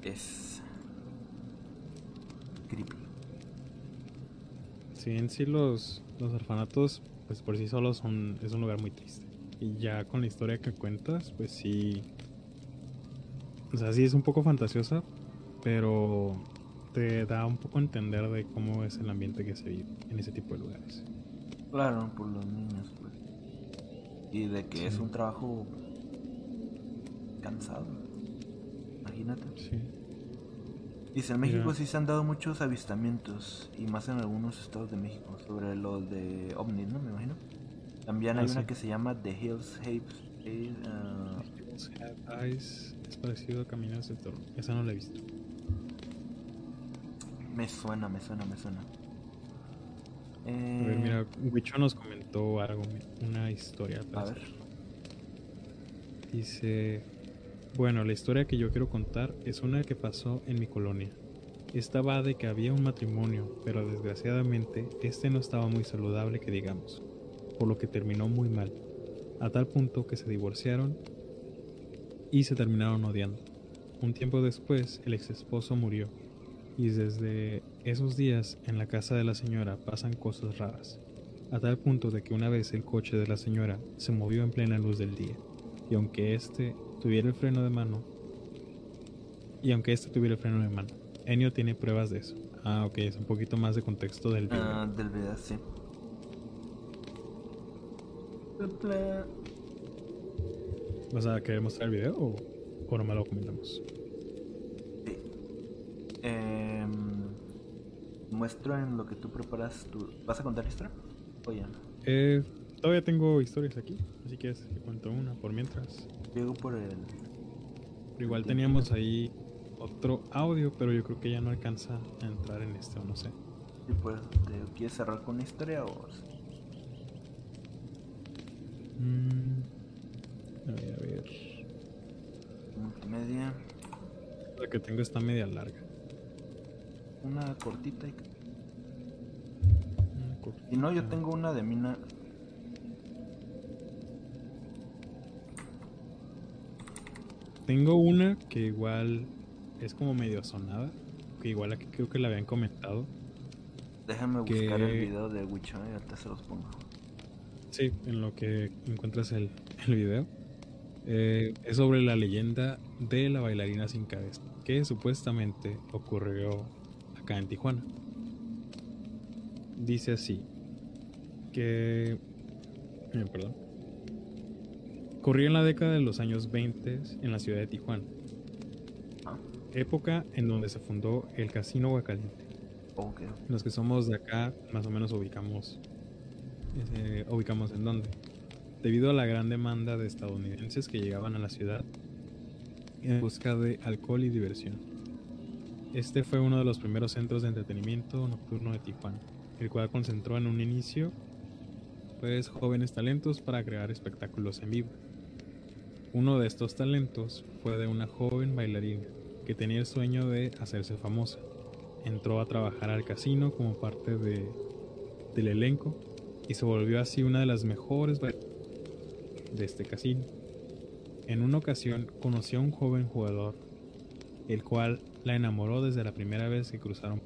Es... Creepy. Sí, en sí los, los orfanatos, pues por sí solos son, es un lugar muy triste. Y ya con la historia que cuentas, pues sí... O sea, sí es un poco fantasiosa, pero te da un poco a entender de cómo es el ambiente que se vive en ese tipo de lugares. Claro, por los niños, pues. Y de que es un trabajo cansado. Imagínate. Sí. Dice, en México sí se han dado muchos avistamientos, y más en algunos estados de México, sobre lo de ovnis, ¿no? Me imagino. También hay ah, una que se llama The Hills Apes. Uh... es parecido a Caminos del Toro. Esa no la he visto. Me suena, me suena, me suena. A ver, mira, eh, Wicho nos comentó algo, una historia. A ver. Dice, bueno, la historia que yo quiero contar es una que pasó en mi colonia. Estaba de que había un matrimonio, pero desgraciadamente este no estaba muy saludable que digamos, por lo que terminó muy mal, a tal punto que se divorciaron y se terminaron odiando. Un tiempo después, el ex esposo murió y desde esos días en la casa de la señora pasan cosas raras, a tal punto de que una vez el coche de la señora se movió en plena luz del día, y aunque este tuviera el freno de mano, y aunque este tuviera el freno de mano, Enio tiene pruebas de eso. Ah, ok, es un poquito más de contexto del video. Ah, del video, sí. ¿Vas a querer mostrar el video o, o no me lo comentamos? Muestro en lo que tú preparas. Tu... ¿Vas a contar historia? ¿O ya? Eh, todavía tengo historias aquí, así que cuento una por mientras. Llego por el. igual teníamos ahí otro audio, pero yo creo que ya no alcanza a entrar en este, o no sé. ¿Y pues te quieres cerrar con historia o.? Mm, a ver, a ver. Multimedia. La que tengo está media larga. Una cortita y y no, yo tengo una de mina. tengo una que igual es como medio sonada, que igual aquí creo que la habían comentado. Déjame buscar el video de Wicho y ahorita se los pongo. Sí, en lo que encuentras el, el video. Eh, es sobre la leyenda de la bailarina sin cabeza, que supuestamente ocurrió acá en Tijuana. Dice así, que... eh, perdón. Ocurrió en la década de los años 20 en la ciudad de Tijuana, época en donde se fundó el Casino Huacaliente. ok. Los que somos de acá más o menos ubicamos eh, ubicamos en dónde. Debido a la gran demanda de estadounidenses que llegaban a la ciudad en busca de alcohol y diversión. Este fue uno de los primeros centros de entretenimiento nocturno de Tijuana, el cual concentró en un inicio pues jóvenes talentos para crear espectáculos en vivo. Uno de estos talentos fue de una joven bailarina que tenía el sueño de hacerse famosa. Entró a trabajar al casino como parte de, del elenco y se volvió así una de las mejores de este casino. En una ocasión conoció a un joven jugador, el cual la enamoró desde la primera vez que cruzaron.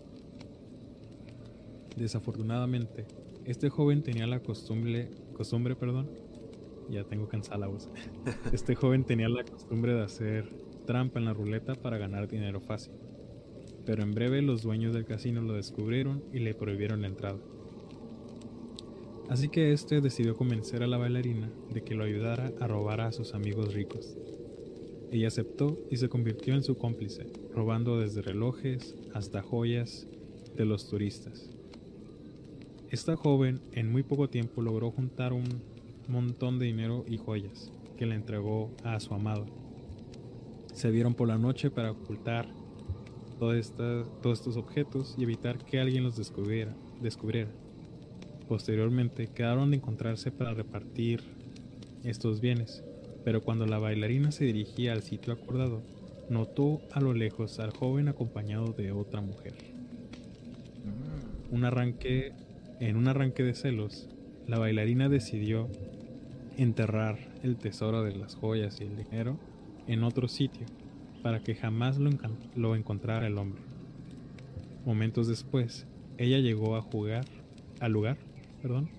Desafortunadamente, este joven tenía la costumbre, costumbre, perdón, ya tengo cansada la voz. Este joven tenía la costumbre de hacer trampa en la ruleta para ganar dinero fácil. Pero en breve los dueños del casino lo descubrieron y le prohibieron la entrada. Así que este decidió convencer a la bailarina de que lo ayudara a robar a sus amigos ricos. Ella aceptó y se convirtió en su cómplice, robando desde relojes hasta joyas de los turistas. Esta joven en muy poco tiempo logró juntar un montón de dinero y joyas que le entregó a su amado. Se vieron por la noche para ocultar todos estos objetos y evitar que alguien los descubriera. Posteriormente quedaron de encontrarse para repartir estos bienes, pero cuando la bailarina se dirigía al sitio acordado, notó a lo lejos al joven acompañado de otra mujer. Un arranque, en un arranque de celos, la bailarina decidió enterrar el tesoro de las joyas y el dinero en otro sitio para que jamás lo, lo encontrara el hombre. Momentos después, ella llegó a jugar al lugar, perdón,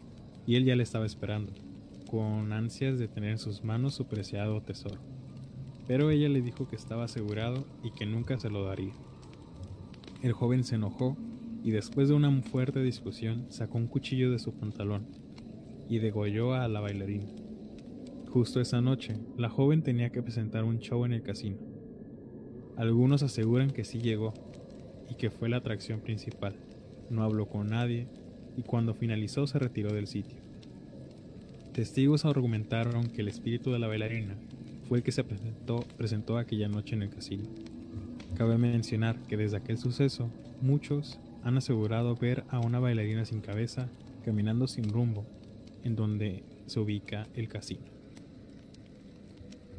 y él ya le estaba esperando, con ansias de tener en sus manos su preciado tesoro. Pero ella le dijo que estaba asegurado y que nunca se lo daría. El joven se enojó y después de una fuerte discusión sacó un cuchillo de su pantalón y degolló a la bailarina. Justo esa noche, la joven tenía que presentar un show en el casino. Algunos aseguran que sí llegó y que fue la atracción principal. No habló con nadie y cuando finalizó se retiró del sitio. Testigos argumentaron que el espíritu de la bailarina fue el que se presentó, presentó aquella noche en el casino. Cabe mencionar que desde aquel suceso, muchos han asegurado ver a una bailarina sin cabeza caminando sin rumbo en donde se ubica el casino.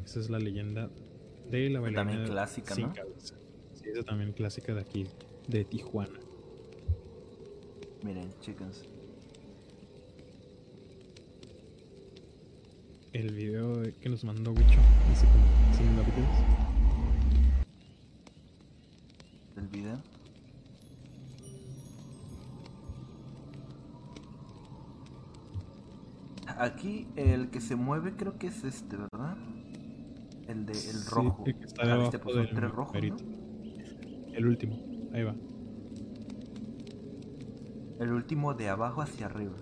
Esa es la leyenda de la bailarina También clásica, sin ¿no? cabeza. Sí, esa también clásica de aquí, de Tijuana. Miren, chicos. El video de- que nos mandó Wicho, dice como 100 capítulos. del video. Aquí el que se mueve creo que es este, ¿verdad? El de el Sí, rojo. el que está Ah, debajo ¿viste? Pues son del tres rojos, ¿no? numerito. El último, ahí va. El último de abajo hacia arriba.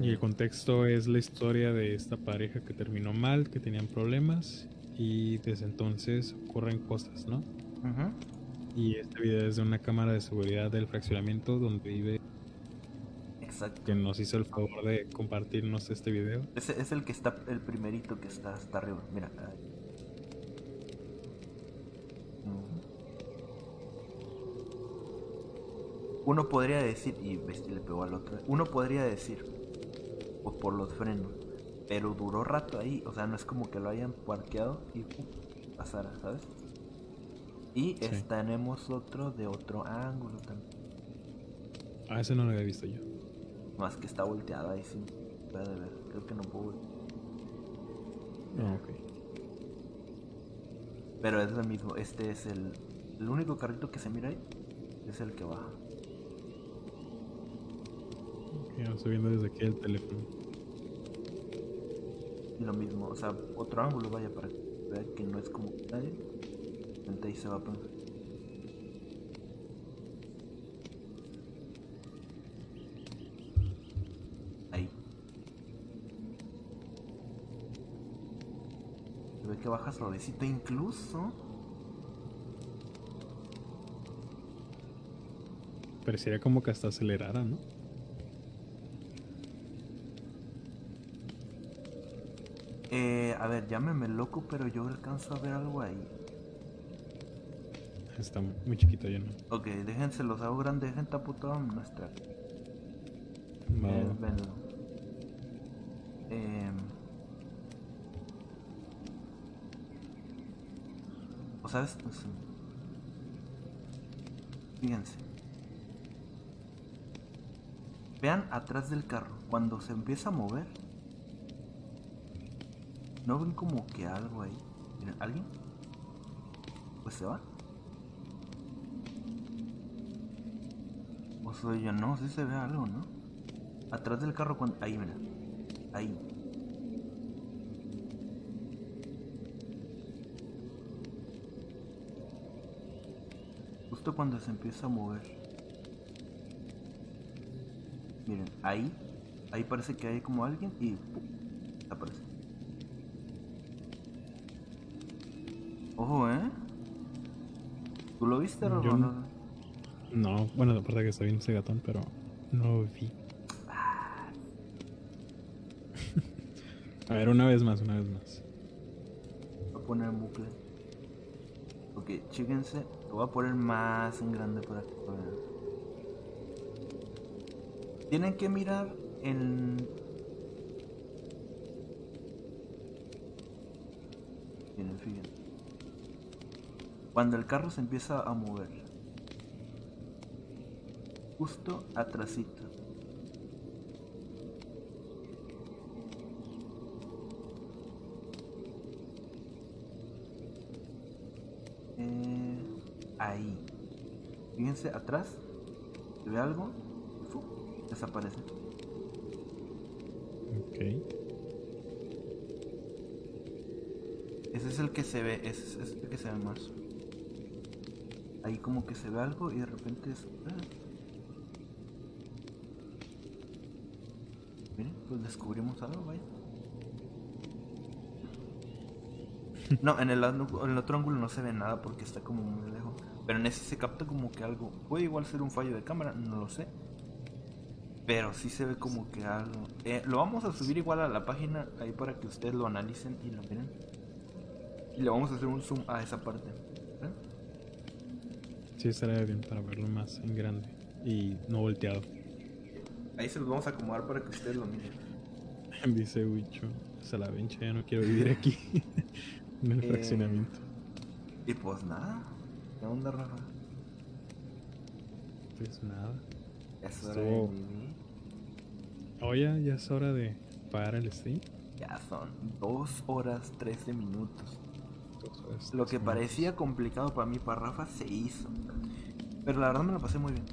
Y el contexto es la historia de esta pareja que terminó mal, que tenían problemas y desde entonces ocurren cosas, ¿no? Y este video es de una cámara de seguridad del fraccionamiento donde vive, Exacto. que nos hizo el favor de compartirnos este video. Ese es el que está, el primerito que está hasta arriba. Mira. Uno podría decir, y le pegó al otro. Uno podría decir, pues por los frenos. Pero duró rato ahí, o sea, no es como que lo hayan parqueado y uh, pasara, ¿sabes? Y Sí. es- tenemos otro de otro ángulo también. Ah, ese no lo había visto yo. Más que está volteada ahí sí. Puede ver. Creo que no puedo. Ah, ok. Pero es lo mismo. Este es el. El único carrito que se mira ahí. Es el que baja. Lo estoy viendo desde aquí el teléfono. Y lo mismo. O sea, otro ángulo vaya para que vean que no es como nadie. Ahí se va a poner. Ahí. Se ve que baja suavecito incluso. Pareciera como que hasta acelerara, ¿no? Eh, a ver, llámeme loco, pero yo alcanzo a ver algo ahí. Está muy chiquito ya, ¿no? Ok, déjense los hago grandes, dejen taputado nuestra. Va, Eh, venlo. Em, ¿O sabes? No. Fíjense. Vean atrás del carro. Cuando se empieza a mover. ¿No ven como que algo ahí? Miren, ¿alguien? Pues se va. O soy yo, no, sí se ve algo, ¿no? Atrás del carro cuando... Ahí, mira. Ahí. Justo cuando se empieza a mover. Miren, ahí. Ahí parece que hay como alguien y... ¿Tú lo viste, Yo Rorro? no. No, bueno, aparte que está viendo ese gatón, pero no vi. A ver, una vez más, una vez más. Voy a poner en bucle. Ok, chíquense. Lo voy a poner más en grande para que lo vean. Tienen que mirar en. Miren, fíjense. Cuando el carro se empieza a mover. Justo atrasito. Eh, ahí. Fíjense atrás. ¿Se ve algo? Desaparece. Ok. Ese es el que se ve. Ese es, ese es el que se ve más. Ahí como que se ve algo y de repente es. ah. Miren, pues descubrimos algo, vaya. No, en el, en el otro ángulo no se ve nada porque está como muy lejos. Pero en ese se capta como que algo. Puede igual ser un fallo de cámara, no lo sé. Pero sí se ve como que algo. Eh, lo vamos a subir igual a la página ahí para que ustedes lo analicen y lo miren. Y le vamos a hacer un zoom a esa parte. Sí, estaría bien para verlo más en grande y no volteado. Ahí se los vamos a acomodar para que ustedes lo miren. Dice Wicho, se la vencha, ya no quiero vivir aquí. en el Eh, fraccionamiento. Y pues nada. ¿Qué onda, Rafa? Pues nada. Es hora de vivir. Oye, ya es hora de pagar el stream. Ya son 2 horas 13 minutos. Entonces, Lo que parecía complicado para mí, para Rafa, se hizo. Pero la verdad me lo pasé muy bien.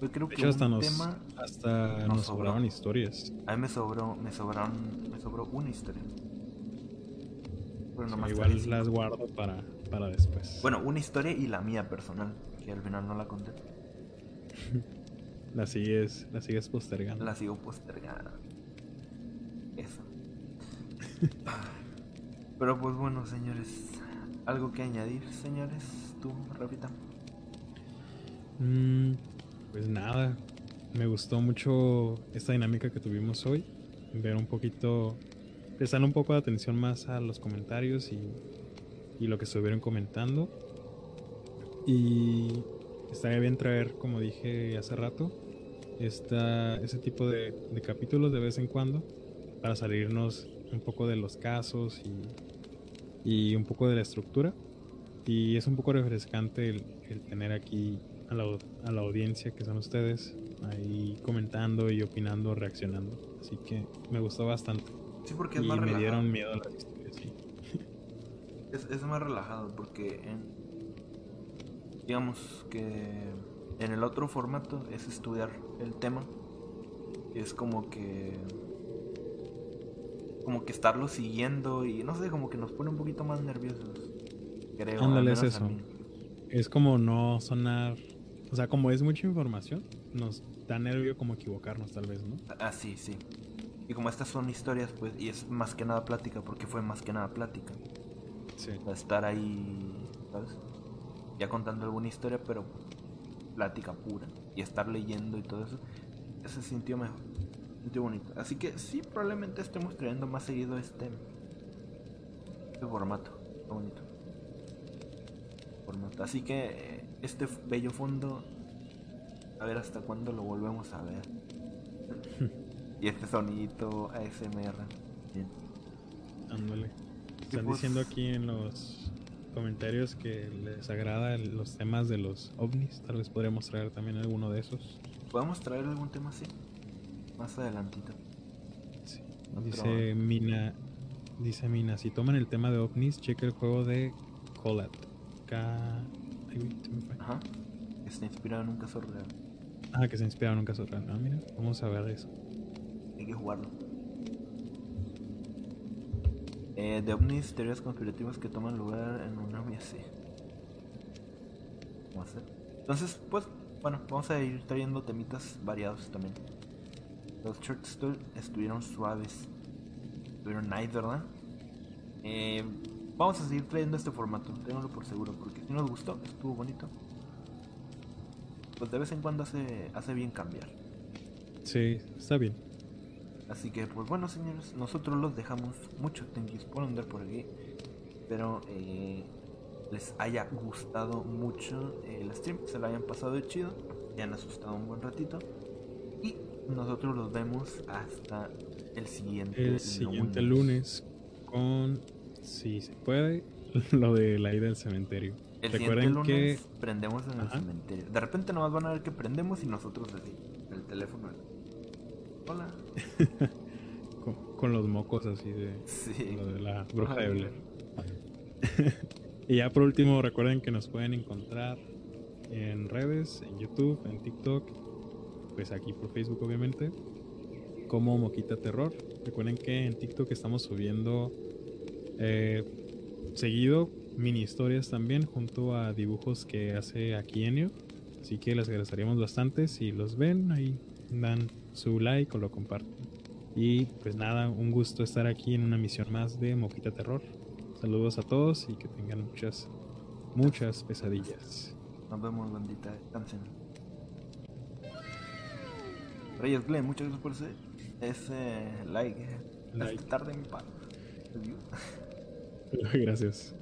Yo creo De que hecho, hasta nos, tema. hasta nos nos historias. A mí me sobró, me sobraron, me sobró una historia. Pero Sí, nomás igual las guardo para, para después. Bueno, una historia y la mía personal, que al final no la conté. La sigues, la sigues postergando. La sigo postergando. Eso. Pero pues bueno, señores. ¿Algo que añadir, señores? Tú, Rafita. Mm, pues nada, me gustó mucho esta dinámica que tuvimos hoy. Ver un poquito, prestar un poco de atención más a los comentarios y, lo que estuvieron comentando. Y estaría bien traer, como dije hace rato, esta, ese tipo de capítulos de vez en cuando para salirnos un poco de los casos y, y un poco de la estructura. Y es un poco refrescante el, el tener aquí a la, a la audiencia que son ustedes, ahí comentando y opinando, reaccionando. Así que me gustó bastante. Sí, porque es y más me relajado. dieron miedo las historias, sí. Es, es más relajado porque en- digamos que en el otro formato es estudiar el tema. Es como que como que estarlo siguiendo y no sé, como que nos pone un poquito más nerviosos. Creo. al Ándale, es eso. Es como no sonar, o sea, como es mucha información, nos da nervio como equivocarnos tal vez, ¿no? Ah, sí, sí. Y como estas son historias, pues, y es más que nada plática, porque fue más que nada plática. Sí. O sea, estar ahí, ¿sabes? Ya contando alguna historia, pero plática pura. Y estar leyendo y todo eso, se sintió mejor. Bonito. Así que sí, probablemente estemos trayendo más seguido este, este formato. Está bonito. Formato. Así que eh, este bello fondo, a ver hasta cuándo lo volvemos a ver. y este sonidito ASMR. Bien. Ándale. Están pues- diciendo aquí en los comentarios que les agrada los temas de los ovnis. Tal vez podríamos traer también alguno de esos. ¿Podemos traer algún tema así? Más adelantito. Sí. Dice Mina, dice Mina, si toman el tema de ovnis, cheque el juego de Collat. K... Ay, uy, se. Ajá. Inspirado en un caso real. Ah, que se inspiraron en un caso real. Ah, mira, vamos a ver eso. Hay que jugarlo. Eh, de ovnis, teorías conspirativas que toman lugar en una así. ¿Cómo hacer? Entonces, pues, bueno, vamos a ir trayendo temitas variados también. Los short stories estuvieron suaves. Estuvieron nice, ¿verdad? Eh, vamos a seguir trayendo este formato, ténganlo por seguro, porque si nos gustó, estuvo bonito. Pues de vez en cuando hace, hace bien cambiar. Sí, está bien. Así que, pues bueno, señores, nosotros los dejamos. Muchos thank yous por andar por aquí. Espero eh, les haya gustado mucho el stream, se lo hayan pasado de chido, que hayan asustado un buen ratito. Nosotros los vemos hasta el siguiente, El siguiente lunes con, si se puede, lo de la ida al cementerio. El Recuerden lunes que prendemos en el cementerio. De repente nomás van a ver que prendemos y nosotros así, el teléfono. Hola. con, con los mocos así de Sí. lo de la bruja de Ajá. Blair. y ya por último, recuerden que nos pueden encontrar en redes, en YouTube, en TikTok, pues aquí por Facebook obviamente, como Moquita Terror. Recuerden que en TikTok estamos subiendo eh, seguido mini historias también junto a dibujos que hace aquí Enio. Así que les agradeceríamos bastante si los ven, ahí dan su like o lo comparten. Y pues nada, un gusto estar aquí en una misión más de Moquita Terror. Saludos a todos y que tengan muchas, muchas pesadillas. Nos vemos, bandita. Descansen. Reyes Glenn, muchas gracias por ese, ese like. Like. Hasta tarde, mi padre. Adiós. Gracias.